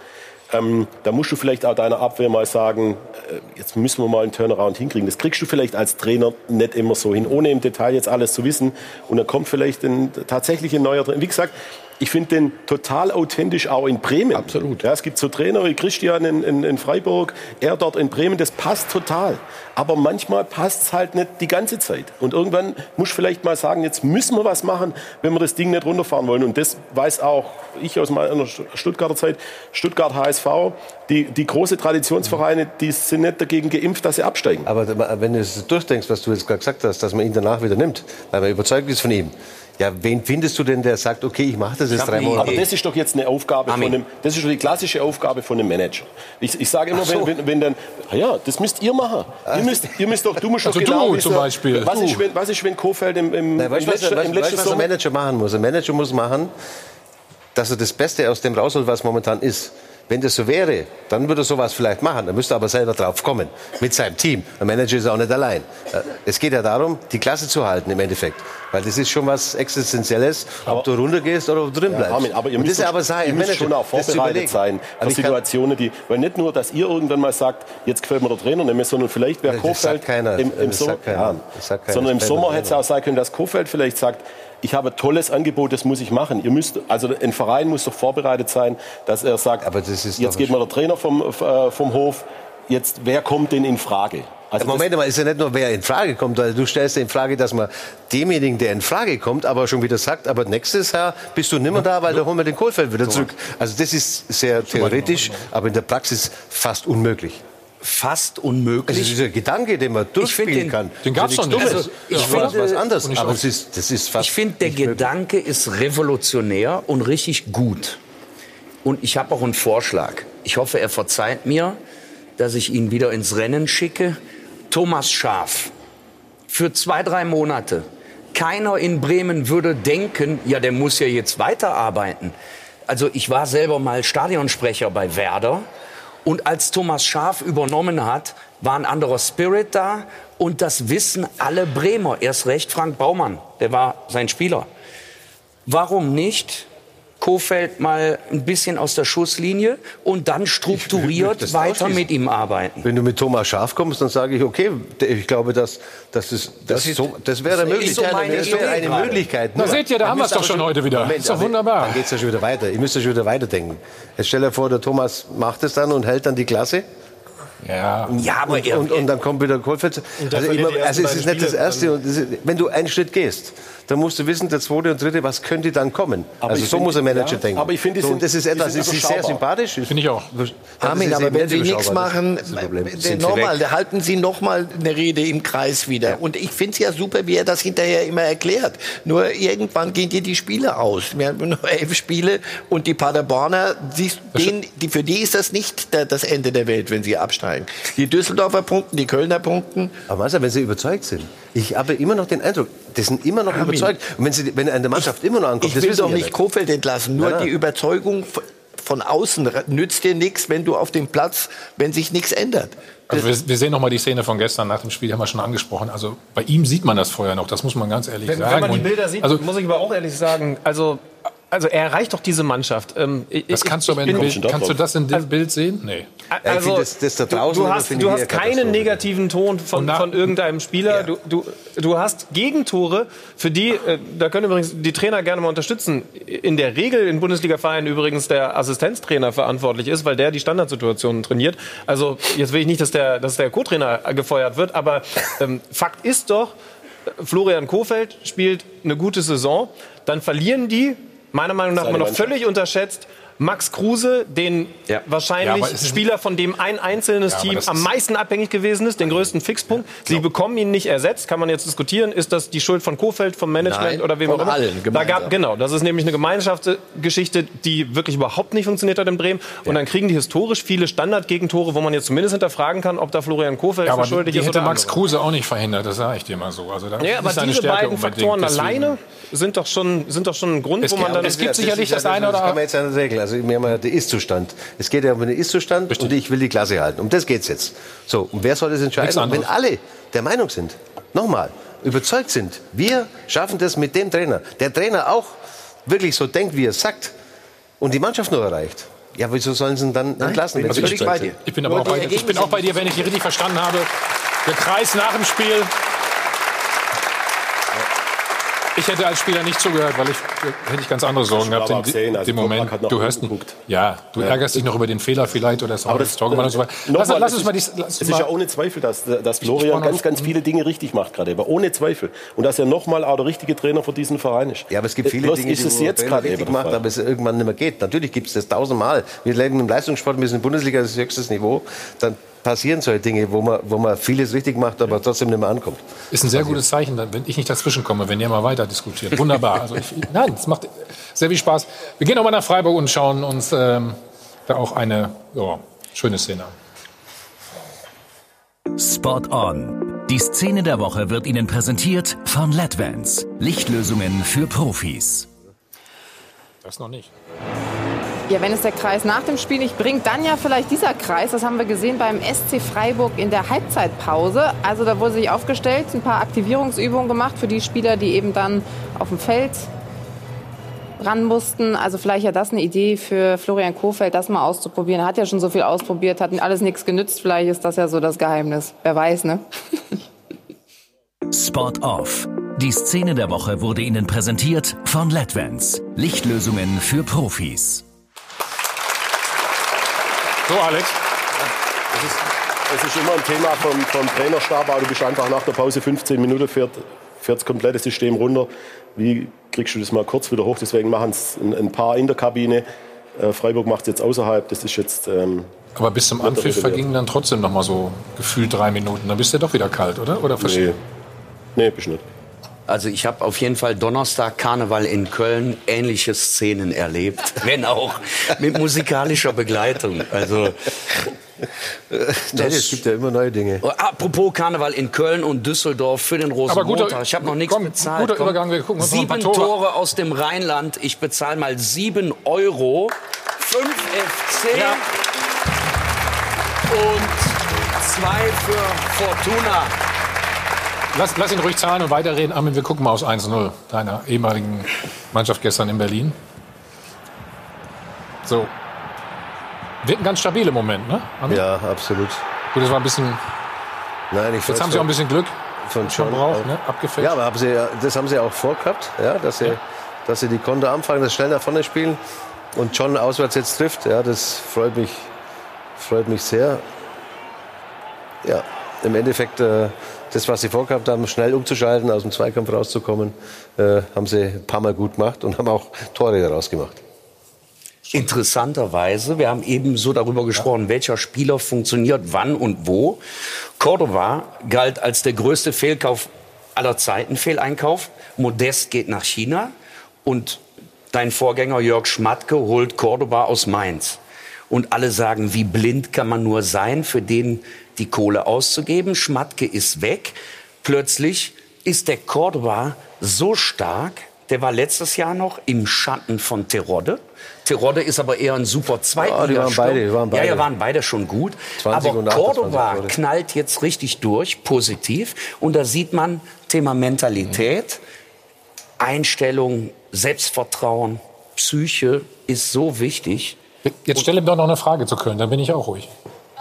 Ähm, da musst du vielleicht auch deiner Abwehr mal sagen, äh, jetzt müssen wir mal einen Turnaround hinkriegen. Das kriegst du vielleicht als Trainer nicht immer so hin, ohne im Detail jetzt alles zu wissen. Und dann kommt vielleicht ein, tatsächlich ein neuer Trainer. Wie gesagt, ich finde den total authentisch auch in Bremen. Absolut. Ja, es gibt so Trainer wie Christian in, in, in Freiburg, er dort in Bremen, das passt total. Aber manchmal passt es halt nicht die ganze Zeit. Und irgendwann muss ich vielleicht mal sagen, jetzt müssen wir was machen, wenn wir das Ding nicht runterfahren wollen. Und das weiß auch ich aus meiner Stuttgarter Zeit, Stuttgart HSV, die, die große Traditionsvereine, die sind nicht dagegen geimpft, dass sie absteigen. Aber wenn du es durchdenkst, was du jetzt gerade gesagt hast, dass man ihn danach wieder nimmt, weil man überzeugt ist von ihm, ja, wen findest du denn, der sagt, okay, ich mache das jetzt drei Monate? Aber das ist doch jetzt eine Aufgabe Amen. von einem, das ist doch die klassische Aufgabe von einem Manager. Ich, ich sage immer, so. wenn, wenn, wenn, dann, ja, das müsst ihr machen. Ihr müsst, ihr müsst doch, du musst also doch genau du, zum Beispiel. Was, Ist, wenn, was ist, wenn Kofeld im, im, Na, weißt, im letzten, was, im letzten was ein Manager machen muss? Ein Manager muss machen, dass er das Beste aus dem rausholt, was momentan ist. Wenn das so wäre, dann würde er sowas vielleicht machen. Dann müsste er aber selber drauf kommen. Mit seinem Team. Der Manager ist auch nicht allein. Äh, es geht ja darum, die Klasse zu halten im Endeffekt. Weil das ist schon was Existenzielles, ob du runtergehst oder ob du drin bleibst. Ja, Armin, aber ihr müsst, aber sein, ihr müsst schon auch vorbereitet sein für Situationen, die, weil nicht nur, dass ihr irgendwann mal sagt, jetzt gefällt mir der Trainer nicht mehr, sondern vielleicht wäre Kofeld im, im Sommer, ja, sondern im Sommer hätte es auch sein können, dass Kofeld vielleicht sagt, ich habe ein tolles Angebot, das muss ich machen. Ihr müsst, also ein Verein muss doch vorbereitet sein, dass er sagt, jetzt geht mal der Trainer vom, äh, vom Hof, jetzt wer kommt denn in Frage? Also Moment mal, ist ja nicht nur, wer in Frage kommt, weil du stellst ja in Frage, dass man demjenigen, der in Frage kommt, aber schon wieder sagt, aber nächstes Jahr bist du nimmer da, weil da holen wir den Kohlfeld wieder zurück. Also das ist sehr theoretisch, aber in der Praxis fast unmöglich fast unmöglich. Also dieser Gedanke, den man durchspielen den, kann. Den gab es schon nicht. Also, ich ja, finde was anderes, aber es ist, das ist fast. Ich finde, der Gedanke möglich. ist revolutionär und richtig gut. Und ich habe auch einen Vorschlag. Ich hoffe, er verzeiht mir, dass ich ihn wieder ins Rennen schicke. Thomas Schaf. Für zwei, drei Monate. Keiner in Bremen würde denken, ja, der muss ja jetzt weiterarbeiten. Also ich war selber mal Stadionsprecher bei Werder. Und als Thomas Schaf übernommen hat, war ein anderer Spirit da. Und das wissen alle Bremer. Erst recht Frank Baumann, der war sein Spieler. Warum nicht Kofeld mal ein bisschen aus der Schusslinie und dann strukturiert weiter mit ihm arbeiten. Wenn du mit Thomas Schaf kommst, dann sage ich, okay, ich glaube, dass, dass das, das, das, ist, so, das wäre möglich. So das wäre eine gerade. Möglichkeit. Na, seht ihr, da haben wir es doch schon heute wieder. Moment, ist doch wunderbar. Dann geht es ja schon wieder weiter. Ihr müsst ja schon wieder weiterdenken. Jetzt stell dir vor, der Thomas macht es dann und hält dann die Klasse. Ja, ja aber und, und, und, dann kommt wieder Kohlfeld. Also, immer, also es ist nicht das Erste. wenn du einen Schritt gehst, dann musst du wissen, der zweite und dritte, was könnte dann kommen. Aber also so find, muss ein Manager ja, denken. Aber ich finde, so, das ist etwas, das ist sehr sympathisch. Finde ich auch. Armin, aber wenn Sie nichts machen, nochmal, halten Sie noch mal eine Rede im Kreis wieder. Ja. Und ich finde es ja super, wie er das hinterher immer erklärt. Nur irgendwann gehen dir die Spiele aus. Wir haben nur elf Spiele und die Paderborner, die, denen, die, für die ist das nicht der, das Ende der Welt, wenn sie absteigen. Die Düsseldorfer punkten, die Kölner punkten. Aber was, wenn sie überzeugt sind? Ich habe immer noch den Eindruck, die sind immer noch Armin, überzeugt. Und wenn, sie, wenn eine Mannschaft ich, immer noch ankommt, ich will doch nicht Kofeld entlassen. Nur ja, die Überzeugung von außen nützt dir nichts, wenn du auf dem Platz, wenn sich nichts ändert. Also wir, wir, sehen noch mal die Szene von gestern nach dem Spiel, haben wir schon angesprochen. Also bei ihm sieht man das vorher noch, das muss man ganz ehrlich wenn, sagen. Wenn man die Bilder sieht, also, muss ich aber auch ehrlich sagen, also also er erreicht doch diese Mannschaft. Ähm, das kannst du aber in Bild, kannst du das in dem also, Bild sehen? Nee. Also, das, das da draußen, du, hast, du hast keinen negativen Ton von, von irgendeinem Spieler. Ja. Du, du, du hast Gegentore, für die, äh, da können übrigens die Trainer gerne mal unterstützen. In der Regel in Bundesliga-Vereinen übrigens der Assistenztrainer verantwortlich ist, weil der die Standardsituationen trainiert. Also jetzt will ich nicht, dass der, dass der Co-Trainer gefeuert wird, aber ähm, Fakt ist doch, Florian Kofeld spielt eine gute Saison, dann verlieren die meiner Meinung nach immer noch völlig unterschätzt Max Kruse, den wahrscheinlich Ja, es ist- Spieler, von dem ein einzelnes Ja, Team am ist- meisten abhängig gewesen ist, den größten Fixpunkt. Sie bekommen ihn nicht ersetzt, kann man jetzt diskutieren. Ist das die Schuld von Kofeld, vom Management Nein, oder wem auch immer? allen da gab, genau, das ist nämlich eine Gemeinschaftsgeschichte, die wirklich überhaupt nicht funktioniert hat in Bremen. Und dann kriegen die historisch viele Standardgegentore, wo man jetzt zumindest hinterfragen kann, ob da Florian Kofeld Ja, aber schuldig die ist hätte oder Max andere. Kruse auch nicht verhindert, das sage ich dir mal so. Also da Ja, ist aber diese Stärke beiden Faktoren deswegen- alleine sind doch schon, sind doch schon ein Grund, Es wo man gibt- dann... es gibt sicherlich das ist eine ja- oder Das Also wir haben ja den Ist-Zustand. Es geht ja um den Ist-Zustand und ich will die Klasse halten. Um das geht's jetzt. So, und wer soll das entscheiden? Und wenn alle der Meinung sind, nochmal, überzeugt sind, wir schaffen das mit dem Trainer, der Trainer auch wirklich so denkt, wie er sagt, und die Mannschaft nur erreicht, ja, wieso sollen sie ihn dann entlassen? wenn Also ich, überzeugt sind? ich bin aber auch bei, dir. ich bin auch bei dir, wenn ich dich richtig verstanden habe. Der Kreis nach dem Spiel. Ich hätte als Spieler nicht zugehört, weil ich hätte ich ganz andere Sorgen gehabt in also dem Toprak Moment. Du hörst, geguckt. ja, du Ja. ärgerst dich noch über den Fehler vielleicht oder das, Aber das Tor gemacht und so weiter. Lass, lass es uns mal die, ist- lass Es uns ist ja mal, ohne Zweifel, dass, dass Florian ganz, ganz viele Dinge richtig macht gerade. Aber ohne Zweifel. Und dass er nochmal auch der richtige Trainer für diesen Verein ist. Ja, aber es gibt viele Bloß Dinge, ist die es jetzt gerade richtig eben macht, aber es irgendwann nicht mehr geht. Natürlich gibt es das tausendmal. Wir leben im Leistungssport, wir sind in der Bundesliga, das ist höchstes Niveau. Dann passieren solche Dinge, wo man, wo man vieles richtig macht, aber trotzdem nicht mehr ankommt. ist ein sehr gutes Zeichen, wenn ich nicht dazwischen komme, wenn ihr mal weiter diskutiert. Wunderbar. Also ich, nein, es macht sehr viel Spaß. Wir gehen nochmal nach Freiburg und schauen uns ähm, da auch eine ja, schöne Szene an. Spot on. Die Szene der Woche wird Ihnen präsentiert von LEDVANCE. Lichtlösungen für Profis. Das noch nicht. Ja, wenn es der Kreis nach dem Spiel nicht bringt, dann ja vielleicht dieser Kreis. Das haben wir gesehen beim SC Freiburg in der Halbzeitpause. Also da wurde sich aufgestellt, ein paar Aktivierungsübungen gemacht für die Spieler, die eben dann auf dem Feld ran mussten. Also vielleicht ja das eine Idee für Florian Kofeld, das mal auszuprobieren. Er hat ja schon so viel ausprobiert, hat alles nichts genützt. Vielleicht ist das ja so das Geheimnis. Wer weiß, ne? Spot off. Die Szene der Woche wurde Ihnen präsentiert von LEDVANCE. Lichtlösungen für Profis. So, Alex. Es ist, ist immer ein Thema vom, vom Trainerstab, aber du bist einfach nach der Pause 15 Minuten, fährt, fährt das komplette System runter. Wie kriegst du das mal kurz wieder hoch? Deswegen machen es ein, ein paar in der Kabine. Äh, Freiburg macht es jetzt außerhalb. Das ist jetzt. Ähm, Aber bis zum Anpfiff vergingen dann trotzdem noch mal so gefühlt drei Minuten. Dann bist du ja doch wieder kalt, oder? Oder Nee, nee bist nicht. Also ich habe auf jeden Fall Donnerstag Karneval in Köln ähnliche Szenen erlebt, [laughs] wenn auch mit musikalischer Begleitung. Also Nee, es gibt ja immer neue Dinge. Oh, Apropos Karneval in Köln und Düsseldorf für den Rosenmontag. guter- ich habe noch nichts komm, bezahlt. guter Übergang, wir gucken uns sieben Tore- Tore. aus dem Rheinland. Ich bezahle mal sieben Euro. Fünf FC und zwei für Fortuna. Lass, lass ihn ruhig zahlen und weiterreden. Armin, wir gucken mal aus 1-0 deiner ehemaligen Mannschaft gestern in Berlin. So. Wird ein ganz stabiler Moment, ne? Armin? Ja, absolut. Gut, das war ein bisschen. Nein, ich Jetzt haben sie auch ein bisschen Glück von schon John braucht, auch. ne? Abgefälscht. Ja, aber haben sie, ja- das haben sie auch vorgehabt, ja, dass, sie, dass sie die Konter anfangen, das schnell nach vorne spielen und John auswärts jetzt trifft. Ja, das freut mich, freut mich sehr. Ja, im Endeffekt, äh, das, was sie vorgehabt haben, schnell umzuschalten, aus dem Zweikampf rauszukommen, äh, haben sie ein paar Mal gut gemacht und haben auch Tore daraus gemacht. Interessanterweise, wir haben eben so darüber gesprochen, welcher Spieler funktioniert wann und wo. Cordoba galt als der größte Fehlkauf aller Zeiten, Fehleinkauf. Modest geht nach China und dein Vorgänger Jörg Schmatke holt Cordoba aus Mainz. Und alle sagen, wie blind kann man nur sein, für den die Kohle auszugeben. Schmatke ist weg. Plötzlich ist der Cordoba so stark, der war letztes Jahr noch im Schatten von Terodde. Terodde ist aber eher ein super Zweitliga. Ja, die waren beide, die waren beide. Ja, ja, waren beide schon gut. 20 aber und 28 Cordoba knallt jetzt richtig durch, positiv. Und da sieht man Thema Mentalität, Einstellung, Selbstvertrauen, Psyche ist so wichtig. Jetzt stell ihm doch noch eine Frage zu Köln, dann bin ich auch ruhig.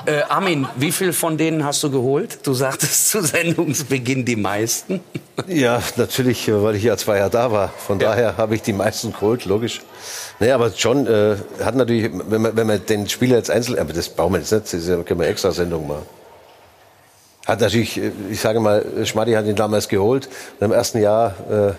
Äh, Armin, wie viel von denen hast du geholt? Du sagtest [laughs] zu Sendungsbeginn die meisten. Ja, natürlich, äh, weil ich ja zwei Jahre da war. Von daher habe ich die meisten geholt, logisch. Nee, aber John äh, hat natürlich, wenn man, wenn man den Spieler jetzt einzeln, aber das brauchen wir jetzt nicht, das ja- können wir extra Sendung machen. Hat natürlich, äh, ich sage mal, Schmaddi hat ihn damals geholt. Und Im ersten Jahr äh,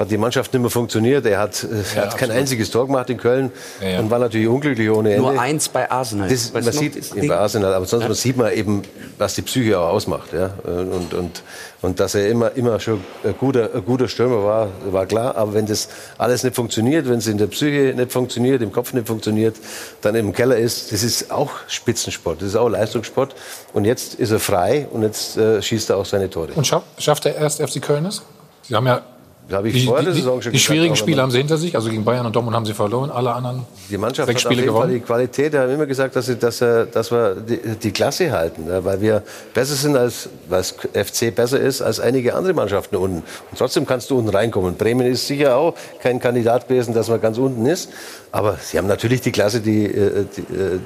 hat die Mannschaft nicht mehr funktioniert. Er hat, äh, Ja, hat kein einziges Tor gemacht in Köln Ja, ja. und war natürlich unglücklich ohne Ende. Nur eins bei Arsenal. Das, man sieht bei Arsenal, aber sonst Ja. man sieht man eben, was die Psyche auch ausmacht. Ja? Und, und, und dass er immer, immer schon ein guter, ein guter Stürmer war, war klar. Aber wenn das alles nicht funktioniert, wenn es in der Psyche nicht funktioniert, im Kopf nicht funktioniert, dann im Keller ist, das ist auch Spitzensport, das ist auch Leistungssport. Und jetzt ist er frei und jetzt äh, schießt er auch seine Tore. Und schaff, schafft der erst FC Köln es? Sie haben ja habe ich die, vor der die, Saison schon die schwierigen Spiele haben sie hinter sich. Also gegen Bayern und Dortmund haben sie verloren. Alle anderen Die Mannschaft sechs hat auf Spiele jeden Fall die Qualität. Wir haben immer gesagt, dass, sie, dass, dass wir die, die Klasse halten, ja, weil wir besser sind als weil FC besser ist als einige andere Mannschaften unten. Und trotzdem kannst du unten reinkommen. Bremen ist sicher auch kein Kandidat gewesen, dass man ganz unten ist. Aber sie haben natürlich die Klasse, die, äh, die, äh,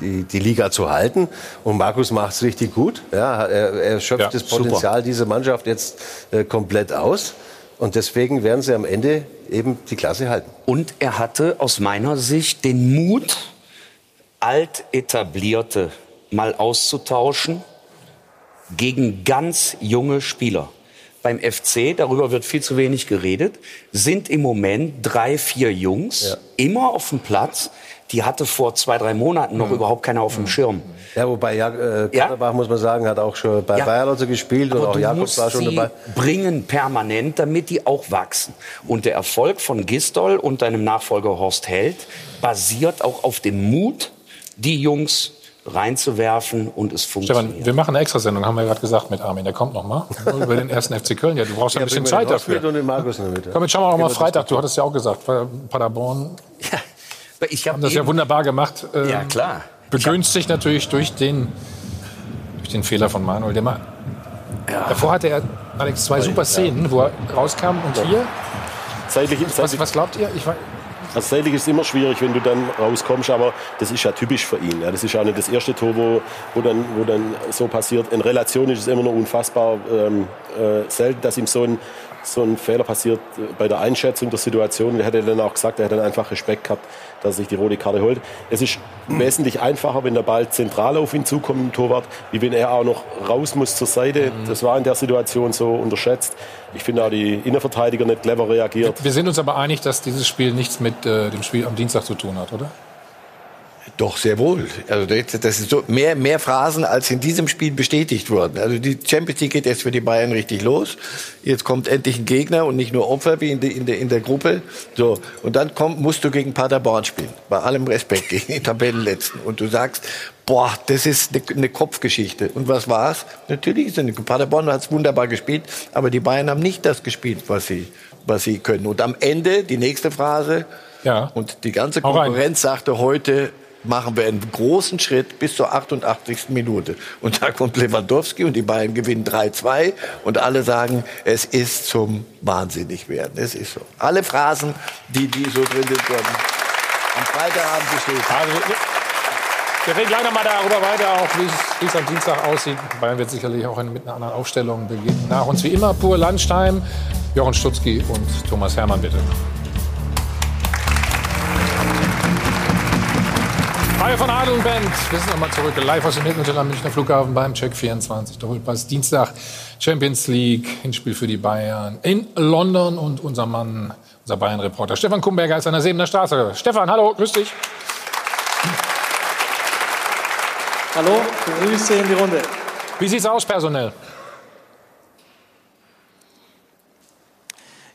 die, die Liga zu halten. Und Markus macht es richtig gut. Ja, er, er schöpft Ja, das super. Potenzial dieser Mannschaft jetzt äh, komplett aus. Und deswegen werden sie am Ende eben die Klasse halten. Und er hatte aus meiner Sicht den Mut, alt etablierte mal auszutauschen gegen ganz junge Spieler. Beim FC, darüber wird viel zu wenig geredet, sind im Moment drei, vier Jungs immer auf dem Platz. Die hatte vor zwei, drei Monaten noch überhaupt keiner auf dem Schirm. Ja, wobei ja, äh, Katterbach, muss man sagen, hat auch schon bei Ja. Bayern also gespielt und Aber auch du Jakobs musst war schon sie dabei. bringen permanent, damit die auch wachsen. Und der Erfolg von Gistol und deinem Nachfolger Horst Held basiert auch auf dem Mut, die Jungs reinzuwerfen und es funktioniert. Stefan, wir machen eine Extrasendung, haben wir gerade gesagt mit Armin. Der kommt noch mal über den ersten FC Köln. Ja, du brauchst ja ein bisschen Zeit dafür. und den Markus noch mit. Komm, jetzt schauen wir auch Gehen mal Freitag. Du hattest ja auch gesagt, Paderborn Ich hab haben das ja wunderbar gemacht. Ähm, Ja, klar. Begünstigt natürlich durch den, durch den Fehler von Manuel. Der mal, Davor hatte er, Alex, zwei super Szenen, wo er rauskam und hier. Zeitlich, Was, was glaubt ihr? Ich, weiß- Also zeitlich ist es immer schwierig, wenn du dann rauskommst, aber das ist ja typisch für ihn. Ja. Das ist ja nicht das erste Tor, wo, wo, dann, wo dann so passiert. In Relation ist es immer noch unfassbar ähm, äh, selten, dass ihm so ein, so ein Fehler passiert äh, bei der Einschätzung der Situation. Er hätte dann auch gesagt, er hätte dann einfach Respekt gehabt, dass er sich die rote Karte holt. Es ist wesentlich einfacher, wenn der Ball zentral auf ihn zukommt im Torwart, wie wenn er auch noch raus muss zur Seite. Das war in der Situation so unterschätzt. Ich finde auch die Innenverteidiger nicht clever reagiert. wir sind uns aber einig, dass dieses Spiel nichts mit äh, dem Spiel am Dienstag zu tun hat, oder? Doch, sehr wohl. Also das ist so mehr, mehr Phrasen, als in diesem Spiel bestätigt wurden. Also die Champions League geht jetzt für die Bayern richtig los. Jetzt kommt endlich ein Gegner und nicht nur Opfer wie in, der in, der in der Gruppe. So. Und dann kommt, musst du gegen Paderborn spielen. Bei allem Respekt gegen den Tabellenletzten. Und du sagst, boah, das ist eine, eine Kopfgeschichte. Und was war's? Natürlich ist es eine, Paderborn hat es wunderbar gespielt, aber die Bayern haben nicht das gespielt, was sie, was sie können. Und am Ende, die nächste Phrase, ja. und die ganze. Konkurrenz sagte heute, machen wir einen großen Schritt bis zur 88. Minute. Und da kommt Lewandowski und die Bayern gewinnen 3-2 und alle sagen, es ist zum Wahnsinnigwerden. Es ist so. Alle Phrasen, die, die so drin sind, wurden am Freitagabend bestätigt. Also, Wir reden gleich noch mal darüber weiter, auch wie es- am Dienstag aussieht. Bayern wird sicherlich auch mit einer anderen Aufstellung beginnen. Nach uns wie immer pur Landstein, Jochen Stutzki und Thomas Hermann, bitte. Reihe von Adel Band. Wir sind nochmal zurück. Live aus dem Hilton am Münchner Flughafen beim Check 24. Doppelpass Dienstag. Champions League. Hinspiel für die Bayern in London. Und unser Mann, unser Bayern-Reporter Stefan Kumberger ist an der Sebener Straße. Stefan, hallo, grüß dich. Hallo, Grüße in die Runde. Wie sieht's aus personell?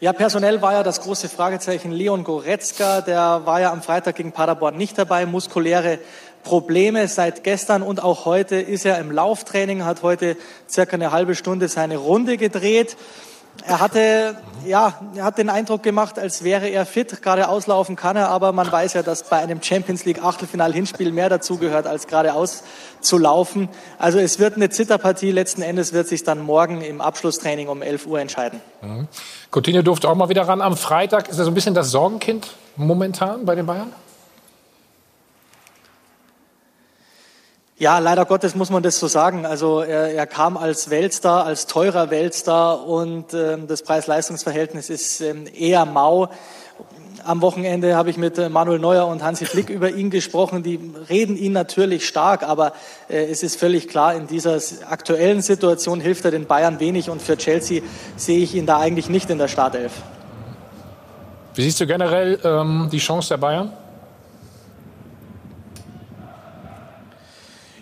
Ja, personell war ja das große Fragezeichen Leon Goretzka. Der war ja am Freitag gegen Paderborn nicht dabei. Muskuläre Probleme seit gestern und auch heute ist er im Lauftraining, hat heute circa eine halbe Stunde seine Runde gedreht. Er hatte, ja, er hat den Eindruck gemacht, als wäre er fit. Gerade auslaufen kann er, aber man weiß ja, dass bei einem Champions League Achtelfinal-Hinspiel mehr dazugehört, als geradeaus zu laufen. Also es wird eine Zitterpartie. Letzten Endes wird sich dann morgen im Abschlusstraining um 11 Uhr entscheiden. Mhm. Coutinho durfte auch mal wieder ran. Am Freitag ist er so ein bisschen das Sorgenkind momentan bei den Bayern? Ja, leider Gottes muss man das so sagen. Also er, er kam als Weltstar, als teurer Weltstar und ähm, das Preis-Leistungs-Verhältnis ist ähm, eher mau. am Wochenende habe ich mit äh, Manuel Neuer und Hansi Flick [laughs] über ihn gesprochen. Die reden ihn natürlich stark, aber äh, es ist völlig klar, in dieser aktuellen Situation hilft er den Bayern wenig und für Chelsea sehe ich ihn da eigentlich nicht in der Startelf. Wie siehst du generell ähm, die Chance der Bayern?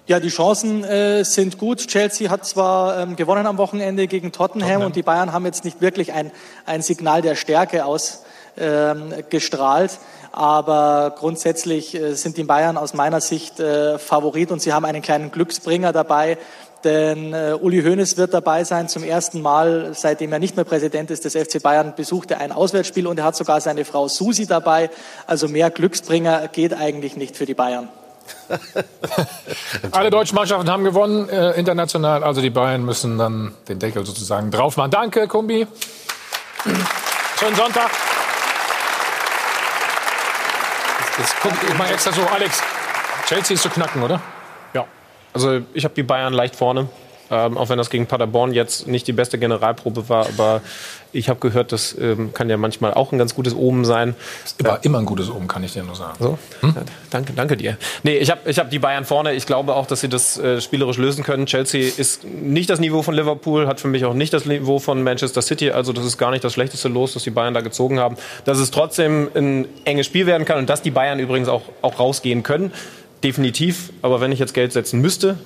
Ja, die Chancen äh, sind gut. Chelsea hat zwar ähm, gewonnen am Wochenende gegen Tottenham, Tottenham, und die Bayern haben jetzt nicht wirklich ein, ein Signal der Stärke ausgestrahlt. Ähm, aber grundsätzlich äh, sind die Bayern aus meiner Sicht äh, Favorit und sie haben einen kleinen Glücksbringer dabei. Denn äh, Uli Hoeneß wird dabei sein. Zum ersten Mal, seitdem er nicht mehr Präsident ist des FC Bayern, besucht er ein Auswärtsspiel und er hat sogar seine Frau Susi dabei. Also mehr Glücksbringer geht eigentlich nicht für die Bayern. [laughs] Alle deutschen Mannschaften haben gewonnen äh, international, also die Bayern müssen dann den Deckel sozusagen drauf machen. Danke, Kumbi. Schönen Sonntag. Jetzt guck ich mal extra so, Alex. Chelsea ist zu knacken, oder? Ja. Also ich habe die Bayern leicht vorne. Ähm, auch wenn das gegen Paderborn jetzt nicht die beste Generalprobe war, aber ich habe gehört, das ähm, kann ja manchmal auch ein ganz gutes Omen sein. Ist immer, immer ein gutes Omen, kann ich dir nur sagen. So? Hm? Ja, danke, danke dir. Nee, ich habe ich hab die Bayern vorne. Ich glaube auch, dass sie das äh, spielerisch lösen können. Chelsea ist nicht das Niveau von Liverpool, hat für mich auch nicht das Niveau von Manchester City. Also das ist gar nicht das schlechteste Los, das die Bayern da gezogen haben. Dass es trotzdem ein enges Spiel werden kann und dass die Bayern übrigens auch, auch rausgehen können. Definitiv. Aber wenn ich jetzt Geld setzen müsste,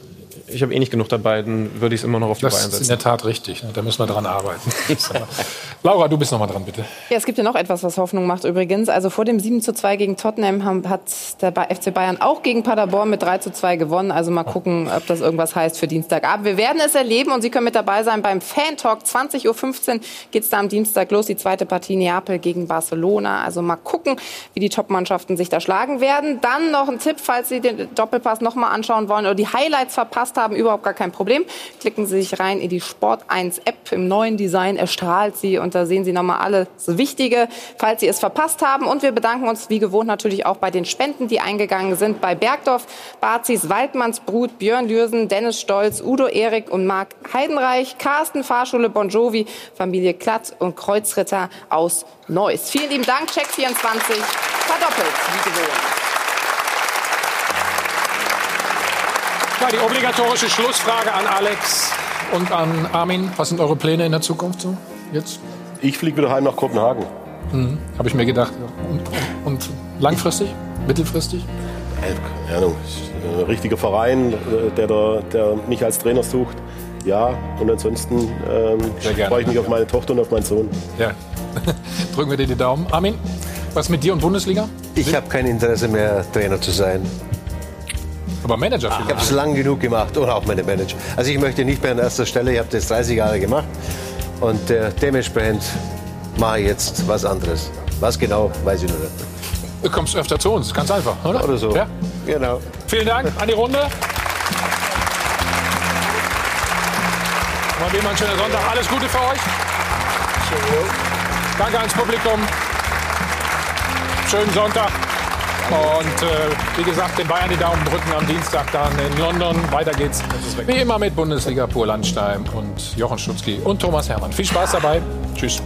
ich habe eh nicht genug dabei, dann würde ich es immer noch auf die das Bayern setzen. Das ist in der Tat richtig. Da müssen wir dran arbeiten. [laughs] Laura, du bist noch mal dran, bitte. Ja, es gibt ja noch etwas, was Hoffnung macht übrigens. Also vor dem 7 zu 2 gegen Tottenham hat der FC Bayern auch gegen Paderborn mit 3 zu 2 gewonnen. Also mal gucken, ob das irgendwas heißt für Dienstagabend. Wir werden es erleben und Sie können mit dabei sein beim Fan Talk. 20.15 Uhr geht es da am Dienstag los. Die zweite Partie Neapel gegen Barcelona. Also mal gucken, wie die Top-Mannschaften sich da schlagen werden. Dann noch ein Tipp, falls Sie den Doppelpass noch mal anschauen wollen oder die Highlights verpasst haben, überhaupt gar kein Problem. Klicken Sie sich rein in die Sport 1 App im neuen Design. Erstrahlt Sie und da sehen Sie nochmal alles Wichtige, falls Sie es verpasst haben. Und wir bedanken uns wie gewohnt natürlich auch bei den Spenden, die eingegangen sind. Bei Bergdorf, Bazis, Waldmannsbrut, Björn Dürsen, Dennis Stolz, Udo Erik und Marc Heidenreich, Carsten Fahrschule Bon Jovi, Familie Klatt und Kreuzritter aus Neuss. Vielen lieben Dank, Check24, verdoppelt wie gewohnt. Ja, die obligatorische Schlussfrage an Alex und an Armin. Was sind eure Pläne in der Zukunft so jetzt? Ich fliege wieder heim nach Kopenhagen. Mhm, Habe ich mir gedacht. Und, und, langfristig? Mittelfristig? Keine Ahnung. Ein richtiger Verein, der, der, der mich als Trainer sucht. Ja, und ansonsten ähm, freue ich mich auf meine Tochter und auf meinen Sohn. Ja. [laughs] Drücken wir dir die Daumen. Armin, was mit dir und Bundesliga? Ich habe kein Interesse mehr, Trainer zu sein. Aber Manager vielleicht. Ich habe es lang genug gemacht oder auch meine Manager. Also ich möchte nicht mehr an erster Stelle, ich habe das 30 Jahre gemacht und äh, dementsprechend mache ich jetzt was anderes. Was genau, weiß ich noch nicht. Du kommst öfter zu uns, ganz einfach, oder? Oder so. Ja? Genau. Vielen Dank an die Runde. Mal wie immer ein schöner Sonntag. Alles Gute für euch. Danke ans Publikum. Schönen Sonntag. Und äh, wie gesagt, den Bayern die Daumen drücken am Dienstag dann in London. Weiter geht's wie immer mit Bundesliga Pur Landstein und Jochen Stutzki und Thomas Hermann. Viel Spaß dabei. Tschüss.